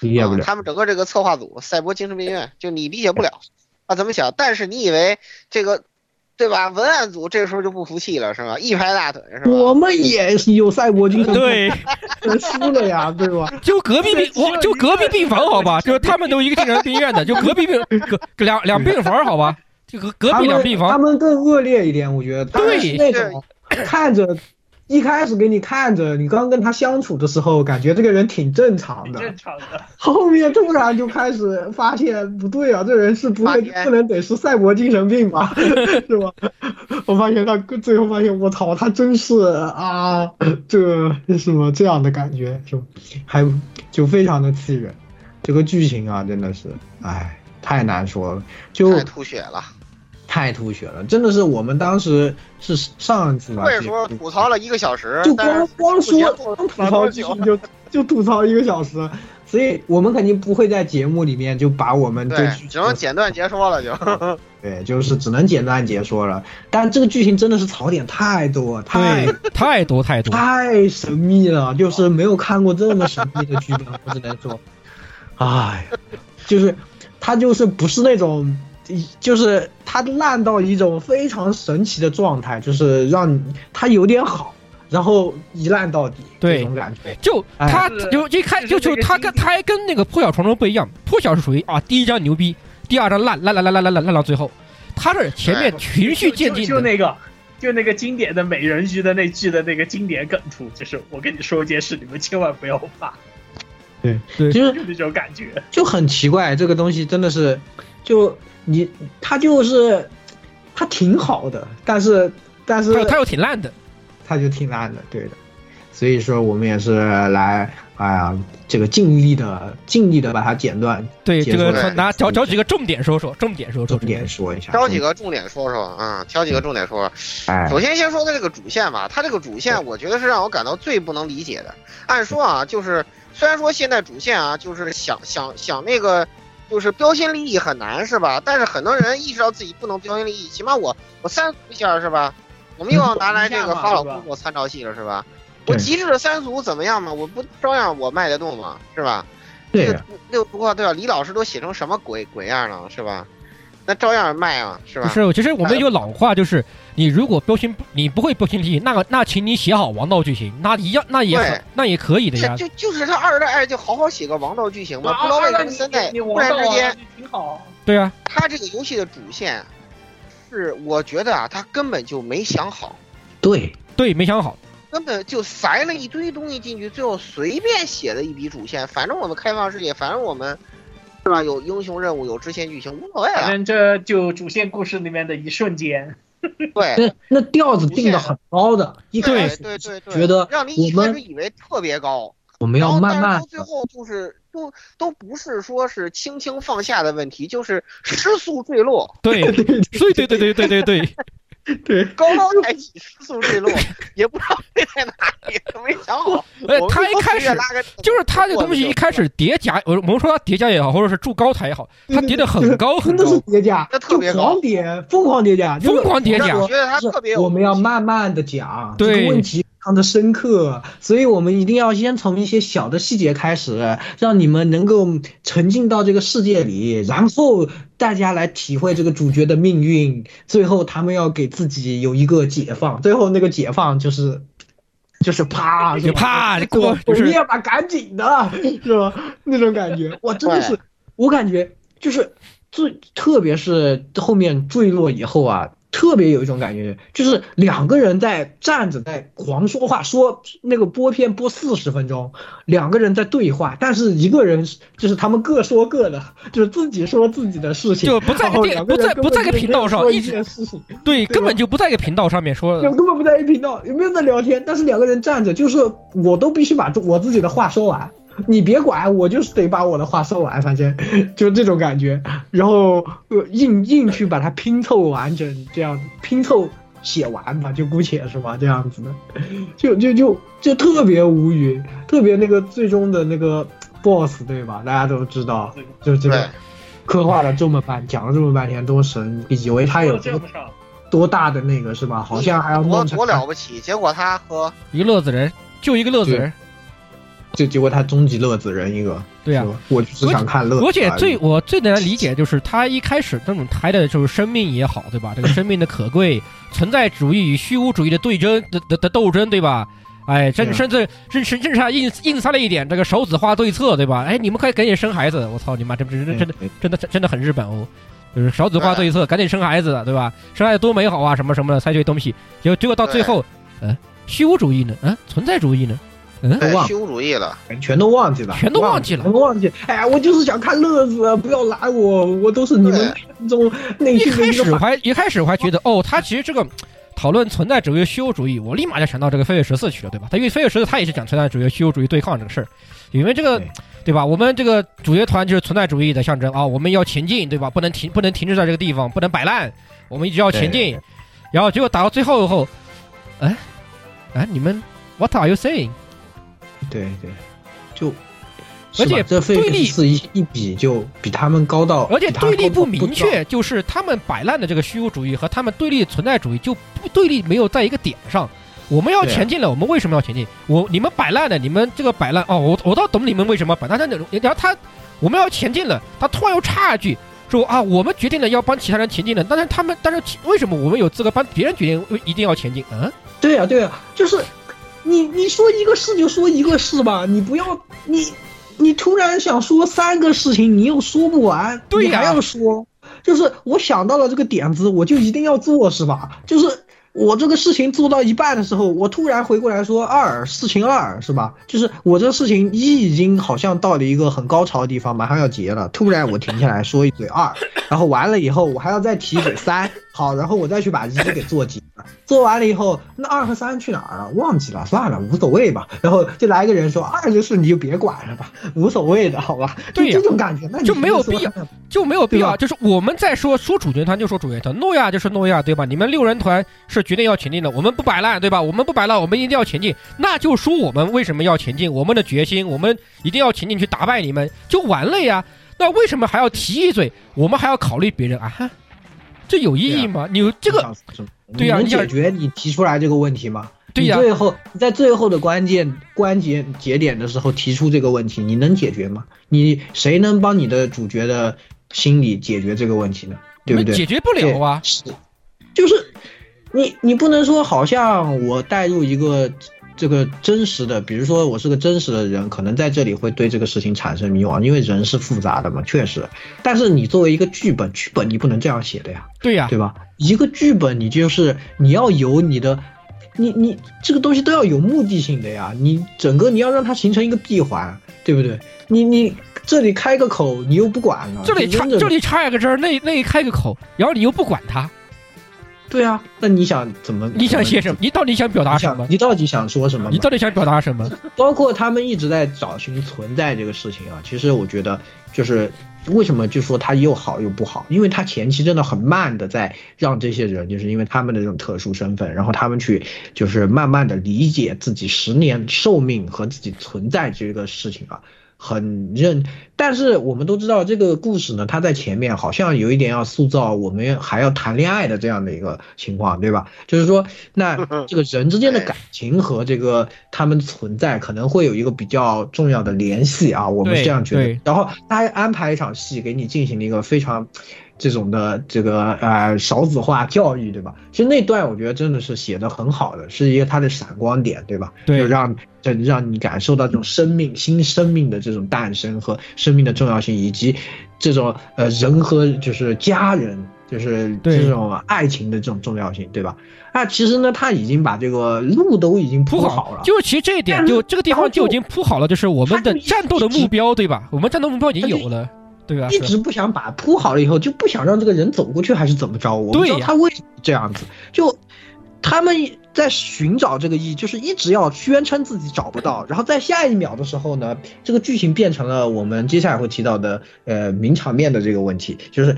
理解不了。啊他们整个这个策划组赛博精神病院，就你理解不了他怎么想，但是你以为这个。对吧？文案组这时候就不服气了，是吧？一拍大腿，是吧？我们也有赛博军团，对，输了呀，对吧？就隔壁病，我就隔壁病房，好吧，就是他们都一个精神病院的，就隔壁病隔两两病房，好吧，就隔隔壁两病房他房。们更恶劣一点，我觉得。对是那种看着一开始给你看着，你刚跟他相处的时候，感觉这个人挺正常的，正常的。后面突然就开始发现不对啊，这人是不会不能得是赛博精神病吧，是吧？我发现他最后发现，我操，他真是啊，这什么这样的感觉，就还就非常的气人。这个剧情啊，真的是，哎，太难说了，就太吐血了。太吐血了，真的是我们当时是上一次吧，会说吐槽了一个小时，就光光说光吐槽剧情就 就吐槽一个小时，所以我们肯定不会在节目里面就把我们对只能简短截说了就，对，就是只能简短解说了。但这个剧情真的是槽点太多，太太多太多，太神秘了，就是没有看过这么神秘的剧本，我只能说，哎，就是他就是不是那种。就是它烂到一种非常神奇的状态，就是让它有点好，然后一烂到底，对这种感觉。就他就一开就就他跟他还跟那个破晓传说不一样，破晓是属于啊第一张牛逼，第二张烂烂烂烂烂烂烂烂到最后，他是前面循序渐进就就那个。就那个经典的美人鱼的那句的那个经典梗图，就是我跟你说一件事，你们千万不要怕。对对，就是那种感觉，就很奇怪。这个东西真的是，就你他就是他挺好的，但是但是他又挺烂的，他就挺烂的，对的。所以说我们也是来，哎呀，这个尽力的尽力的把它剪断。对，这个拿找找几个重点说说，重点说说，重点说一下，挑几个重点说说啊，挑几个重点说说。哎，首先先说的这个主线吧，它这个主线我觉得是让我感到最不能理解的。按说啊，就是虽然说现在主线啊，就是想想想那个。就是标新立异很难是吧？但是很多人意识到自己不能标新立异，起码我我三俗一下是吧？我们又要拿来这个发老姑做参照系了是吧？我极致的三俗怎么样嘛？我不照样我卖得动吗？是吧？对啊，六不过对吧？李老师都写成什么鬼鬼样了是吧？那照样卖啊是吧？不是，其实我们有老话就是，你如果标新你不会标新立异，那个那请你写好王道剧情，那一样那也那也可以的呀。就就是他二代就好好写个王道剧情嘛，不知道为什么三代突然之间挺好。对啊，他这个游戏的主线是我觉得啊，他根本就没想好。对对，没想好。根本就塞了一堆东西进去，最后随便写了一笔主线。反正我们开放世界，反正我们是吧，有英雄任务，有支线剧情，无所谓。反正这就主线故事里面的一瞬间。对。那调子定的很高的。对对对。觉得。让你一开始以为特别高。我们要慢慢。到最后就是都都不是说是轻轻放下的问题，就是失速坠落。对对 对。对对对对对。对，高高抬起，失速坠落，也不知道飞在哪里，没想好。哎，他一开始就是他这东西一开始叠加，我我们说他叠加也好，或者是筑高台也好，他叠的很高很高，真的是叠加，特别高，狂叠，疯狂叠加，疯狂叠加。我觉得他特别，我们要慢慢的讲，对这个问题非常的深刻，所以我们一定要先从一些小的细节开始，让你们能够沉浸到这个世界里，然后。大家来体会这个主角的命运，最后他们要给自己有一个解放，最后那个解放就是，就是啪就啪，我就是灭吧，赶紧的，是吧？那种感觉，哇，真的是，我感觉就是最，特别是后面坠落以后啊，特别有一种感觉，就是两个人在站着在狂说话，说那个播片播四十分钟，两个人在对话，但是一个人就是他们各说各的，就是自己说自己的事情，就不在个电不在不在个频道上一件事情，对，根本就不在一个频道上面说，根本不在一频道，也没有在聊天？但是两个人站着，就是我都必须把我自己的话说完。你别管，我就是得把我的话说完，反正就这种感觉，然后硬硬去把它拼凑完整，这样拼凑写完吧，就姑且是吧，这样子的，就就就就特别无语，特别那个最终的那个 boss 对吧？大家都知道，就这个刻画了这么半，讲了这么半天，多神，以为他有多多大的那个是吧？好像还要多多了不起，结果他和一个乐子人，就一个乐子人。就结果他终极乐子人一个，对呀，我只想看乐子。而且最我最难理解就是他一开始这种抬的就是生命也好，对吧？这个生命的可贵，存在主义与虚无主义的对争的的的斗争，对吧？哎，甚甚至甚甚至还硬硬塞了一点这个少子化对策，对吧？哎，你们快赶紧生孩子！我操你妈，这真真真的真的真的很日本哦，就是少子化对策，赶紧生孩子，对吧？生孩子多美好啊，什么什么的，塞这些东西，结果结果到最后，嗯，虚无主义呢？嗯，存在主义呢？嗯，虚无主义了，全都忘记了，全都忘记了，全都忘记。哎，我就是想看乐子，不要拦我，我都是你们中内心的一开始我还一开始我还觉得，哦，他其实这个讨论存在主义、虚无主义，我立马就想到这个飞跃十四去了，对吧？他因为飞跃十四他也是讲存在主义、虚无主义对抗这个事儿，因为这个对吧？我们这个主角团就是存在主义的象征啊，我们要前进，对吧？不能停，不能停滞在这个地方，不能摆烂，我们一直要前进。然后结果打到最后以后，哎哎，你们 What are you saying？对对，就而且这对立是一一比就比他们高到，而且对立不明确，就是他们摆烂的这个虚无主义和他们对立存在主义就不对立没有在一个点上。我们要前进了，我们为什么要前进？我你们摆烂的，你们这个摆烂哦，我我倒懂你们为什么摆烂。但然后他我们要前进了，他突然又插一句说啊，我们决定了要帮其他人前进了，但是他们但是为什么我们有资格帮别人决定一定要前进？嗯，对呀对呀，就是。你你说一个事就说一个事吧，你不要你你突然想说三个事情，你又说不完，对还要说，就是我想到了这个点子，我就一定要做是吧？就是我这个事情做到一半的时候，我突然回过来说二事情二是吧？就是我这个事情一已经好像到了一个很高潮的地方，马上要结了，突然我停下来说一嘴二，然后完了以后我还要再提一嘴三，好，然后我再去把一给做结。做完了以后，那二和三去哪儿了？忘记了，算了，无所谓吧。然后就来一个人说二就是你就别管了吧，无所谓的，好吧？对这种感觉，那就没有必要，就没有必要。就是我们在说说主角团就说主角团，诺亚就是诺亚，对吧？你们六人团是决定要前进的，我们不摆烂，对吧？我们不摆烂，我们一定要前进。那就说我们为什么要前进？我们的决心，我们一定要前进去打败你们，就完了呀。那为什么还要提一嘴？我们还要考虑别人啊？这有意义吗？你这个。对呀，能解决你提出来这个问题吗？对呀，最后在最后的关键关节节点的时候提出这个问题，你能解决吗？你谁能帮你的主角的心理解决这个问题呢？对不对？解决不了啊，是，就是你你不能说好像我带入一个。这个真实的，比如说我是个真实的人，可能在这里会对这个事情产生迷惘，因为人是复杂的嘛，确实。但是你作为一个剧本，剧本你不能这样写的呀，对呀，对吧？一个剧本你就是你要有你的，你你这个东西都要有目的性的呀，你整个你要让它形成一个闭环，对不对？你你这里开个口，你又不管了，这里插这里插一个针，那那开个口，然后你又不管它。对啊，那你想怎么？你想写什么？你到底想表达什么？你到底想说什么？你到底想表达什么？包括他们一直在找寻存在这个事情啊，其实我觉得就是为什么就说他又好又不好，因为他前期真的很慢的在让这些人，就是因为他们的这种特殊身份，然后他们去就是慢慢的理解自己十年寿命和自己存在这个事情啊。很认，但是我们都知道这个故事呢，它在前面好像有一点要塑造我们还要谈恋爱的这样的一个情况，对吧？就是说，那 这个人之间的感情和这个他们存在可能会有一个比较重要的联系啊，我们是这样觉得。然后他还安排一场戏给你进行了一个非常。这种的这个呃少子化教育，对吧？其实那段我觉得真的是写的很好的，是一个他的闪光点，对吧？对，让这让你感受到这种生命新生命的这种诞生和生命的重要性，以及这种呃人和就是家人就是这种爱情的这种重要性，对吧？那其实呢，他已经把这个路都已经铺好了，就是其实这一点，就这个地方就已经铺好了，就是我们的战斗的目标，对吧？我们战斗目标已经有了，对啊？一直不想把铺好了以后，就不想让这个人走过去，还是怎么着？我不知道他为什么这样子，就他们在寻找这个意义，就是一直要宣称自己找不到，然后在下一秒的时候呢，这个剧情变成了我们接下来会提到的呃名场面的这个问题，就是。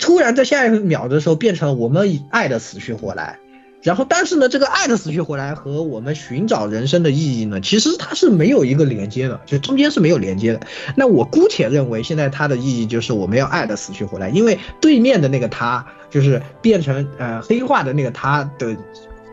突然在下一秒的时候变成了我们以爱的死去活来，然后但是呢，这个爱的死去活来和我们寻找人生的意义呢，其实它是没有一个连接的，就中间是没有连接的。那我姑且认为现在它的意义就是我们要爱的死去活来，因为对面的那个他就是变成呃黑化的那个他的。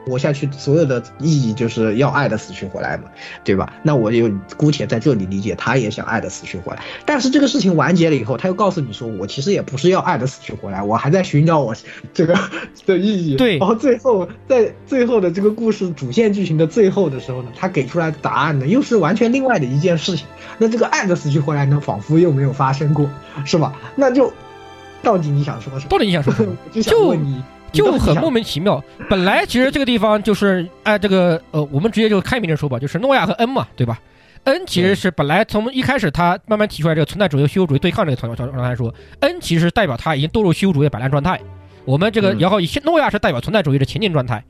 活下去，所有的意义就是要爱的死去活来嘛，对吧？那我就姑且在这里理解，他也想爱的死去活来。但是这个事情完结了以后，他又告诉你说，我其实也不是要爱的死去活来，我还在寻找我这个的意义。对。然后最后在最后的这个故事主线剧情的最后的时候呢，他给出来的答案呢，又是完全另外的一件事情。那这个爱的死去活来呢，仿佛又没有发生过，是吧？那就到底你想说什么？到底你想说什么？就想问你。就很莫名其妙。本来其实这个地方就是哎，这个呃，我们直接就开明的说吧，就是诺亚和恩嘛，对吧？恩其实是本来从一开始他慢慢提出来这个存在主义、虚无主义对抗这个状状状态说，恩其实代表他已经堕入虚无主义的摆烂状态。我们这个然后以诺亚是代表存在主义的前进状态。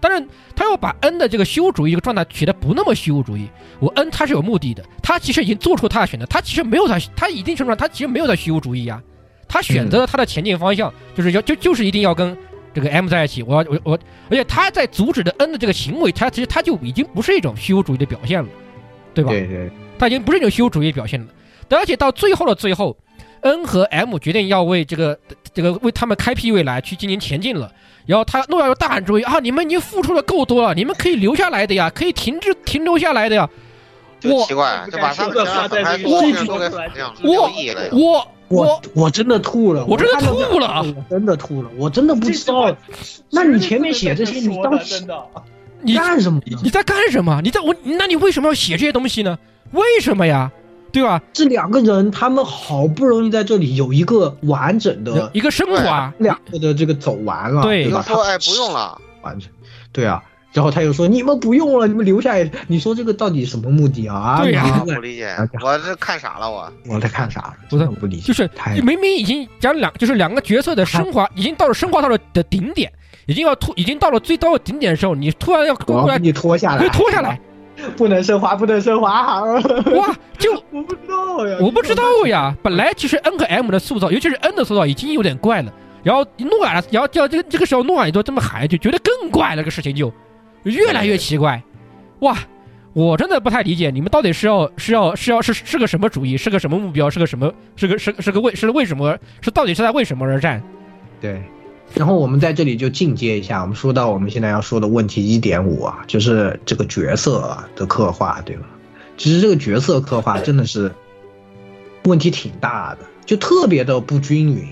但是，他要把恩的这个虚无主义这个状态取得不那么虚无主义。我恩他是有目的的，他其实已经做出他的选择，他其实没有他他一定程度上他其实没有在虚无主义呀，他选择了他的前进方向，就是要就就是一定要跟。这个 M 在一起，我我我，而且他在阻止的 N 的这个行为，他其实他就已经不是一种虚无主义的表现了，对吧？对对，他已经不是一种虚无主义表现了。而且到最后的最后，N 和 M 决定要为这个这个为他们开辟未来去进行前进了。然后他诺亚又大喊：“注意啊！你们已经付出的够多了，你们可以留下来的呀，可以停滞停留下来的呀。”我奇怪，就把他们家分开，我我我。我我真的吐了，我真的吐了，我真的吐了，我真的不知道。那你前面写这些，你当时你干什么？你在干什么？你在我？那你为什么要写这些东西呢？为什么呀？对吧？这两个人，他们好不容易在这里有一个完整的一个升华，两个的这个走完了，对吧？说哎，不用了，完成，对啊。然后他又说：“你们不用了，你们留下来。”你说这个到底什么目的啊？对呀，不理解。我这看傻了，我我在看傻了，不是不理解。就是明明已经讲两，就是两个角色的升华，已经到了升华到了的顶点，已经要突，已经到了最高的顶点的时候，你突然要过来，你拖下来，拖下来，不能升华，不能升华。哇，就我不知道呀，我不知道呀。本来其实 N 和 M 的塑造，尤其是 N 的塑造已经有点怪了。然后诺亚，然后叫这个这个时候诺亚也都这么喊，就觉得更怪了，个事情就。越来越奇怪，哇！我真的不太理解你们到底是要是要是要是是个什么主义，是个什么目标，是个什么是个是是个为是为什么是到底是在为什么而战？对。然后我们在这里就进阶一下，我们说到我们现在要说的问题一点五啊，就是这个角色的刻画，对吧？其实这个角色刻画真的是问题挺大的，就特别的不均匀，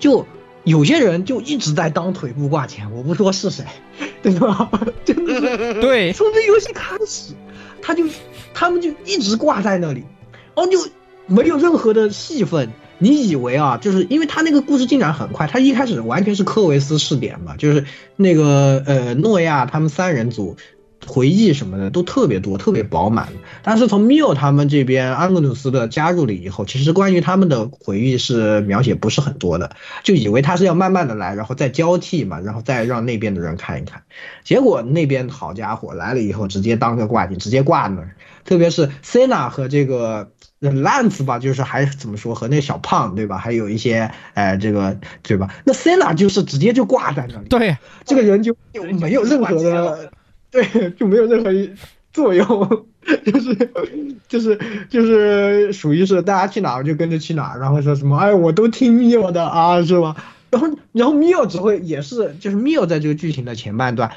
就。有些人就一直在当腿部挂钱，我不说是谁，对吧？真的是 对。从这游戏开始，他就他们就一直挂在那里，然后就没有任何的戏份。你以为啊，就是因为他那个故事进展很快，他一开始完全是科维斯试点嘛，就是那个呃诺亚他们三人组。回忆什么的都特别多，特别饱满。但是从缪他们这边，安格努斯的加入了以后，其实关于他们的回忆是描写不是很多的，就以为他是要慢慢的来，然后再交替嘛，然后再让那边的人看一看。结果那边好家伙来了以后，直接当个挂件，直接挂那儿。特别是 Cena 和这个 Lance 吧，就是还怎么说和那小胖对吧？还有一些呃这个对吧？那 Cena 就是直接就挂在那里，对，这个人就就没有任何的。对，就没有任何作用，就是就是就是属于是大家去哪儿就跟着去哪儿，然后说什么哎，我都听 Mio 的啊，是吧？然后然后 Mio 只会也是就是 Mio 在这个剧情的前半段，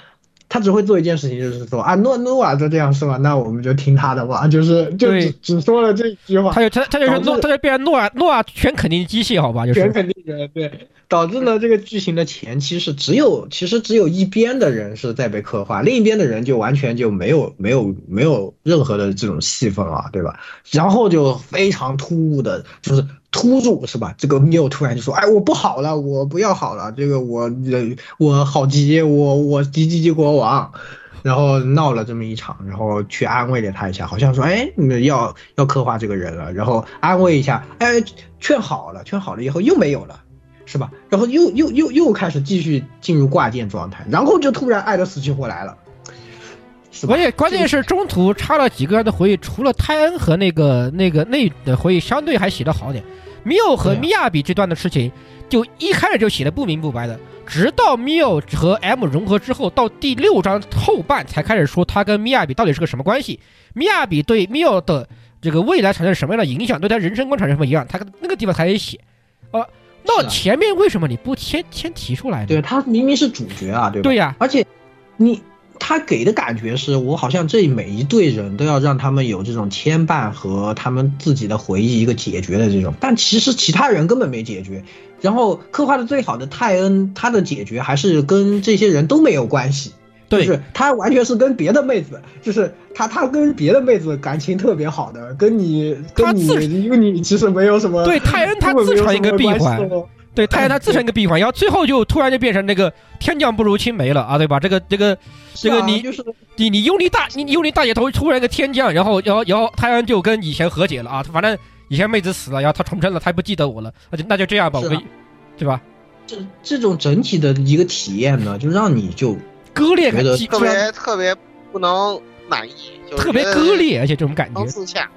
他只会做一件事情，就是说啊诺诺瓦就这样是吧？那我们就听他的吧，就是就只只说了这一句话。他就他他就是诺他就变成诺啊诺啊全肯定机器好吧？就是全肯定人对。导致呢这个剧情的前期是只有其实只有一边的人是在被刻画，另一边的人就完全就没有没有没有任何的这种戏份啊，对吧？然后就非常突兀的，就是突入是吧？这个缪突然就说：“哎，我不好了，我不要好了，这个我我好急，我我急急急国王。”然后闹了这么一场，然后去安慰了他一下，好像说，哎，要要刻画这个人了，然后安慰一下，哎，劝好了，劝好了以后又没有了，是吧？然后又又又又开始继续进入挂件状态，然后就突然爱的死去活来了。关键关键是中途插了几个人的回忆，除了泰恩和那个那个那的回忆相对还写的好点，米奥和米亚比这段的事情，就一开始就写的不明不白的。直到 Mio 和 M 融合之后，到第六章后半才开始说他跟米亚比到底是个什么关系，米亚比对 Mio 的这个未来产生什么样的影响，对他人生观产生什么影响，他那个地方才得写。啊，那前面为什么你不先先提出来呢？对他明明是主角啊，对吧？对呀，而且你他给的感觉是我好像这每一队人都要让他们有这种牵绊和他们自己的回忆一个解决的这种，但其实其他人根本没解决。然后刻画的最好的泰恩，他的解决还是跟这些人都没有关系，就是他完全是跟别的妹子，就是他他跟别的妹子感情特别好的，跟你跟你因为你其实没有什么。对泰恩他自成一个闭环，对泰恩他自成一个闭环，然后最后就突然就变成那个天降不如青梅了啊，对吧？这个这个这个你就是你你幽灵大你幽灵大姐头突然一个天降，然后然后然后泰恩就跟以前和解了啊，反正。以前妹子死了，然后他重生了，他不记得我了，那就那就这样吧，我，对吧？这这种整体的一个体验呢，就让你就割裂，觉得特别特别不能满意，就特别割裂，而且这种感觉。自洽，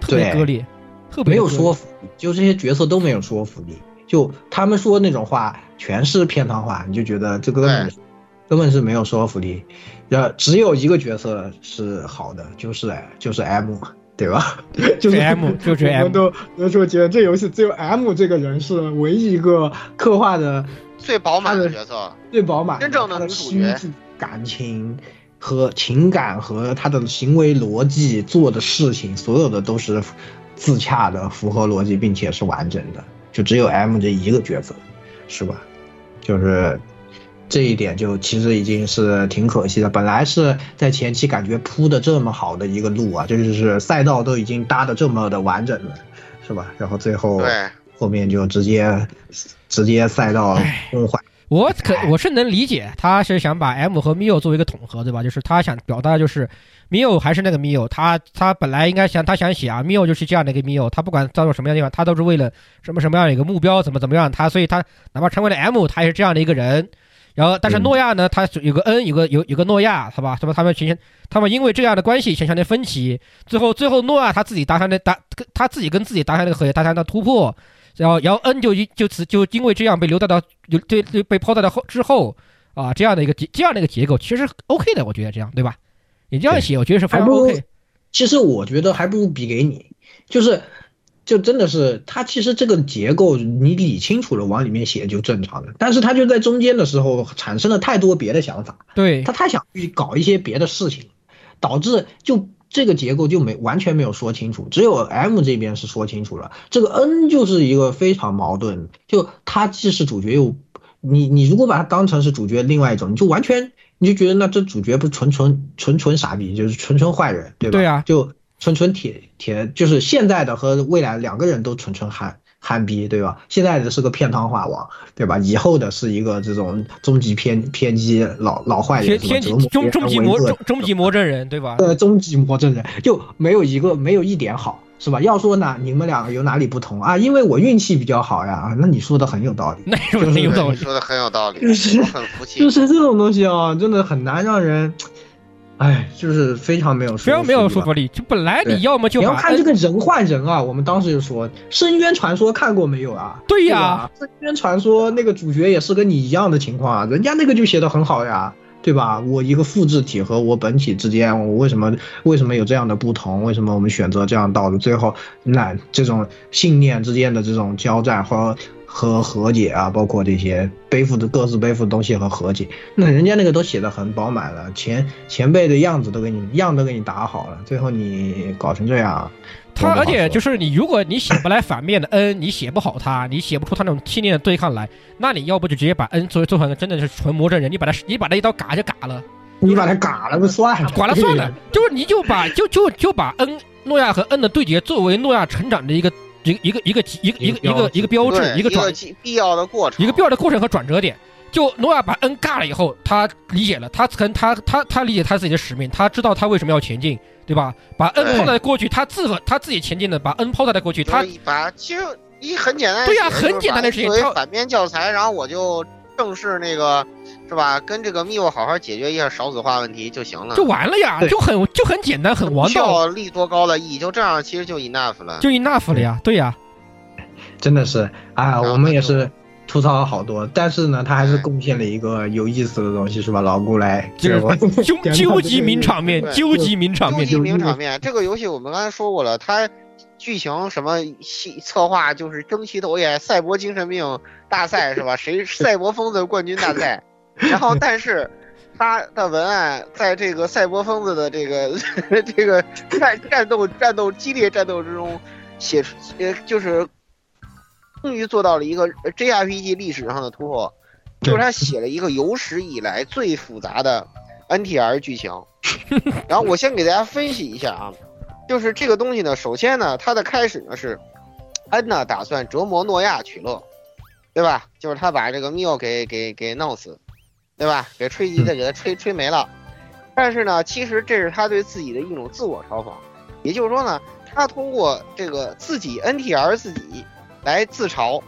特别割裂，特别没有说服力，就这些角色都没有说服力，就他们说那种话全是片汤话，你就觉得这个根本根本是没有说服力，呃，只有一个角色是好的，就是就是 M。对吧？就是 M，就是 M。我们都都说觉得这游戏只有 M 这个人是唯一一个刻画的最饱满的角色，最饱满，真正的女主角。感情和情感和他的行为逻辑做的事情，所有的都是自洽的，符合逻辑，并且是完整的。就只有 M 这一个角色，是吧？就是。这一点就其实已经是挺可惜的。本来是在前期感觉铺的这么好的一个路啊，就是赛道都已经搭的这么的完整了，是吧？然后最后后面就直接直接赛道崩坏。我可我是能理解，他是想把 M 和 Mio 作为一个统合，对吧？就是他想表达就是 Mio 还是那个 Mio，他他本来应该想他想写啊，Mio 就是这样的一个 Mio，他不管遭到什么样的地方，他都是为了什么什么样的一个目标，怎么怎么样，他所以他哪怕成为了 M，他也是这样的一个人。然后，但是诺亚呢？他有个恩，有个有有个诺亚，好吧？什么？他们形成，他们因为这样的关系形成的分歧，最后最后诺亚他自己达成的达，他自己跟自己达成那个和解，达成的突破。然后，然后恩就就此就因为这样被留带到，就对对被抛在了后之后啊，这样的一个结这样的一个结构其实 OK 的，我觉得这样对吧？你这样写，我觉得是非常 OK。其实我觉得还不如比给你，就是。就真的是他，其实这个结构你理清楚了，往里面写就正常的。但是他就在中间的时候产生了太多别的想法，对他太想去搞一些别的事情，导致就这个结构就没完全没有说清楚。只有 M 这边是说清楚了，这个 N 就是一个非常矛盾，就他既是主角又你你如果把他当成是主角，另外一种你就完全你就觉得那这主角不是纯纯纯纯傻逼，就是纯纯坏人，对吧？对啊，就。纯纯铁铁就是现在的和未来两个人都纯纯憨憨逼，对吧？现在的是个片汤化王，对吧？以后的是一个这种终极偏偏激老老坏人，天终终极魔终极魔怔人，对吧？呃，终极魔怔人就没有一个没有一点好，是吧？要说哪，你们两个有哪里不同啊？因为我运气比较好呀。那你说的很有道理，那有道理，说的很有道理，就是很服气。就是这种东西啊，真的很难让人。哎，就是非常没有，非常没有说服力。就本来你要么就你要看这个人换人啊。我们当时就说《深渊传说》看过没有啊？对呀，《深渊传说》那个主角也是跟你一样的情况啊，人家那个就写的很好呀，对吧？我一个复制体和我本体之间，我为什么为什么有这样的不同？为什么我们选择这样道路？最后那这种信念之间的这种交战和。和和解啊，包括这些背负的各自背负的东西和和解。那人家那个都写的很饱满了，前前辈的样子都给你样都给你打好了，最后你搞成这样。他而且就是你，如果你写不来反面的恩，你写不好他，你写不出他那种天天的对抗来，那你要不就直接把恩做做成真的是纯魔怔人，你把他你把他一刀嘎就嘎了，你把他嘎了不算了，剐了算了，就是你就把就就就把恩诺亚和恩的对决作为诺亚成长的一个一个一个一个一个一个一个一个标志，一个转必要的过程，一个必要的过程和转折点。就诺亚把 N 尬了以后，他理解了，他曾他他他理解他自己的使命，他知道他为什么要前进，对吧？把 N 抛在过去，他自和他自己前进的，把 N 抛在了过去，他把其实一很简单，对呀，很简单的事情。作为反面教材，然后我就正式那个是吧？跟这个密 u 好好解决一下少子化问题就行了，就完了呀，就很就很简单，很王道，立多高的意，就这样，其实就 enough 了，就 enough 了呀，对呀，真的是啊，我们也是。吐槽了好多，但是呢，他还是贡献了一个有意思的东西，是吧？老顾来，就是究究极名场面，究极名场面，究极名场面。这个游戏我们刚才说过了，它剧情什么戏策划就是争奇斗艳，赛博精神病大赛是吧？谁 赛博疯子冠军大赛？然后，但是他的文案在这个赛博疯子的这个 这个战战斗战斗激烈战斗之中写出，呃，就是。终于做到了一个 JRPG 历史上的突破，就是他写了一个有史以来最复杂的 NTR 剧情。然后我先给大家分析一下啊，就是这个东西呢，首先呢，它的开始呢是恩呢打算折磨诺亚取乐，对吧？就是他把这个缪给给给弄死，对吧？给吹笛子给他吹吹没了。但是呢，其实这是他对自己的一种自我嘲讽，也就是说呢，他通过这个自己 NTR 自己。来自嘲，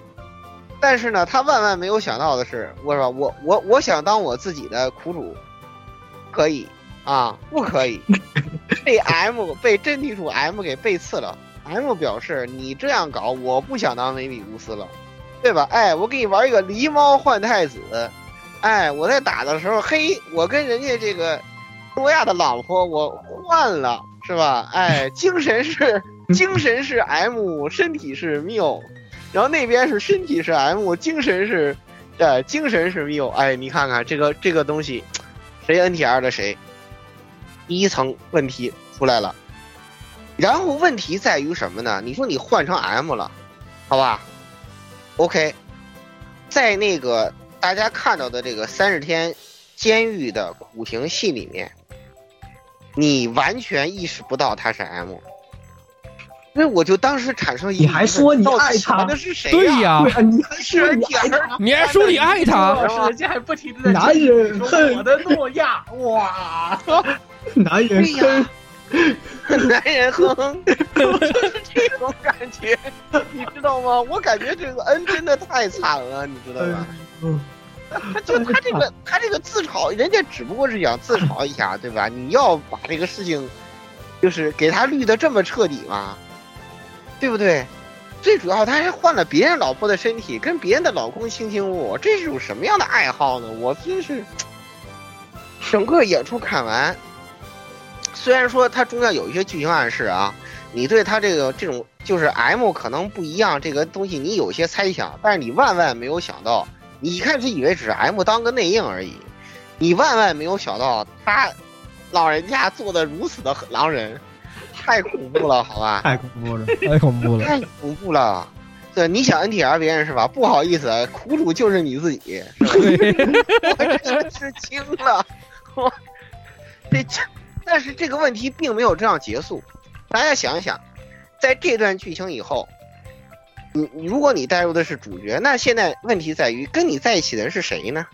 但是呢，他万万没有想到的是，我说我我我想当我自己的苦主，可以啊，不可以，被 M 被真地主 M 给背刺了。M 表示你这样搞，我不想当梅比乌斯了，对吧？哎，我给你玩一个狸猫换太子，哎，我在打的时候，嘿，我跟人家这个诺亚的老婆我换了，是吧？哎，精神是 精神是 M，身体是缪。然后那边是身体是 M，精神是，呃，精神是 M。哎，你看看这个这个东西，谁 NTR 的谁？第一层问题出来了。然后问题在于什么呢？你说你换成 M 了，好吧？OK，在那个大家看到的这个三十天监狱的苦情戏里面，你完全意识不到他是 M。那我就当时产生一，你还说你爱他，那是谁呀？对呀，你还说你爱他，你还说你爱他，人家还不停的在男人恨我的诺亚，哇，男人哼，男人哼，就是这种感觉，你知道吗？我感觉这个恩真的太惨了，你知道吧？嗯，他就他这个他这个自嘲，人家只不过是想自嘲一下，对吧？你要把这个事情，就是给他绿的这么彻底吗？对不对？最主要他还换了别人老婆的身体，跟别人的老公卿卿我我，这是种什么样的爱好呢？我真是整个演出看完，虽然说它中间有一些剧情暗示啊，你对它这个这种就是 M 可能不一样，这个东西你有些猜想，但是你万万没有想到，你一开始以为只是 M 当个内应而已，你万万没有想到他老人家做的如此的狼人。太恐怖了，好吧？太恐怖了，太恐怖了，太恐怖了。对，你想 NTR 别人是吧？不好意思，苦主就是你自己。我真是惊了，我这，但是这个问题并没有这样结束。大家想一想，在这段剧情以后，你如果你带入的是主角，那现在问题在于跟你在一起的人是谁呢？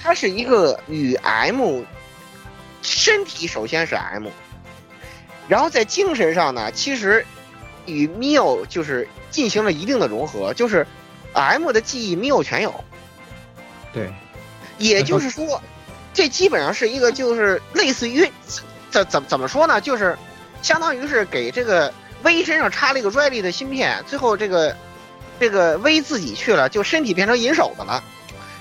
他是一个与 M 身体首先是 M。然后在精神上呢，其实与 Mio 就是进行了一定的融合，就是 M 的记忆 Mio 全有。对，也就是说，这基本上是一个就是类似于怎怎怎么说呢？就是相当于是给这个 V 身上插了一个 ready 的芯片，最后这个这个 V 自己去了，就身体变成银手的了，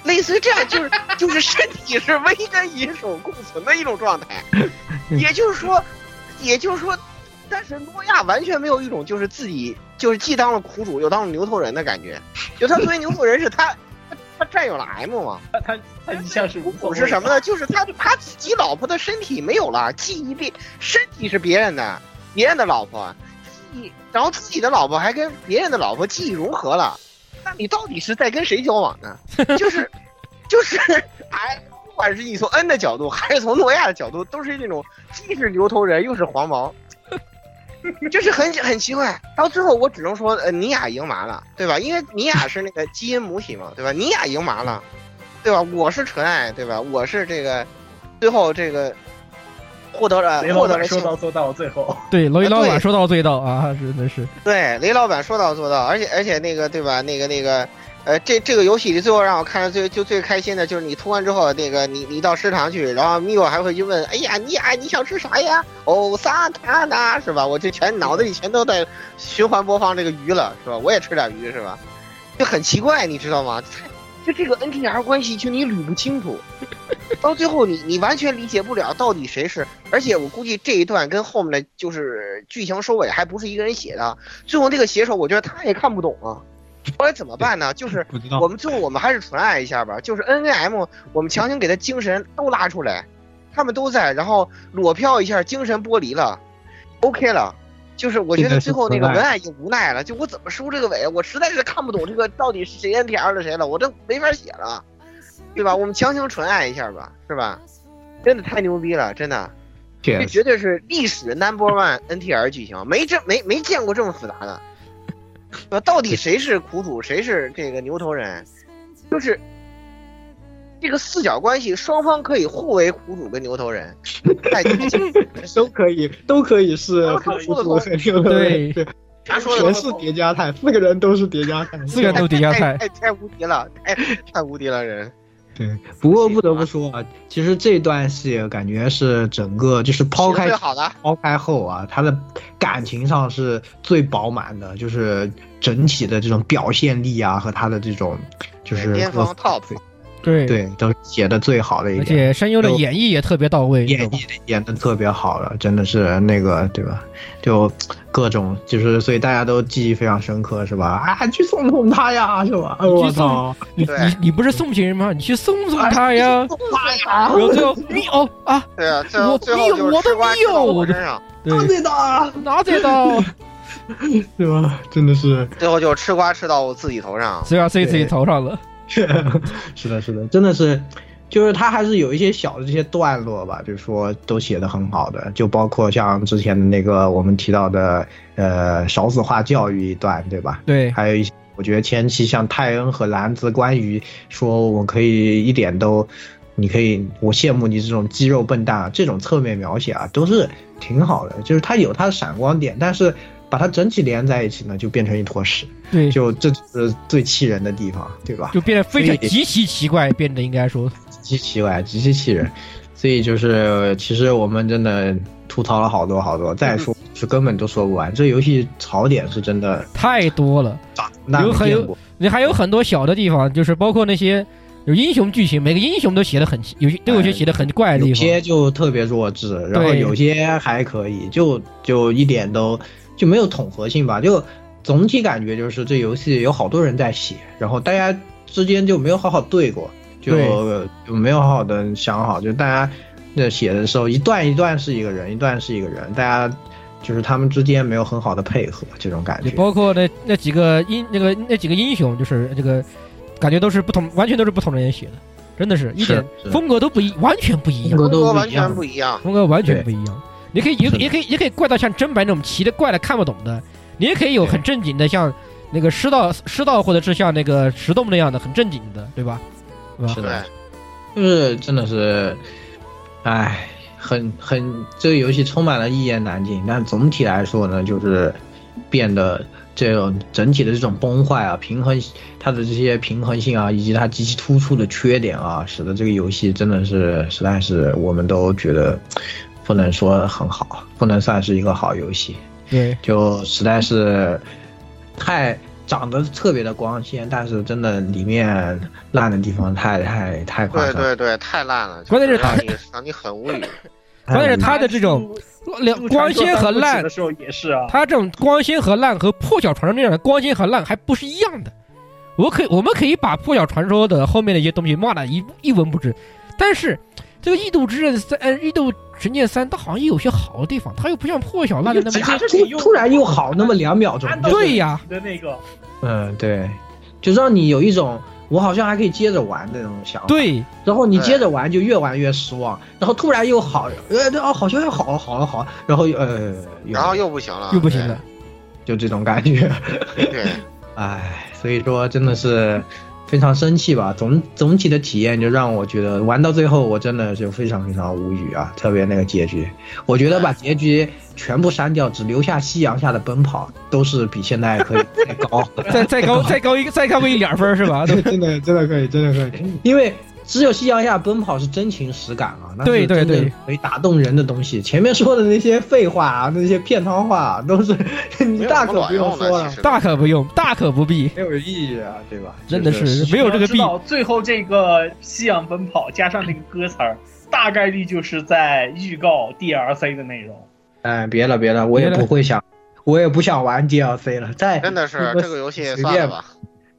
类似于这样，就是就是身体是 V 跟银手共存的一种状态，也就是说。也就是说，但是诺亚完全没有一种就是自己就是既当了苦主又当了牛头人的感觉，就他作为牛头人是他他他占有了 M 嘛，他他他一向是无所谓苦是什么呢？就是他他自己老婆的身体没有了，记忆变身体是别人的，别人的老婆记忆，然后自己的老婆还跟别人的老婆记忆融合了，那你到底是在跟谁交往呢？就是就是哎。不管是你从 N 的角度，还是从诺亚的角度，都是那种既是牛头人又是黄毛，就是很很奇怪。到最后，我只能说，呃，尼亚赢麻了，对吧？因为尼亚是那个基因母体嘛，对吧？尼亚赢麻了，对吧？我是纯爱，对吧？我是这个，最后这个获得了获得了说到做到，最后对雷老板说到做到啊，真的是对雷老板说到做到，而且而且那个对吧？那个那个。呃，这这个游戏里最后让我看的最就最开心的就是你通关之后，那个你你到食堂去，然后米欧还会去问，哎呀，你啊你想吃啥呀？哦，萨塔纳是吧？我就全脑子里全都在循环播放这个鱼了，是吧？我也吃点鱼是吧？就很奇怪，你知道吗？就这个 NTR 关系，就你捋不清楚，到最后你你完全理解不了到底谁是，而且我估计这一段跟后面的就是剧情收尾还不是一个人写的，最后那个写手我觉得他也看不懂啊。后来怎么办呢？就是我们最后我们还是纯爱一下吧。就是 N A M，我们强行给他精神都拉出来，他们都在，然后裸漂一下，精神剥离了，OK 了。就是我觉得最后那个文案已经无奈了，就我怎么收这个尾，我实在是看不懂这个到底是谁 N T R 的谁了，我这没法写了，对吧？我们强行纯爱一下吧，是吧？真的太牛逼了，真的，这绝对是历史 Number One N T R 剧情，没这没没见过这么复杂的。那到底谁是苦主，谁是这个牛头人？就是这个四角关系，双方可以互为苦主跟牛头人，都可以，都可以是苦主和牛头人。对，他说全是叠加态，四个人都是叠加态，四个人都叠加态，太太无敌了，太太无敌了人。对，不过不得不说啊，其实这段戏感觉是整个就是抛开抛开后啊，他的感情上是最饱满的，就是整体的这种表现力啊和他的这种就是巅峰 top。对对，都写的最好的一点，而且声优的演绎也特别到位，演绎演的特别好了，真的是那个对吧？就各种就是，所以大家都记忆非常深刻，是吧？啊，去送送他呀，是吧？我操，你你你不是送情人吗？你去送送他呀！送他呀！然后最后你哦啊，对啊，我你我都没有，我身上拿这刀，拿这刀，对吧？真的是，最后就吃瓜吃到我自己头上，吃瓜吃自己头上了。是的，是的，真的是，就是他还是有一些小的这些段落吧，就是说都写的很好的，就包括像之前的那个我们提到的，呃，少子化教育一段，对吧？对，还有一些，我觉得前期像泰恩和兰子关于说我可以一点都，你可以，我羡慕你这种肌肉笨蛋啊，这种侧面描写啊，都是挺好的，就是他有他的闪光点，但是。把它整体连在一起呢，就变成一坨屎。对，就这是最气人的地方，对吧？就变得非常极其奇怪，变得应该说极其奇怪，极其气人。所以就是，其实我们真的吐槽了好多好多，再说是根本都说不完。这游戏槽点是真的太多了，有很有你还有很多小的地方，就是包括那些有英雄剧情，每个英雄都写的很有些都有些写的很怪的地方，有些就特别弱智，然后有些还可以，就就一点都。就没有统合性吧？就总体感觉就是这游戏有好多人在写，然后大家之间就没有好好对过，就就没有好好的想好，就大家那写的时候一段一段是一个人，一段是一个人，大家就是他们之间没有很好的配合，这种感觉。包括那那几个英那个那几个英雄，就是这个感觉都是不同，完全都是不同的人写的，真的是一点风格都不一，完全不一样，风格完全不一样，风格完全不一样。你可以也也可以也可以怪到像真白那种奇的怪的看不懂的，你也可以有很正经的像那个师道师道或者是像那个石洞那样的很正经的，对吧？是的，就是真的是，唉，很很这个游戏充满了一言难尽，但总体来说呢，就是变得这种整体的这种崩坏啊，平衡它的这些平衡性啊，以及它极其突出的缺点啊，使得这个游戏真的是实在是我们都觉得。不能说很好，不能算是一个好游戏。对，就实在是太长得特别的光鲜，但是真的里面烂的地方太太太夸张。对对对，太烂了。关键是让你让你很无语。关键是他的这种两光鲜和烂的时候也是啊，它这种光鲜和烂和破晓传说那样的光鲜和烂还不是一样的。我可以，我们可以把破晓传说的后面的一些东西骂的一一文不值，但是这个异度之刃三，呃，异度神剑三，它好像也有些好的地方，它又不像破晓烂的那么夹着突突然又好那么两秒钟，对呀的那个嗯，对，就让你有一种我好像还可以接着玩的那种想法。，对，然后你接着玩就越玩越失望，然后突然又好，呃，哦，好像又好了，好了，好了，然后又呃，然后又不行了，又不行了。就这种感觉。对，哎，所以说真的是非常生气吧。总总体的体验就让我觉得玩到最后，我真的就非常非常无语啊。特别那个结局，我觉得把结局全部删掉，只留下夕阳下的奔跑，都是比现在可以再高，再再高再高一个再高个一两分是吧？对，真的真的可以，真的可以，因为。只有夕阳下奔跑是真情实感啊，那对对对，可以打动人的东西。前面说的那些废话啊，那些片汤话啊，都是 你大可不用说了，大可不用，大可不必，没有意义啊，对吧？真的是没有这个必要。最后这个夕阳奔跑加上那个歌词儿，大概率就是在预告 DLC 的内容。哎，别了别了，我也不会想，我也不想玩 DLC 了。再真的是这个游戏随便吧。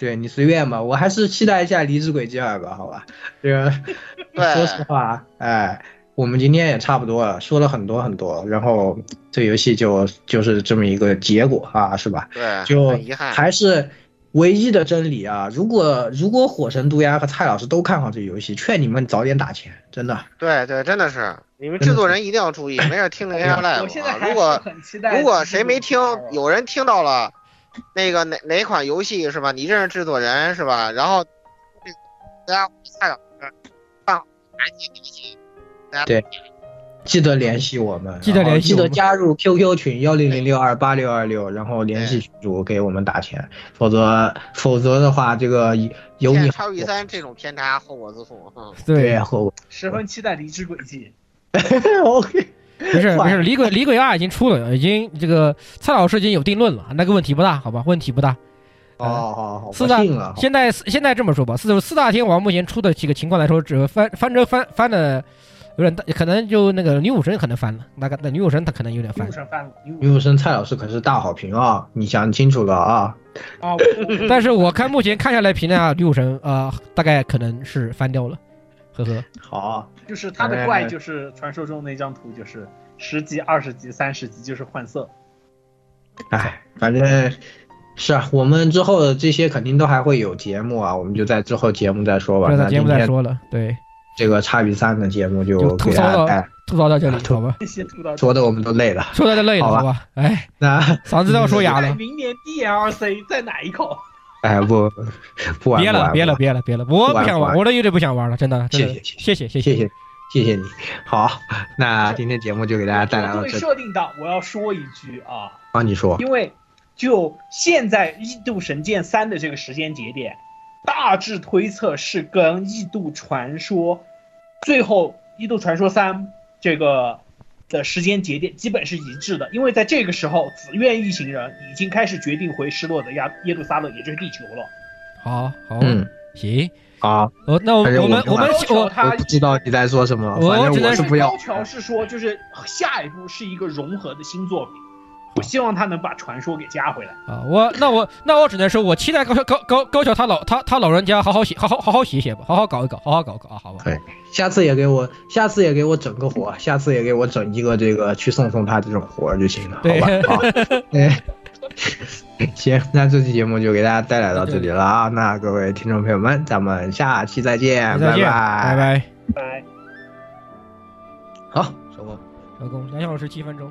对你随便吧，我还是期待一下《离职轨迹二》吧，好吧？这个 说实话，哎，我们今天也差不多了，说了很多很多，然后这游戏就就是这么一个结果啊，是吧？对，就还是唯一的真理啊！如果如果火神毒牙和蔡老师都看好这游戏，劝你们早点打钱，真的。对对，真的是，你们制作人一定要注意，没事听着 AI Live 啊。如果如果谁没听，有人听到了。那个哪哪款游戏是吧？你认识制作人是吧？然后，大家蔡老师办好赶紧联系，对，记得联系我们，记得联系，记得加入 QQ 群幺零零六二八六二六，然后联系群主给我们打钱，否则否则的话，这个有你超一三这种偏差后果自负。嗯，对，后果。十分期待离职轨迹。OK。没事没事，李鬼李鬼二已经出了，已经这个蔡老师已经有定论了，那个问题不大，好吧？问题不大。哦，好好，四大现在现在这么说吧，四四大天王目前出的几个情况来说，只翻翻车翻翻的有点大，可能就那个女武神可能翻了，那个那女武神她可能有点翻。女武神蔡老师可是大好评啊，你想清楚了啊。啊，但是我看目前看下来评价女武神啊，大概可能是翻掉了。呵呵，好，就是他的怪，就是传说中那张图，就是十级、二十级、三十级，就是换色。哎，反正是啊，我们之后的这些肯定都还会有节目啊，我们就在之后节目再说吧。那节目再说了，对，这个叉比三的节目就吐槽到吐槽到这里，好吧？说的我们都累了，说的都累了，好吧？哎，那嗓子都要说哑了。明年 DLC 再奶一口。哎不，不玩别了，别了，别了，别了，我不想玩，我都有点不想玩了，真的。谢谢，谢谢，谢谢，谢谢，谢谢你。好，那今天节目就给大家带来了。对设定档，我要说一句啊。啊，你说。因为就现在《异度神剑三》的这个时间节点，大致推测是跟《异度传说》最后《异度传说三》这个。的时间节点基本是一致的，因为在这个时候，紫苑一行人已经开始决定回失落的亚耶路撒冷，也就是地球了。好，好，嗯，行，好，哦，那我们我们我们我我不知道你在说什么，反正我是不要。要求是说，就是下一步是一个融合的新作品。我希望他能把传说给加回来啊！我那我那我只能说，我期待高高高高桥他老他他老人家好好写，好好好好写写吧，好好搞一搞，好好搞搞啊，好吧？对，下次也给我，下次也给我整个活，下次也给我整一个这个去送送他这种活就行了，好吧？好，哎，行，那这期节目就给大家带来到这里了啊！那各位听众朋友们，咱们下期再见，拜拜，拜拜，拜。好，收工，收工，两小时七分钟。